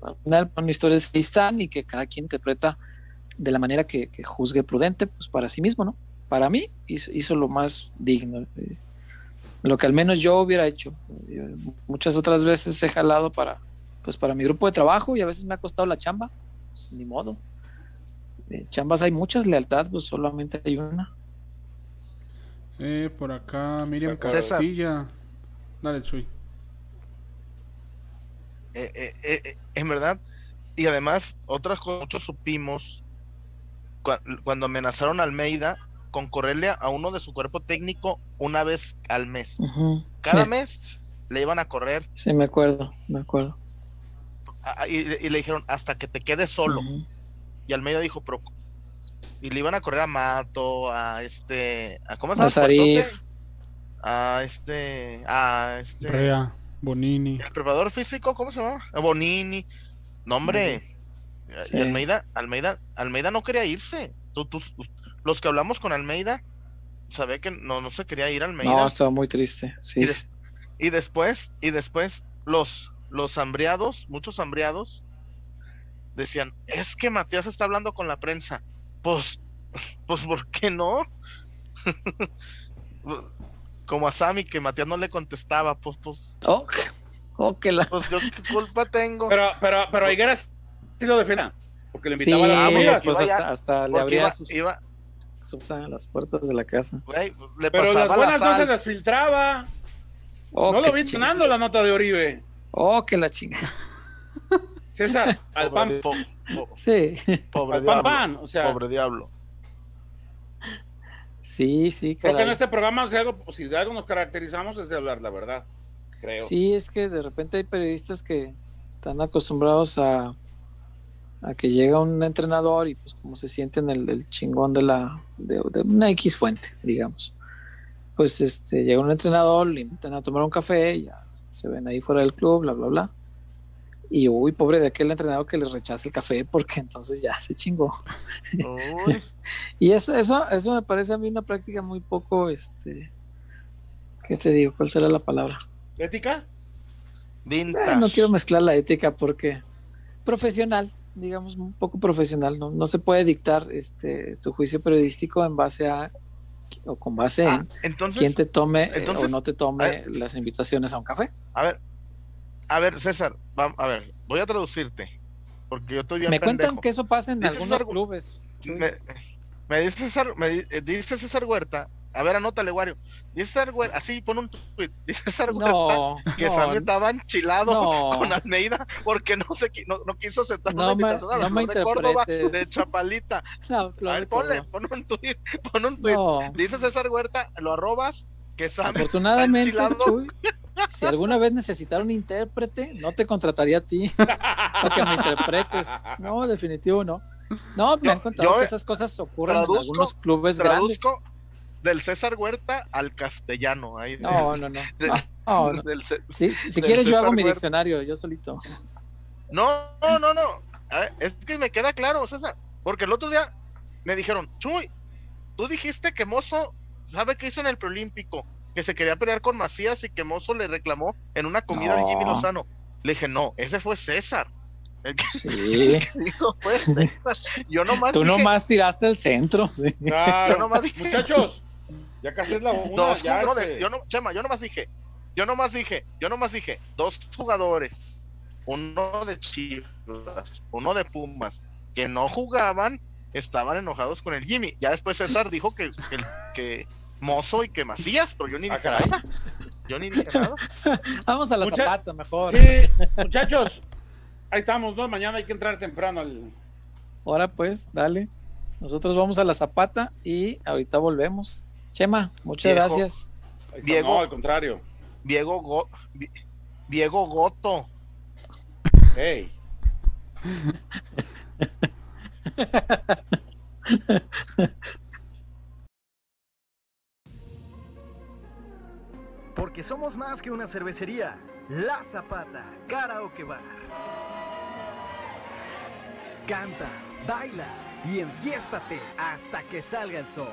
al final una historia de están y que cada quien interpreta de la manera que, juzgue prudente, pues para sí mismo, ¿no? Para mí hizo, lo más digno, eh, lo que al menos yo hubiera hecho. Eh, muchas otras veces he jalado para, pues para mi grupo de trabajo y a veces me ha costado la chamba, ni modo. Eh, chambas hay muchas, lealtad pues solamente hay una. Eh, por acá Miriam Castilla. Dale, Chuy. Eh, eh, en verdad, y además, otras cosas muchos supimos cuando amenazaron a Almeida con correrle a uno de su cuerpo técnico una vez al mes. Cada mes le iban a correr. Sí, me acuerdo, me acuerdo. Y, le dijeron hasta que te quedes solo. Y Almeida dijo, pero y le iban a correr a Mato, a este, a cómo se llama, a este, a este, Rea, Bonini, el preparador físico, ¿cómo se llama? A Bonini, no hombre, Almeida, Almeida, Almeida no quería irse. Tú, los que hablamos con Almeida, sabe que no, no se quería ir Almeida. No, estaba muy triste, sí. y después, y después los los hambriados, muchos hambriados, decían, es que Matías está hablando con la prensa. Pues, <laughs> pues, ¿por qué no? <laughs> Como a Sammy, que Matías no le contestaba, pues, pues. Oh, oh que la... Pues yo qué culpa tengo. Pero, pero, pero Higuera sí lo defendía. Porque le invitaba a la Pues hasta, hasta le abría sus, iba, las puertas de la casa. pero las buenas no se las filtraba. Oh, no lo vi sonando la nota de Oribe. Oh, que la chinga. César, <laughs> al pan. sí. Pobre diablo. o sea. Pobre diablo. Sí, sí, Creo que en este programa, si de algo nos caracterizamos, es de hablar la verdad. Creo. Sí, es que de repente hay periodistas que están acostumbrados a, a que llega un entrenador y pues como se sienten el, el chingón de la de, una X fuente, digamos pues este, llega un entrenador, le invitan a tomar un café, ya se ven ahí fuera del club, bla, bla, bla. Y uy, pobre de aquel entrenador que les rechaza el café porque <laughs> entonces ya se chingó. <laughs> y eso, eso, eso me parece a mí una práctica muy poco, este, ¿qué te digo? ¿Cuál será la palabra? ¿Ética? Eh, no quiero mezclar la ética porque profesional, digamos, un poco profesional, no, no se puede dictar este tu juicio periodístico en base a o con base ah, en quién te tome eh, o no te tome las invitaciones a un café. A ver, a ver, César, a ver, voy a traducirte, porque yo estoy bien Me cuentan que eso pasa en algunos clubes. Me, dice César, me eh, dice César Huerta a ver, anótale, Wario. Dice César Huerta, así, pon un tweet. Dice César Huerta que no, estaba enchilado con Almeida porque no, se, no, no quiso aceptar no una invitación a la no de Córdoba de Chapalita. <laughs> a ver, ponle, pon un tweet, pon un tweet. Dice César Huerta, lo arrobas, que Sammy Afortunadamente, Chuy, si alguna vez necesitara un intérprete, no te contrataría a ti <laughs> para que me interpretes. No, definitivo no. No, me han contado que esas cosas ocurren en algunos clubes traduzco, grandes del César Huerta al castellano. Ahí no, no, no. <laughs> si quieres, yo hago mi diccionario, yo solito. No, no, no, no. Es que me queda claro, César. Porque el otro día me dijeron, Chuy, tú dijiste que Mozo sabe qué hizo en el preolímpico. que se quería pelear con Macías y que Mozo le reclamó en una comida al Jimmy Lozano. Le dije, no, ese fue César. sí. <laughs> <laughs> Yo nomás Tú nomás tiraste el centro. Sí. yo nomás dije, muchachos, ya casi es la <laughs> una. Dos, ya no, este... yo no, Chema, yo nomás dije, yo nomás dije, yo nomás dije, dos jugadores, uno de Chivas, uno de Pumas, que no jugaban, estaban enojados con el Jimmy. Ya después César dijo que, que, que Mozo y que Macías, pero yo ni Ah, dije nada. Yo ni dije nada. <laughs> Vamos a la Mucha- zapata mejor. Sí, muchachos, ahí estamos, ¿no? Mañana hay que entrar temprano al. Ahora pues, dale. Nosotros vamos a la zapata y ahorita volvemos. Chema, muchas gracias. Diego. No, al contrario. Diego, Go- Diego Goto. Hey. Porque somos más que una cervecería. La Zapata, Karaoke Bar. Canta, baila y enfiéstate hasta que salga el sol.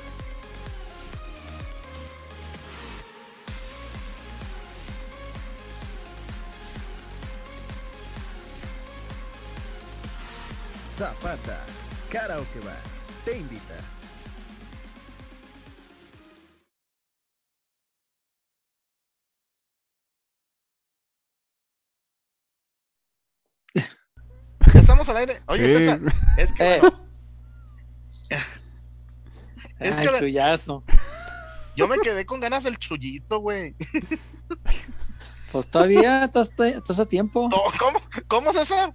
Zapata, Karaoke Bar, te invita. Estamos al aire. Oye, Sí. César, es que Eh. bueno, Es Ay, que la- chullazo. yo me quedé con ganas del chullito, güey. Pues todavía estás, estás a tiempo. ¿Cómo, ¿Cómo, César?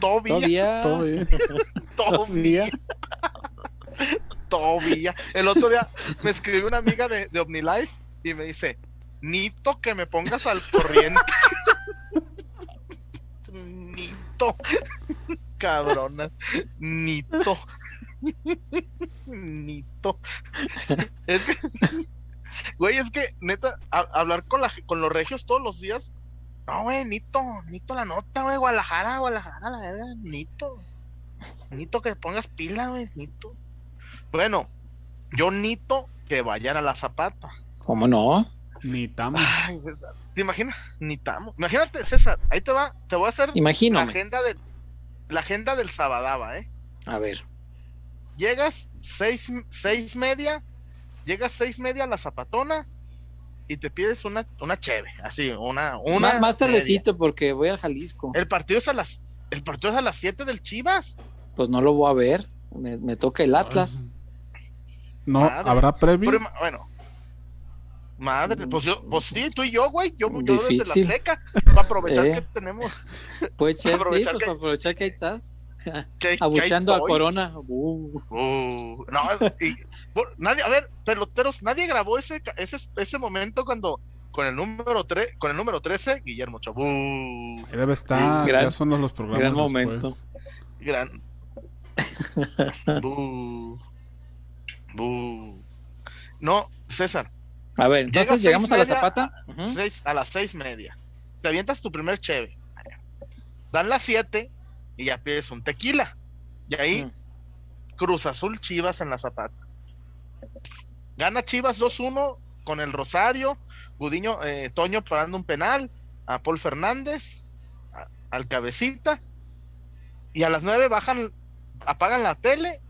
Todavía. Todavía. Todavía. <laughs> Todavía. El otro día me escribió una amiga de, de OmniLife y me dice, Nito, que me pongas al corriente. <laughs> Nito. Cabrona. Nito. Nito. Es que, güey, es que, neta, a- hablar con, la, con los regios todos los días. No, güey, Nito, Nito la nota, güey, Guadalajara, Guadalajara, la verga, Nito. Nito que pongas pila, güey, Nito. Bueno, yo Nito que vayan a la zapata. ¿Cómo no? Ni tamo. Ay, César, ¿te imaginas? Nitamo. Imagínate, César, ahí te va, te voy a hacer la agenda del la agenda del Sabadaba, ¿eh? A ver. Llegas seis, seis media, llegas seis media a la zapatona y te pides una, una cheve, así, una, una Más, más tardecito porque voy al Jalisco. El partido es a las, el partido es a las 7 del Chivas. Pues no lo voy a ver. Me, me toca el Atlas. No, Madre. ¿habrá previo? Pero, bueno. Madre, pues yo, pues sí, tú y yo, güey, yo, yo desde la. Azteca, para aprovechar <laughs> Eh. que tenemos, Puede ser, sí, pues que- para aprovechar que ahí estás. Abuchando a. Corona. Uh, Uh, no, y, por- nadie, a ver, peloteros, nadie grabó ese, ese, ese momento cuando con el número 3, con el número 13, Guillermo Chabú. Ahí debe estar. Gran- ya son los, los programas. gran después. momento. Gran. Bu. <laughs> Bu. No, César, A ver, entonces llegamos a la zapata. Ujú. seis, a las seis media. Te avientas tu primer cheve. Dan las 7 y ya pides un tequila. Y ahí Mm. Cruz Azul Chivas en la zapata. Gana Chivas 2-1 con el Rosario, Gudiño, eh, Toño parando un penal, a Paul Fernández, a- al cabecita, y a las 9 bajan, apagan la tele,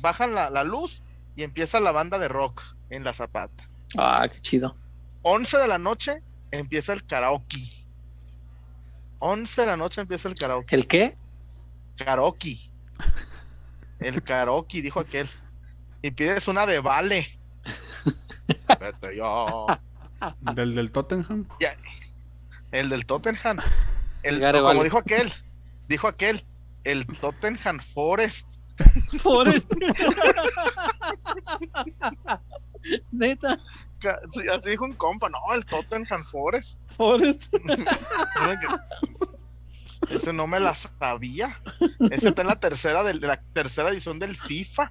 bajan la, la luz y empieza la banda de rock en la zapata. Ah, qué chido. 11 de la noche empieza el karaoke. 11 de la noche empieza el karaoke. ¿El qué? Karaoke. El karaoke, dijo aquel. Y pides una de vale. Vete ya. Del del Tottenham. El del Tottenham. El, como Vale. dijo aquel. Dijo aquel. El Tottenham Forest. Forest. <laughs> Neta. así dijo un compa, no, el Tottenham Forest. Forest. <laughs> Ese no me la sabía. Ese está en la tercera de la tercera edición del FIFA.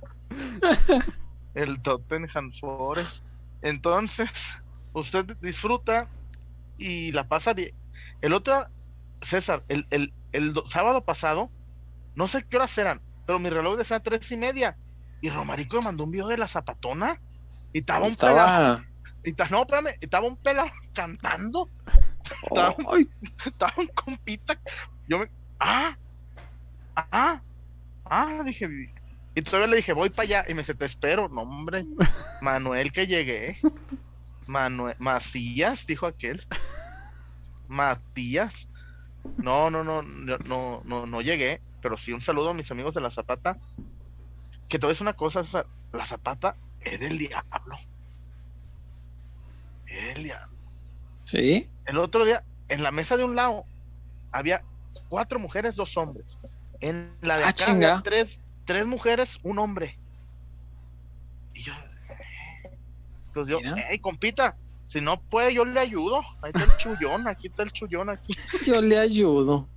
El Tottenham Forest. Entonces, usted disfruta y la pasa bien. El otro, César, el, el, el sábado pasado, no sé qué horas eran, pero mi reloj decía tres y media. Y Romarico me mandó un video de la zapatona. Y estaba un pelado. Y no, espérame, estaba un pelado cantando. Estaba, <laughs> estaba, un compita. Yo me. Ah, ah, ah, dije. Y todavía le dije, voy para allá. Y me dice, te espero. No, hombre. <laughs> Manuel, que llegué. Manuel. Macías, dijo aquel. Matías. No, no, no, no, no, no, llegué. Pero sí, un saludo a mis amigos de la Zapata. Que te es una cosa, la Zapata es del diablo. Es del diablo. Sí. El otro día, en la mesa de un lado, había cuatro mujeres, dos hombres. En la de ah, acá había tres, tres mujeres, un hombre. Y yo, pues yo, hey, compita, si no puede, yo le ayudo. Ahí está el chullón, aquí está el chullón, aquí. <laughs> Yo le ayudo.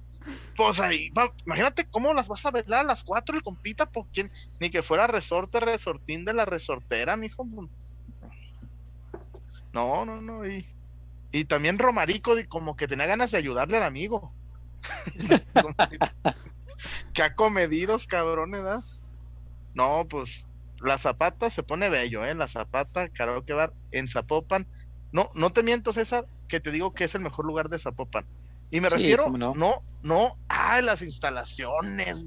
Pues ahí, imagínate cómo las vas a ver a las cuatro el compita, por quién, ni que fuera resorte, resortín de la resortera, mijo. No, no, no, y, y también Romarico, como que tenía ganas de ayudarle al amigo. <laughs> que ha comedidos, cabrones, ¿verdad? No, pues la Zapata se pone bello, ¿eh? La Zapata, que Bar en Zapopan no, no te miento, César, que te digo que es el mejor lugar de Zapopan. Y me refiero, no, no, no, ah, las instalaciones,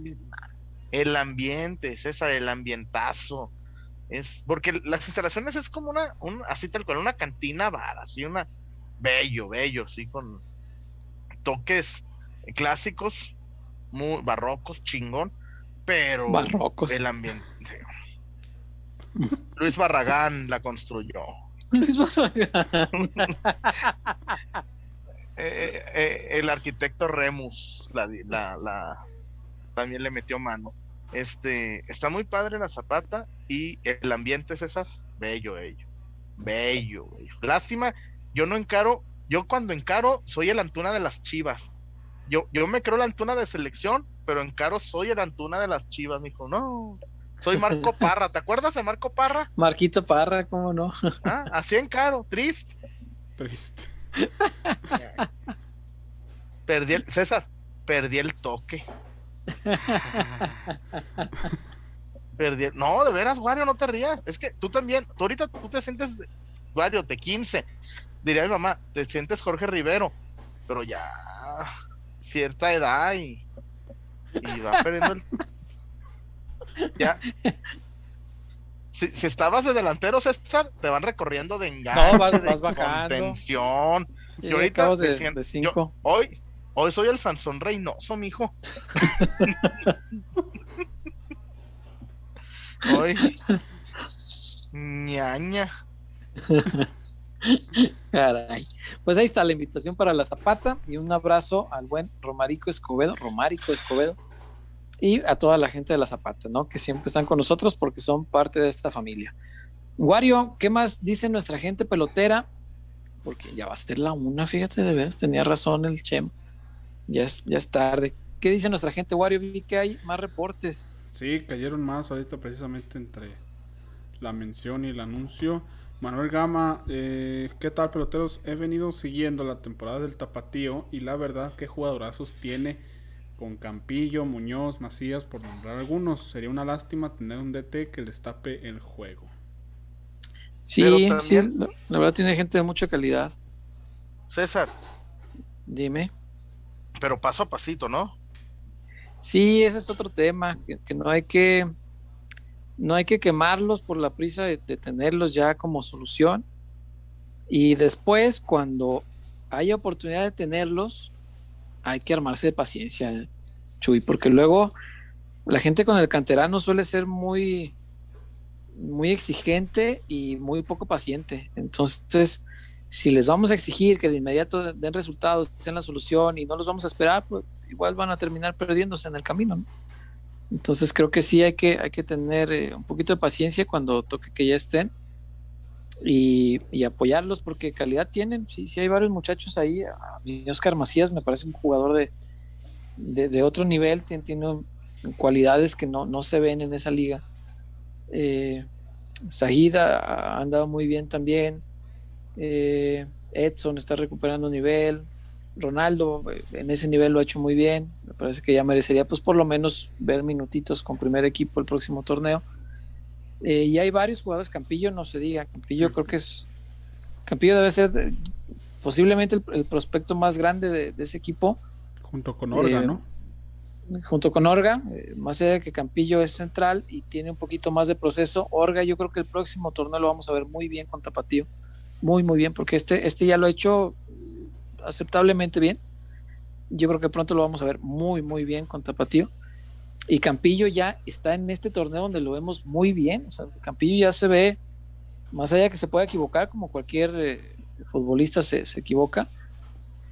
el ambiente, César, el ambientazo. Es porque las instalaciones es como una, un, así tal cual, una cantina bar, así una bello, bello, así con toques clásicos, muy barrocos, chingón, pero barrocos. el ambiente. Luis Barragán la construyó. <laughs> Eh, eh, el arquitecto Remus la, también le metió mano. Este está muy padre la zapata y el ambiente, César, bello, bello, bello, bello. Lástima, yo no encaro, yo cuando encaro soy el Antuna de las Chivas. Yo, yo me creo la Antuna de selección, pero encaro soy el Antuna de las Chivas, me dijo, no, soy Marco <laughs> Parra, ¿te acuerdas de Marco Parra? Marquito Parra, ¿cómo no? Ah, así en caro, triste. Triste. Perdí el, César, perdí el toque. perdí no, de veras, Wario, no te rías. Es que tú también, tú ahorita tú te sientes, Wario, de 15. Diría mi mamá, te sientes Jorge Rivero, pero ya cierta edad y, y va perdiendo el <laughs> ya. Si, estabas de delantero, César, te van recorriendo de engaño, no, vas, de contención. y ahorita de, cinco. hoy, hoy soy el Sansón Reynoso, mijo. <laughs> <laughs> hoy. ñaña. Caray. Pues ahí está la invitación para la Zapata y un abrazo al buen Romarico Escobedo, Romarico Escobedo, y a toda la gente de la Zapata, ¿no? Que siempre están con nosotros porque son parte de esta familia. Wario, ¿qué más dice nuestra gente pelotera? Porque ya va a ser la una, fíjate, de veras, tenía razón el Chem. Ya es, ya es tarde. ¿Qué dice nuestra gente, Wario? Vi que hay más reportes. Sí, cayeron más ahorita precisamente entre la mención y el anuncio. Manuel Gama, eh, ¿qué tal peloteros? He venido siguiendo la temporada del Tapatío y la verdad que jugadorazos tiene con Campillo, Muñoz, Macías, por nombrar algunos. Sería una lástima tener un DT que les tape el juego. Sí, sí, la, verdad tiene gente de mucha calidad. César. Dime. Pero paso a pasito, ¿no? Sí, ese es otro tema, que, no hay que no hay que quemarlos por la prisa de, tenerlos ya como solución. Y después, cuando haya oportunidad de tenerlos, hay que armarse de paciencia, Chuy, porque luego la gente con el canterano suele ser muy, muy exigente y muy poco paciente. Entonces, si les vamos a exigir que de inmediato den resultados, sean la solución y no los vamos a esperar, pues igual van a terminar perdiéndose en el camino. Entonces creo que sí hay que, hay que tener eh, un poquito de paciencia cuando toque que ya estén. y, apoyarlos porque calidad tienen. Sí, sí hay varios muchachos ahí. A Oscar Macías me parece un jugador de, de, otro nivel, tiene, cualidades que no, no, se ven en esa liga. Eh, ha andado muy bien también. Eh, Edson está recuperando nivel. Ronaldo eh, en ese nivel lo ha hecho muy bien. Me parece que ya merecería, pues por lo menos, ver minutitos con primer equipo el próximo torneo. Eh, y hay varios jugadores. Campillo no se diga. Campillo creo que es. Campillo debe ser eh, posiblemente el, prospecto más grande de, ese equipo. Junto con Orga, ¿no? Junto con Orga, más allá de que Campillo es central y tiene un poquito más de proceso. Orga, yo creo que el próximo torneo lo vamos a ver muy bien con Tapatío. Muy, muy bien, porque este, este ya lo ha hecho aceptablemente bien. Yo creo que pronto lo vamos a ver muy, muy bien con Tapatío. Y Campillo ya está en este torneo donde lo vemos muy bien. O sea, Campillo ya se ve, más allá de que se pueda equivocar, como cualquier eh, futbolista se, equivoca.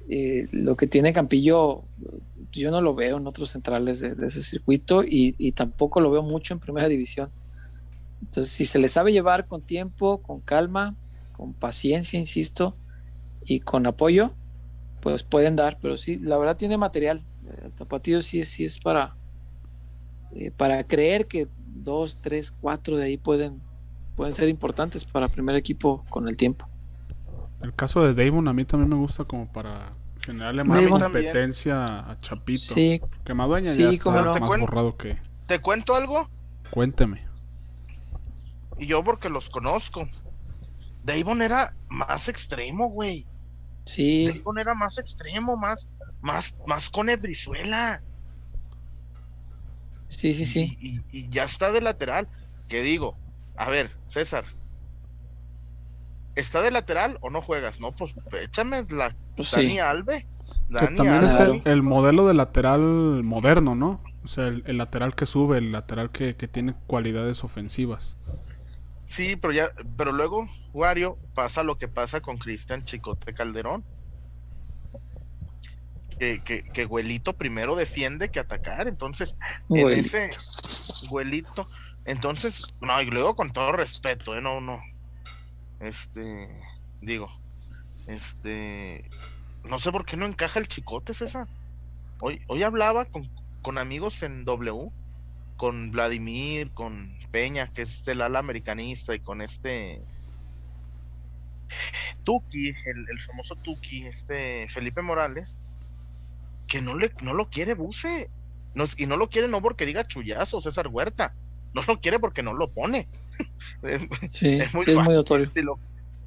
Eh, lo que tiene Campillo, yo no lo veo en otros centrales de, ese circuito y, y, tampoco lo veo mucho en primera división. Entonces, si se le sabe llevar con tiempo, con calma, con paciencia, insisto, y con apoyo, pues pueden dar, pero sí, la verdad tiene material. El tapatío sí, sí es para, eh, para creer que dos, tres, cuatro de ahí pueden, pueden ser importantes para primer equipo con el tiempo. El caso de Damon a mí también me gusta como para generarle más competencia a Chapito. Sí. Que Madueña ya está más borrado que... ¿Te cuento algo? Cuénteme. Y yo porque los conozco. Damon era más extremo, güey. Sí. Era más extremo, más, más, más con Ebrizuela. Sí, sí, sí. Y, ya está de lateral. ¿Qué digo? A ver, César. ¿Está de lateral o no juegas? No, pues échame la pues Dani Alve. también es el, modelo de lateral moderno, ¿no? O sea, el, lateral que sube, el lateral que, tiene cualidades ofensivas. Sí, pero ya, pero luego, Wario, pasa lo que pasa con Cristian Chicote Calderón que, que, primero defiende que atacar. Entonces, en ese Güelito, entonces, no, y luego con todo respeto, ¿eh? No, no. Este, digo, este, no sé por qué no encaja el chicote, César. Hoy, hoy hablaba con, con amigos en W, con Vladimir, con Peña, que es el ala americanista, y con este Tuki, el, el famoso Tuki, este Felipe Morales, que no, le, no lo quiere Buse. No, y no lo quiere no porque diga chullazo César Huerta. No lo quiere porque no lo pone. <laughs> es, muy, notorio. Si lo,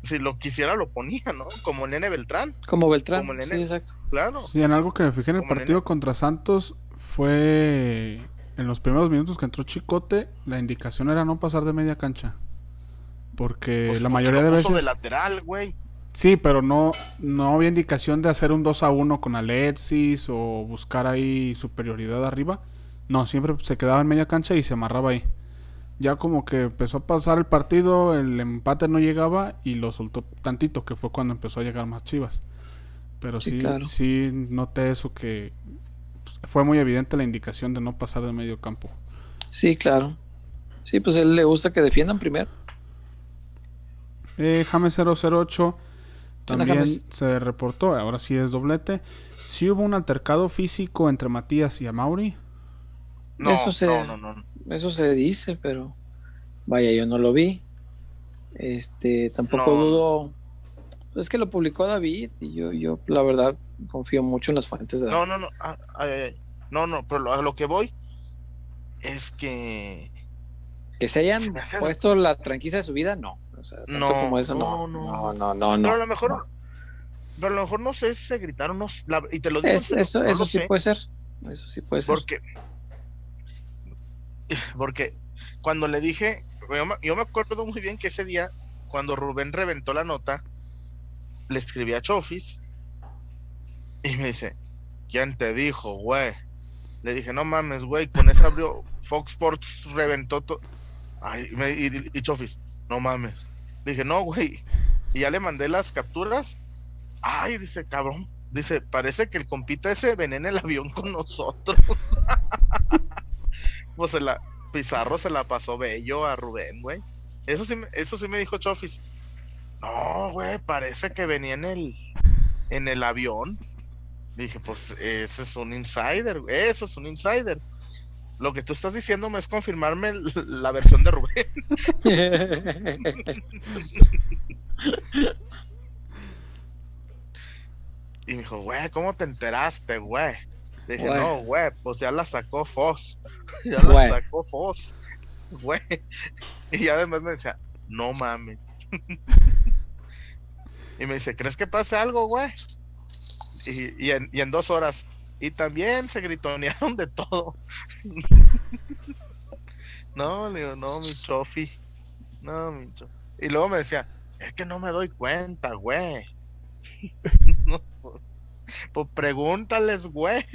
si lo quisiera lo ponía, ¿no? Como Nene Beltrán. Como Beltrán. sí, exacto. Claro. Y en algo que me fijé en el partido contra Santos fue en los primeros minutos que entró Chicote, la indicación era no pasar de media cancha. Porque pues la mayoría de veces. de lateral, güey. Sí, pero no, no había indicación de hacer un 2 a 1 con Alexis o buscar ahí superioridad arriba. No, siempre se quedaba en media cancha y se amarraba ahí. Ya como que empezó a pasar el partido, el empate no llegaba y lo soltó tantito, que fue cuando empezó a llegar más Chivas. Pero sí, sí, noté eso que fue muy evidente la indicación de no pasar de medio campo. Sí, claro. Sí, pues a él le gusta que defiendan primero. Eh, James 008 también se reportó, ahora sí es doblete. Si hubo un altercado físico entre Matías y Amauri. No, eso se, Eso se dice, pero vaya, yo no lo vi. Este, tampoco dudo. Es que lo publicó David y yo, yo la verdad confío mucho en las fuentes de No, no, no. Ah, no, no, pero a lo que voy es que. Que se hayan puesto la tranquila de su vida, no no, como eso, no. No, no, no, Pero a lo mejor, pero a lo mejor no sé, se gritaron, y te lo digo. eso eso sí puede ser. Eso sí puede ser. Porque, <laughs> porque cuando le dije, yo me, acuerdo muy bien que ese día, cuando Rubén reventó la nota, le escribí a Chofis y me dice, ¿quién te dijo, güey? Le dije, no mames, güey, con ese abrió Fox Sports reventó todo. Ay, y, Chofis, no mames. dije, no, güey. Y ya le mandé las capturas. Ay, dice, cabrón. Dice, parece que el compita ese venena el avión con nosotros. <laughs> pues se la, Pizarro se la pasó bello a Rubén, güey. Eso sí, eso sí me dijo Chofis. No, güey, parece que venía en el, en el avión. dije, pues ese es un insider, eso es un insider. Lo que tú estás diciéndome es confirmarme la versión de Rubén. <laughs> y me dijo, güey, ¿cómo te enteraste, güey? Dije, no, güey, pues ya la sacó Foss. <laughs> ya la sacó Foss. Güey. <laughs> Y además me decía, no mames. <laughs> y me dice, ¿crees que pase algo, güey? Y, en, y en dos horas, y también se gritonearon de todo. <laughs> no, le digo, no, mi chofi. No, mi chofi. Y luego me decía, es que no me doy cuenta, güey. <laughs> no, pues, pues, pregúntales, güey.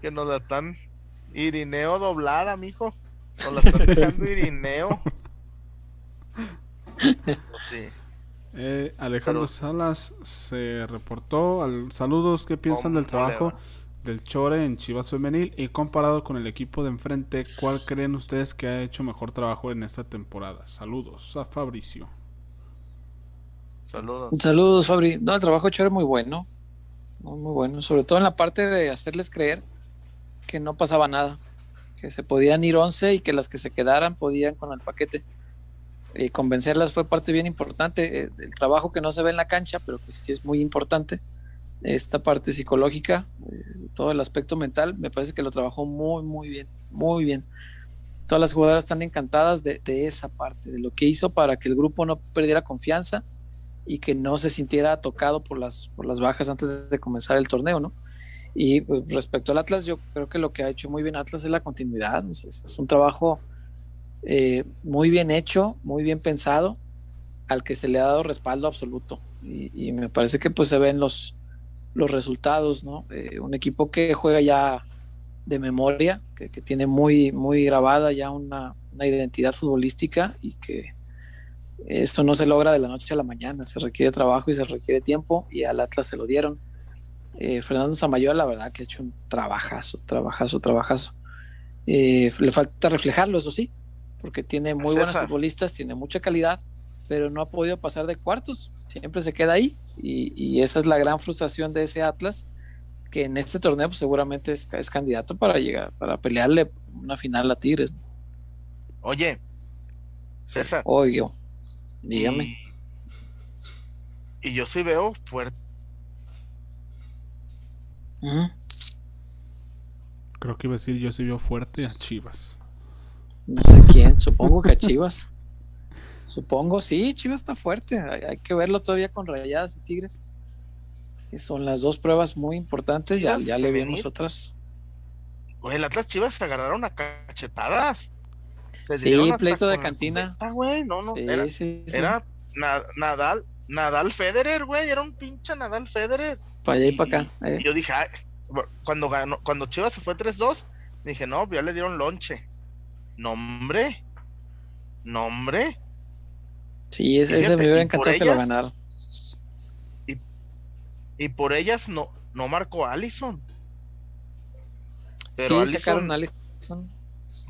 que nos la están Irineo doblada, mijo. Nos la están dejando Irineo. Pues sí. Eh, Alejandro Salas se reportó. Al, saludos, ¿qué piensan del trabajo del Chore en Chivas Femenil? Y comparado con el equipo de enfrente, ¿cuál creen ustedes que ha hecho mejor trabajo en esta temporada? Saludos a Fabricio. Saludos. Saludos, Fabri. No, el trabajo de Chore es muy bueno. Muy, muy bueno. Sobre todo en la parte de hacerles creer que no pasaba nada. Que se podían ir 11 y que las que se quedaran podían con el paquete y convencerlas fue parte bien importante. Eh, el trabajo que no se ve en la cancha, pero que sí es muy importante. Esta parte psicológica, eh, todo el aspecto mental, me parece que lo trabajó muy, muy bien, muy bien. Todas las jugadoras están encantadas de, esa parte, de lo que hizo para que el grupo no perdiera confianza y que no se sintiera tocado por las, por las bajas antes de comenzar el torneo, ¿no? Y pues, respecto al Atlas, yo creo que lo que ha hecho muy bien Atlas es la continuidad. es un trabajo eh, muy bien hecho, muy bien pensado, al que se le ha dado respaldo absoluto. Y, me parece que pues se ven los, los resultados, ¿no? Eh, un equipo que juega ya de memoria, que, tiene muy, muy grabada ya una, identidad futbolística y que esto no se logra de la noche a la mañana, se requiere trabajo y se requiere tiempo y al Atlas se lo dieron. Eh, Fernando Samayoa, la verdad que ha hecho un trabajazo, trabajazo, trabajazo. le falta reflejarlo, eso sí, porque tiene muy buenos futbolistas, tiene mucha calidad, pero no ha podido pasar de cuartos, siempre se queda ahí y, esa es la gran frustración de ese Atlas, que en este torneo pues, seguramente es, candidato para llegar, para pelearle una final a Tigres. Oye, César. Oye, dígame. Y, yo sí veo fuerte. Creo que iba a decir yo sí veo fuerte a Chivas. No sé quién, <laughs> supongo que a Chivas. Supongo, sí, Chivas está fuerte. Hay, que verlo todavía con Rayadas y Tigres. Que son las dos pruebas muy importantes. Ya, ya le vimos otras. Oye, el Atlas Chivas se agarraron a cachetadas. sí, pleito de cantina. güey, no, no. era, era Nadal, Nadal Federer, güey. Era un pinche Nadal Federer. Para allá y, para acá. Eh. yo dije, cuando ganó, cuando Chivas se fue 3-2, dije, no, ya le dieron lonche. Nombre. Nombre. Sí, ese, me hubiera encantado que lo ganara. Y, por ellas no, no marcó Allison. Pero sí, Allison, Allison.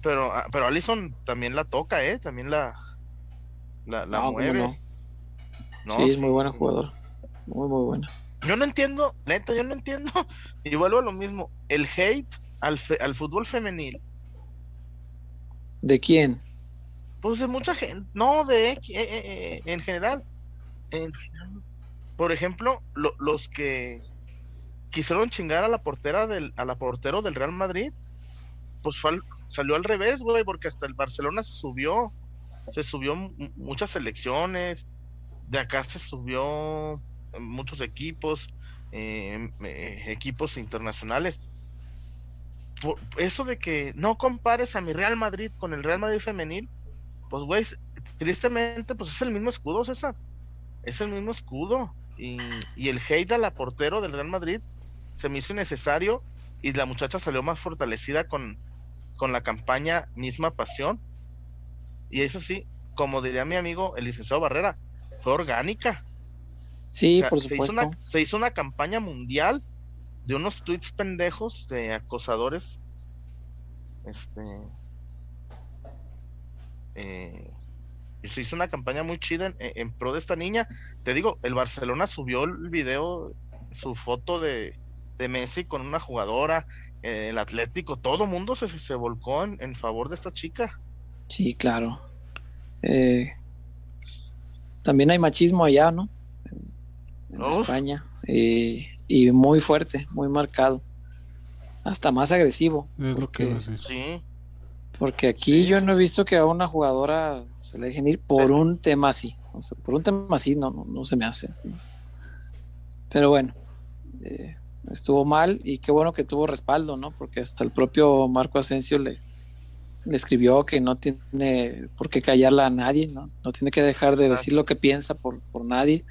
Pero, ah, pero Allison también la toca, ¿eh? También la, la, mueve. sí, es muy buena jugador. Muy, muy buena. Yo no entiendo, neta, yo no entiendo. <laughs> Y vuelvo a lo mismo. El hate al, al fútbol femenil ¿De quién? Pues de mucha gente, no, de eh, eh, eh, en, general. Por ejemplo, los que quisieron chingar a la portera del, a la portero del Real Madrid, pues salió al revés, güey, porque hasta el Barcelona se subió, se subió muchas selecciones, de acá se subió muchos equipos, equipos internacionales eso de que no compares a mi Real Madrid con el Real Madrid femenil, pues güey, tristemente, pues es el mismo escudo, César. Es el mismo escudo. Y, el hate a la portero del Real Madrid se me hizo innecesario y la muchacha salió más fortalecida con, con la campaña Misma Pasión. Y eso sí, como diría mi amigo el licenciado Barrera, fue orgánica. Sí, por supuesto. Se hizo, una, se hizo una campaña mundial de unos tweets pendejos de acosadores. Este. Eh, y se hizo una campaña muy chida en, pro de esta niña. Te digo, el Barcelona subió el video, su foto de, de Messi con una jugadora, eh, el Atlético, todo mundo se, se volcó en, favor de esta chica. Sí, claro. Eh, también hay machismo allá, ¿no? En, España. Eh, y muy fuerte, muy marcado. Hasta más agresivo. Es lo que Sí. Porque aquí yo no he visto que a una jugadora se le dejen ir por un tema así. O sea, por un tema así no, no, se me hace. Pero bueno, eh, estuvo mal y qué bueno que tuvo respaldo, ¿no? Porque hasta el propio Marco Asensio le, le escribió que no tiene por qué callarla a nadie, ¿no? No tiene que dejar de decir lo que piensa por, por nadie.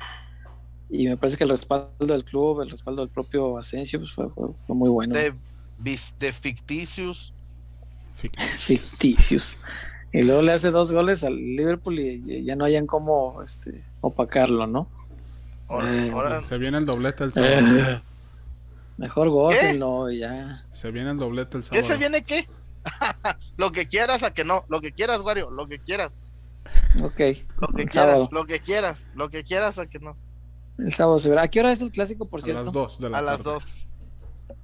Y me parece que el respaldo del club, el respaldo del propio Asensio, pues fue, fue, muy bueno. De, de ficticios Ficticios. Y luego le hace dos goles al Liverpool y ya no hayan cómo este, opacarlo, ¿no? Eh, se viene el doblete el sábado. Eh, mejor gócenlo y ya. Se viene el doblete el sábado. ¿Qué se viene qué? <laughs> lo que quieras a que no, lo que quieras, Wario, lo que quieras. Ok. Lo que quieras, lo que quieras, lo que quieras a que no. El sábado se verá. ¿A qué hora es el clásico, por cierto? A las 2 de la a tarde. las 2.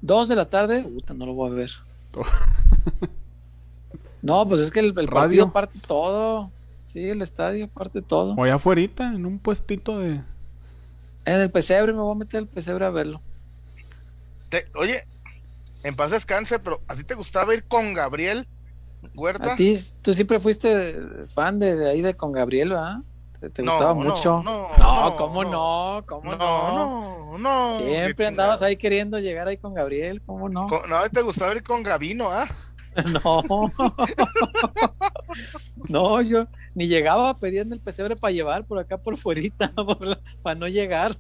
¿2 de la tarde? Puta, no lo voy a ver. <laughs> no, pues es que el, el partido parte todo. Sí, el estadio parte todo. O allá afuera, en un puestito de. En el pesebre, me voy a meter el pesebre a verlo. oye, en paz descanse, pero ¿a ti te gustaba ir con Gabriel Huerta? A ti, tú siempre fuiste fan de, ahí de con Gabriel, ¿ah? Te, gustaba mucho. No, no, ¿cómo no? ¿Cómo no? No, no. Siempre andabas ahí queriendo llegar ahí con Gabriel, ¿cómo no? No, te gustaba ir con Gabino, ¿ah? <laughs> No. <laughs> no, yo ni llegaba pidiendo el pesebre para llevar por acá por fuerita, <laughs> para no llegar.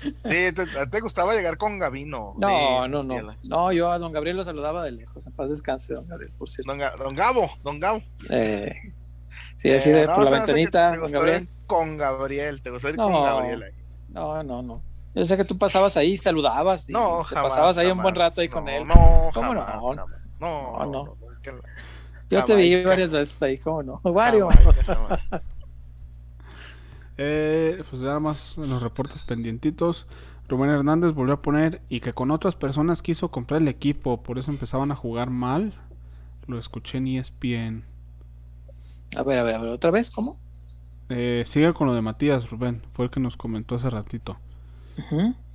Sí, te, gustaba llegar con Gabino. No, no, no. No, yo a don Gabriel lo saludaba de lejos. En paz descanse, don Gabriel, por cierto. Don, Gabo, don Gabo. Eh, sí, así de eh, por la ventanita, don Gabriel. Con Gabriel, te gustaría ir con Gabriel ahí. No, no, no. Yo sé que tú pasabas ahí, saludabas. Y no, te pasabas ahí un buen rato ahí con él. No, ¿Cómo no? No, no. Yo te vi varias veces ahí, ¿cómo no? Varios. Eh, pues nada más en los reportes pendientitos. Rubén Hernández volvió a poner y que con otras personas quiso comprar el equipo, por eso empezaban a jugar mal. Lo escuché en ESPN. A ver, a ver, a ver, otra vez, ¿cómo? Eh, sigue con lo de Matías, Rubén, fue el que nos comentó hace ratito.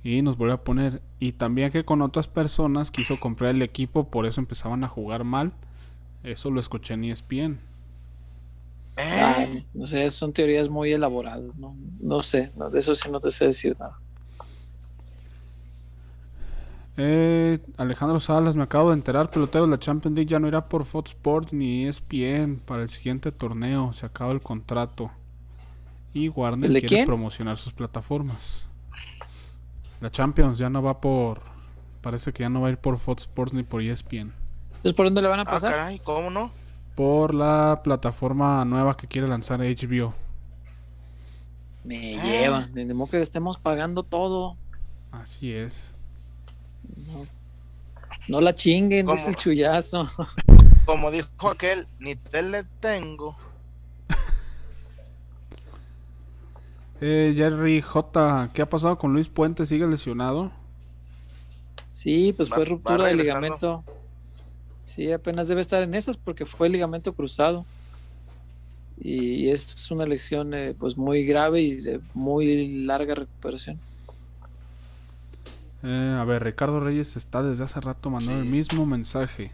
Y nos volvió a poner, y también que con otras personas quiso comprar el equipo, por eso empezaban a jugar mal. Eso lo escuché en ESPN. ¿Eh? no sé, son teorías muy elaboradas, no, no sé, de eso sí no te sé decir nada. Eh, Alejandro Salas, me acabo de enterar, pelotero de la Champions League ya no irá por Fox Sports ni ESPN para el siguiente torneo, se acaba el contrato. Y Warner quiere promocionar sus plataformas. La Champions ya no va por, parece que ya no va a ir por Fox Sports ni por ESPN. Entonces, ¿por dónde le van a ah, pasar? Ah, caray, ¿cómo no? Por la plataforma nueva que quiere lanzar HBO. Me lleva, de modo que estemos pagando todo. Así es. No, la chinguen, dice el chullazo. Como dijo aquel, ni tele tengo. <laughs> eh, Jerry J, ¿qué ha pasado con Luis Puente? ¿Sigue lesionado? Sí, pues fue ruptura de ligamento Sí, apenas debe estar en esas porque fue el ligamento cruzado. Y es una lesión eh, pues muy grave y de muy larga recuperación. Eh, a ver, Ricardo Reyes está desde hace rato mandando el mismo mensaje.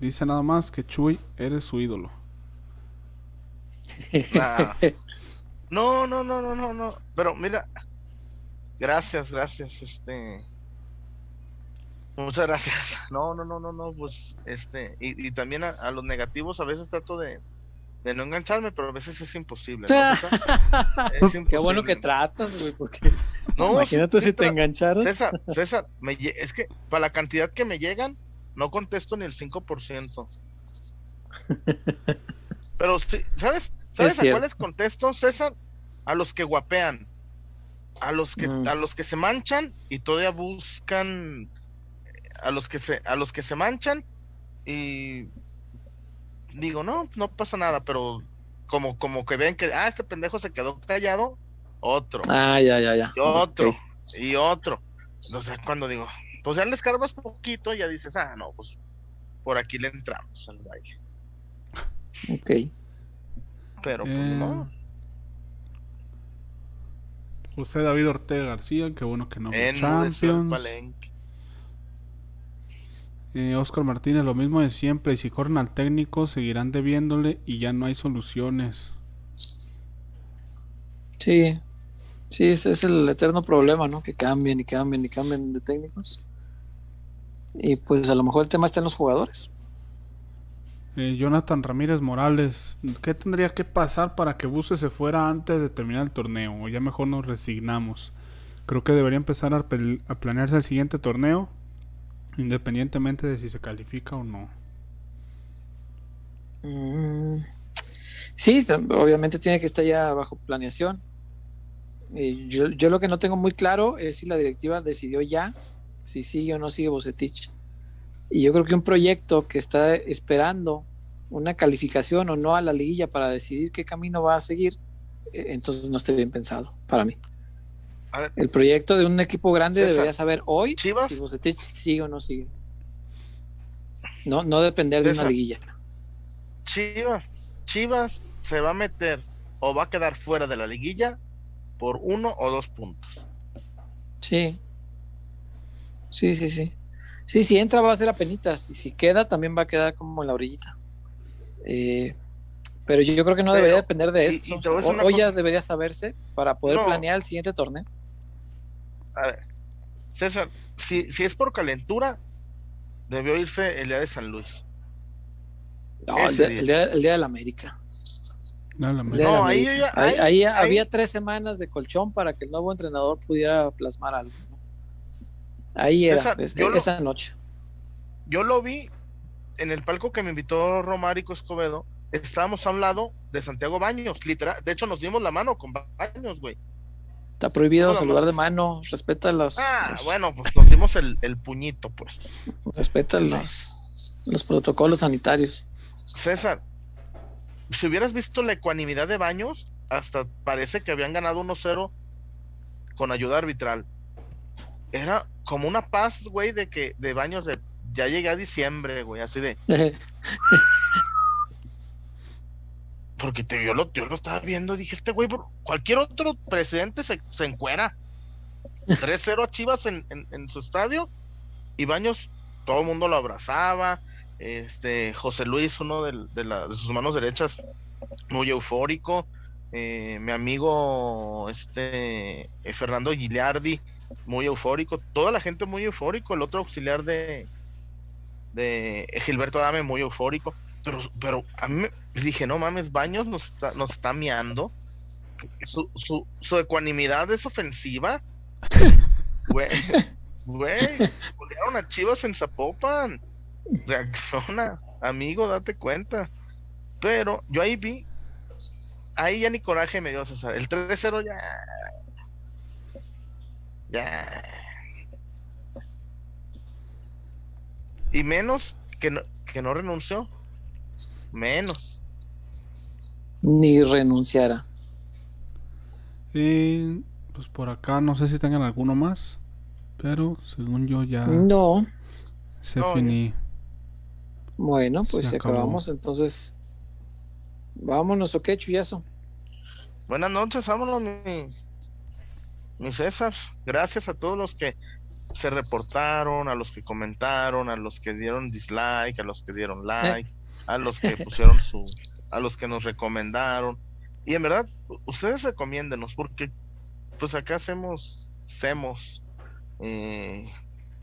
Dice nada más que Chuy, eres su ídolo. <laughs> No, no, no, no, no, no. Pero mira, gracias, gracias. Este, Muchas gracias. <laughs> No, no, no, no, no, pues este, y, también a, los negativos a veces trato de, no engancharme, pero a veces es imposible. <laughs> Qué bueno que tratas, güey, porque <laughs> no, imagínate si te engancharas. César, César, es que para la cantidad que me llegan, no contesto ni el 5%. Pero ¿sabes? ¿Sabes a cuáles contesto, César? A los que guapean. A los que, mm. a los que se manchan y todavía buscan a los que se, a los que se manchan y digo, no, no pasa nada, pero como, como que ven que, ah, este pendejo se quedó callado, otro. Ah, ya, ya, ya. Y otro, y otro. Entonces, cuando digo, pues ya le escarbas poquito, ya dices, ah, no, pues por aquí le entramos al baile. Ok. Pero, pues, no. Eh, José David Ortega García, qué bueno que no ve Champions. Eh, Oscar Martínez, lo mismo de siempre. Y si corren al técnico, seguirán debiéndole y ya no hay soluciones. Sí, sí, ese es el eterno problema, ¿no? Que cambien y cambien y cambien de técnicos. Y pues a lo mejor el tema está en los jugadores. Eh, Jonathan Ramírez Morales, ¿qué tendría que pasar para que Buse se fuera antes de terminar el torneo? O ya mejor nos resignamos. Creo que debería empezar a, a planearse el siguiente torneo Independientemente de si se califica o no. Mm, sí, obviamente tiene que estar ya bajo planeación. yo, yo, lo que no tengo muy claro es si la directiva decidió ya si sigue o no sigue Bocetich. Y yo creo que un proyecto que está esperando una calificación o no a la liguilla para decidir qué camino va a seguir, eh, entonces no esté bien pensado para mí el proyecto de un equipo grande debería saber hoy si Bucetich sigue o no sigue. No, no depender de una liguilla. Chivas, Chivas se va a meter o va a quedar fuera de la liguilla por uno o dos puntos. Sí. Sí, sí, sí. Sí, si entra va a ser a penitas y si queda también va a quedar como en la orillita. Eh, pero yo, creo que no debería depender de esto. hoy ya debería saberse para poder planear el siguiente torneo a ver, César, si, si es por calentura, debió irse el día de San Luis. No, el día, el, día, de la América. No, ahí, ahí, había tres semanas de colchón para que el nuevo entrenador pudiera plasmar algo. Ahí era, esa noche. Yo lo vi en el palco que me invitó Romárico Escobedo. Estábamos a un lado de Santiago Baños, literal. De hecho, nos dimos la mano con Baños, güey. Está prohibido saludar de mano, respeta los. Ah, bueno, pues nos dimos el, puñito, pues. Respeta los, los protocolos sanitarios. César, si hubieras visto la ecuanimidad de Baños, hasta parece que habían ganado 1-0 con ayuda arbitral. Era como una paz, güey, de que de Baños de ya llegué a diciembre, güey, así de. <laughs> Porque yo, lo, yo lo estaba viendo, dije, este güey, cualquier otro presidente se, se encuera. 3-0 a Chivas en, su estadio y Baños, todo el mundo lo abrazaba. Este, José Luis, uno de, sus manos derechas, muy eufórico. Eh, mi amigo este eh, Fernando Gigliardi, muy eufórico. Toda la gente muy eufórico. El otro auxiliar de, de Gilberto Adame, muy eufórico. Pero, pero a mí dije, no mames, Baños nos está, nos está miando. Su, su, su ecuanimidad es ofensiva. <laughs> Güey, güey, golearon a Chivas en Zapopan. Reacciona, amigo, date cuenta. Pero yo ahí vi, ahí ya ni coraje me dio César. El 3-0 ya. Ya. Y menos que no, que no renunció menos. Ni renunciara. Y pues por acá no sé si tengan alguno más, pero según yo ya. No. Se finí. Bueno, pues acabamos entonces. Vámonos, ok, chuyazo. Buenas noches, vámonos, mi, mi César. Gracias a todos los que se reportaron, a los que comentaron, a los que dieron dislike, a los que dieron like a los que pusieron su, a los que nos recomendaron. Y en verdad, ustedes recomiéndenos, porque pues acá hacemos, hacemos, eh,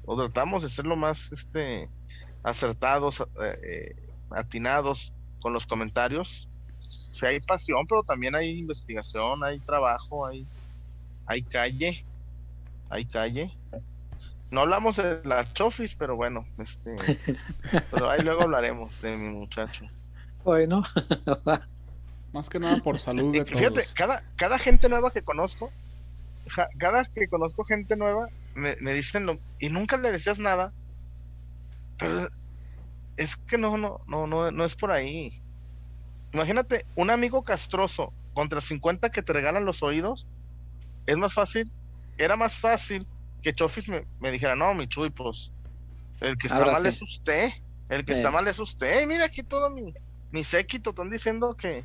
o tratamos de ser lo más este, acertados, eh, eh, atinados con los comentarios. O sea, hay pasión, pero también hay investigación, hay trabajo, hay, hay calle, hay calle. No hablamos de la chofis, pero bueno, este, <laughs> pero ahí luego hablaremos de mi muchacho. Bueno, <laughs> más que nada por salud. De Fíjate, cada, cada gente nueva que conozco, cada que conozco gente nueva, me, dicen lo, y nunca le decías nada, pero es que no, no, no, no, no es por ahí. Imagínate, un amigo castroso contra 50 que te regalan los oídos, es más fácil, era más fácil que Chofis me, dijera, no, mi Chuy, pues, el que está mal es usted, el que está mal es usted, mira aquí todo mi, mi séquito, están diciendo que,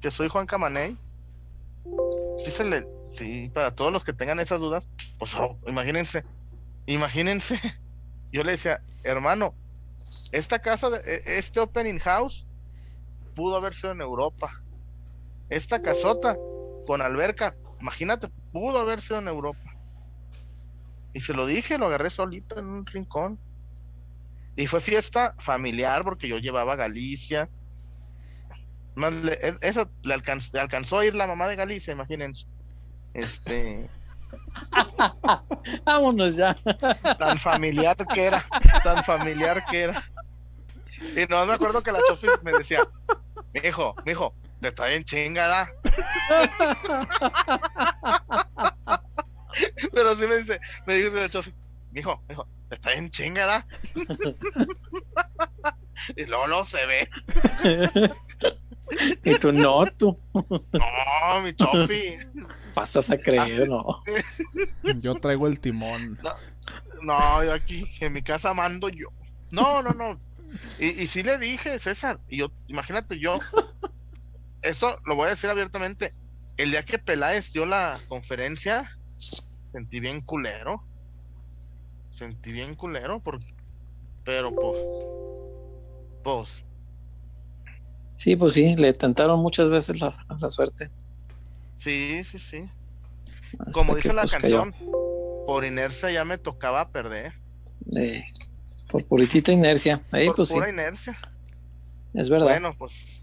que soy Juan Camaney. Sí, se le, sí, para todos los que tengan esas dudas, pues oh, imagínense, imagínense, <laughs> yo le decía, hermano, esta casa, de, e, este opening house pudo haber sido en Europa. Esta casota con alberca, imagínate, pudo haber sido en Europa. Y se lo dije, lo agarré solito en un rincón. Y fue fiesta familiar porque yo llevaba Galicia. Más e, eso le alcanzó, a ir la mamá de Galicia, imagínense. Este. <laughs> Vámonos ya. Tan familiar que era, tan familiar que era. Y no me acuerdo que la chofi me decía, mi hijo, mi hijo, te está bien chingada. <laughs> Pero sí me dice, me dice la chofi, mi hijo, mi hijo, te está bien chingada. <laughs> y luego no se ve. y tú no, tú. No, mi chofi. Pasas a creer, no. Yo traigo el timón. No, yo aquí, en mi casa mando yo. No, no, no. Y, y sí le dije, César, y yo, imagínate yo, esto lo voy a decir abiertamente, el día que Peláez dio la conferencia, sentí bien culero. Sentí bien culero, porque, pero pues, pues. Sí, pues sí, le tentaron muchas veces la, la suerte. Sí, sí, sí. Como dice la pues, canción, por inercia ya me tocaba perder. Eh, por puritita inercia. Ahí, por pues, pura inercia. Es verdad. Bueno, pues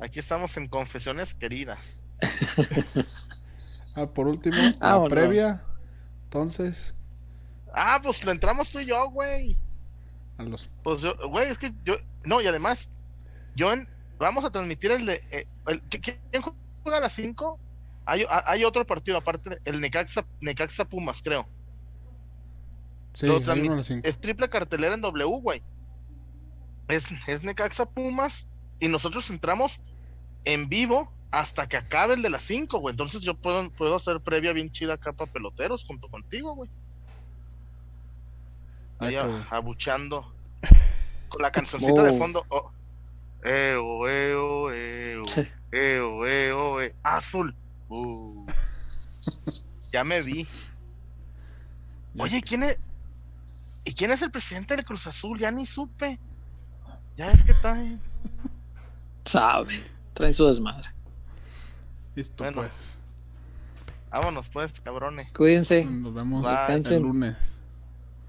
aquí estamos en confesiones queridas. <laughs> ah, por último, ah, la previa. Entonces. Ah, pues lo entramos tú y yo, güey. A los... Pues yo, güey, es que yo. No, y además, yo vamos a transmitir el de. Eh, ¿Quién juega a las 5? Hay, hay otro partido aparte, el Necaxa, Necaxa Pumas, creo. Sí, es triple cartelera en W, güey. Es, es Necaxa Pumas y nosotros entramos en vivo hasta que acabe el de las 5, güey. Entonces yo puedo, puedo hacer previa bien chida acá para peloteros junto contigo, güey. Ahí abuchando <laughs> con la cancioncita de fondo. Oh. Eo, eo, eo, eo, eo, eo, azul. Uh. ya me vi. Oye, ¿quién es? ¿Y quién es el presidente del Cruz Azul? Ya ni supe. Ya es que está <laughs> Sabe, trae su desmadre. Listo, pues. Vámonos, pues, cabrones. Cuídense. Nos vemos el lunes.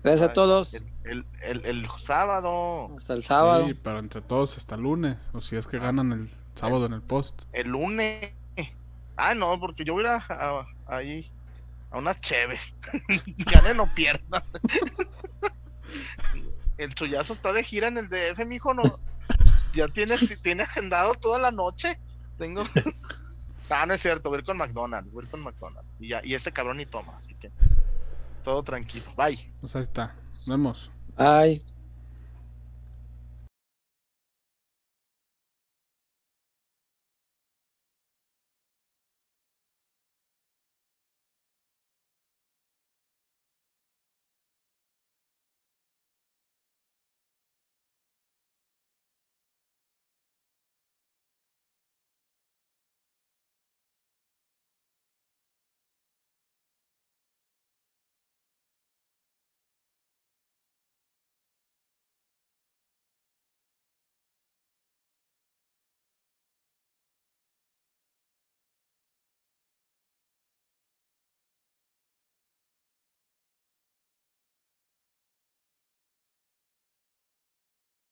Gracias a todos. El, el, sábado. Hasta el sábado. Sí, pero entre todos hasta el lunes. O si es que ganan el sábado en el post. El lunes. Ah, no, porque yo voy a, a ahí a unas cheves. <laughs> Gane no pierda. <laughs> el chullazo está de gira en el DF, mijo, no. Ya tiene, tiene agendado toda la noche. Tengo. <laughs> Ah, no es cierto, voy a ir con McDonald's, voy a ir con McDonald's. Y, ya, y ese cabrón ni toma, así que todo tranquilo. Bye. Pues ahí está. Nos vemos. Bye.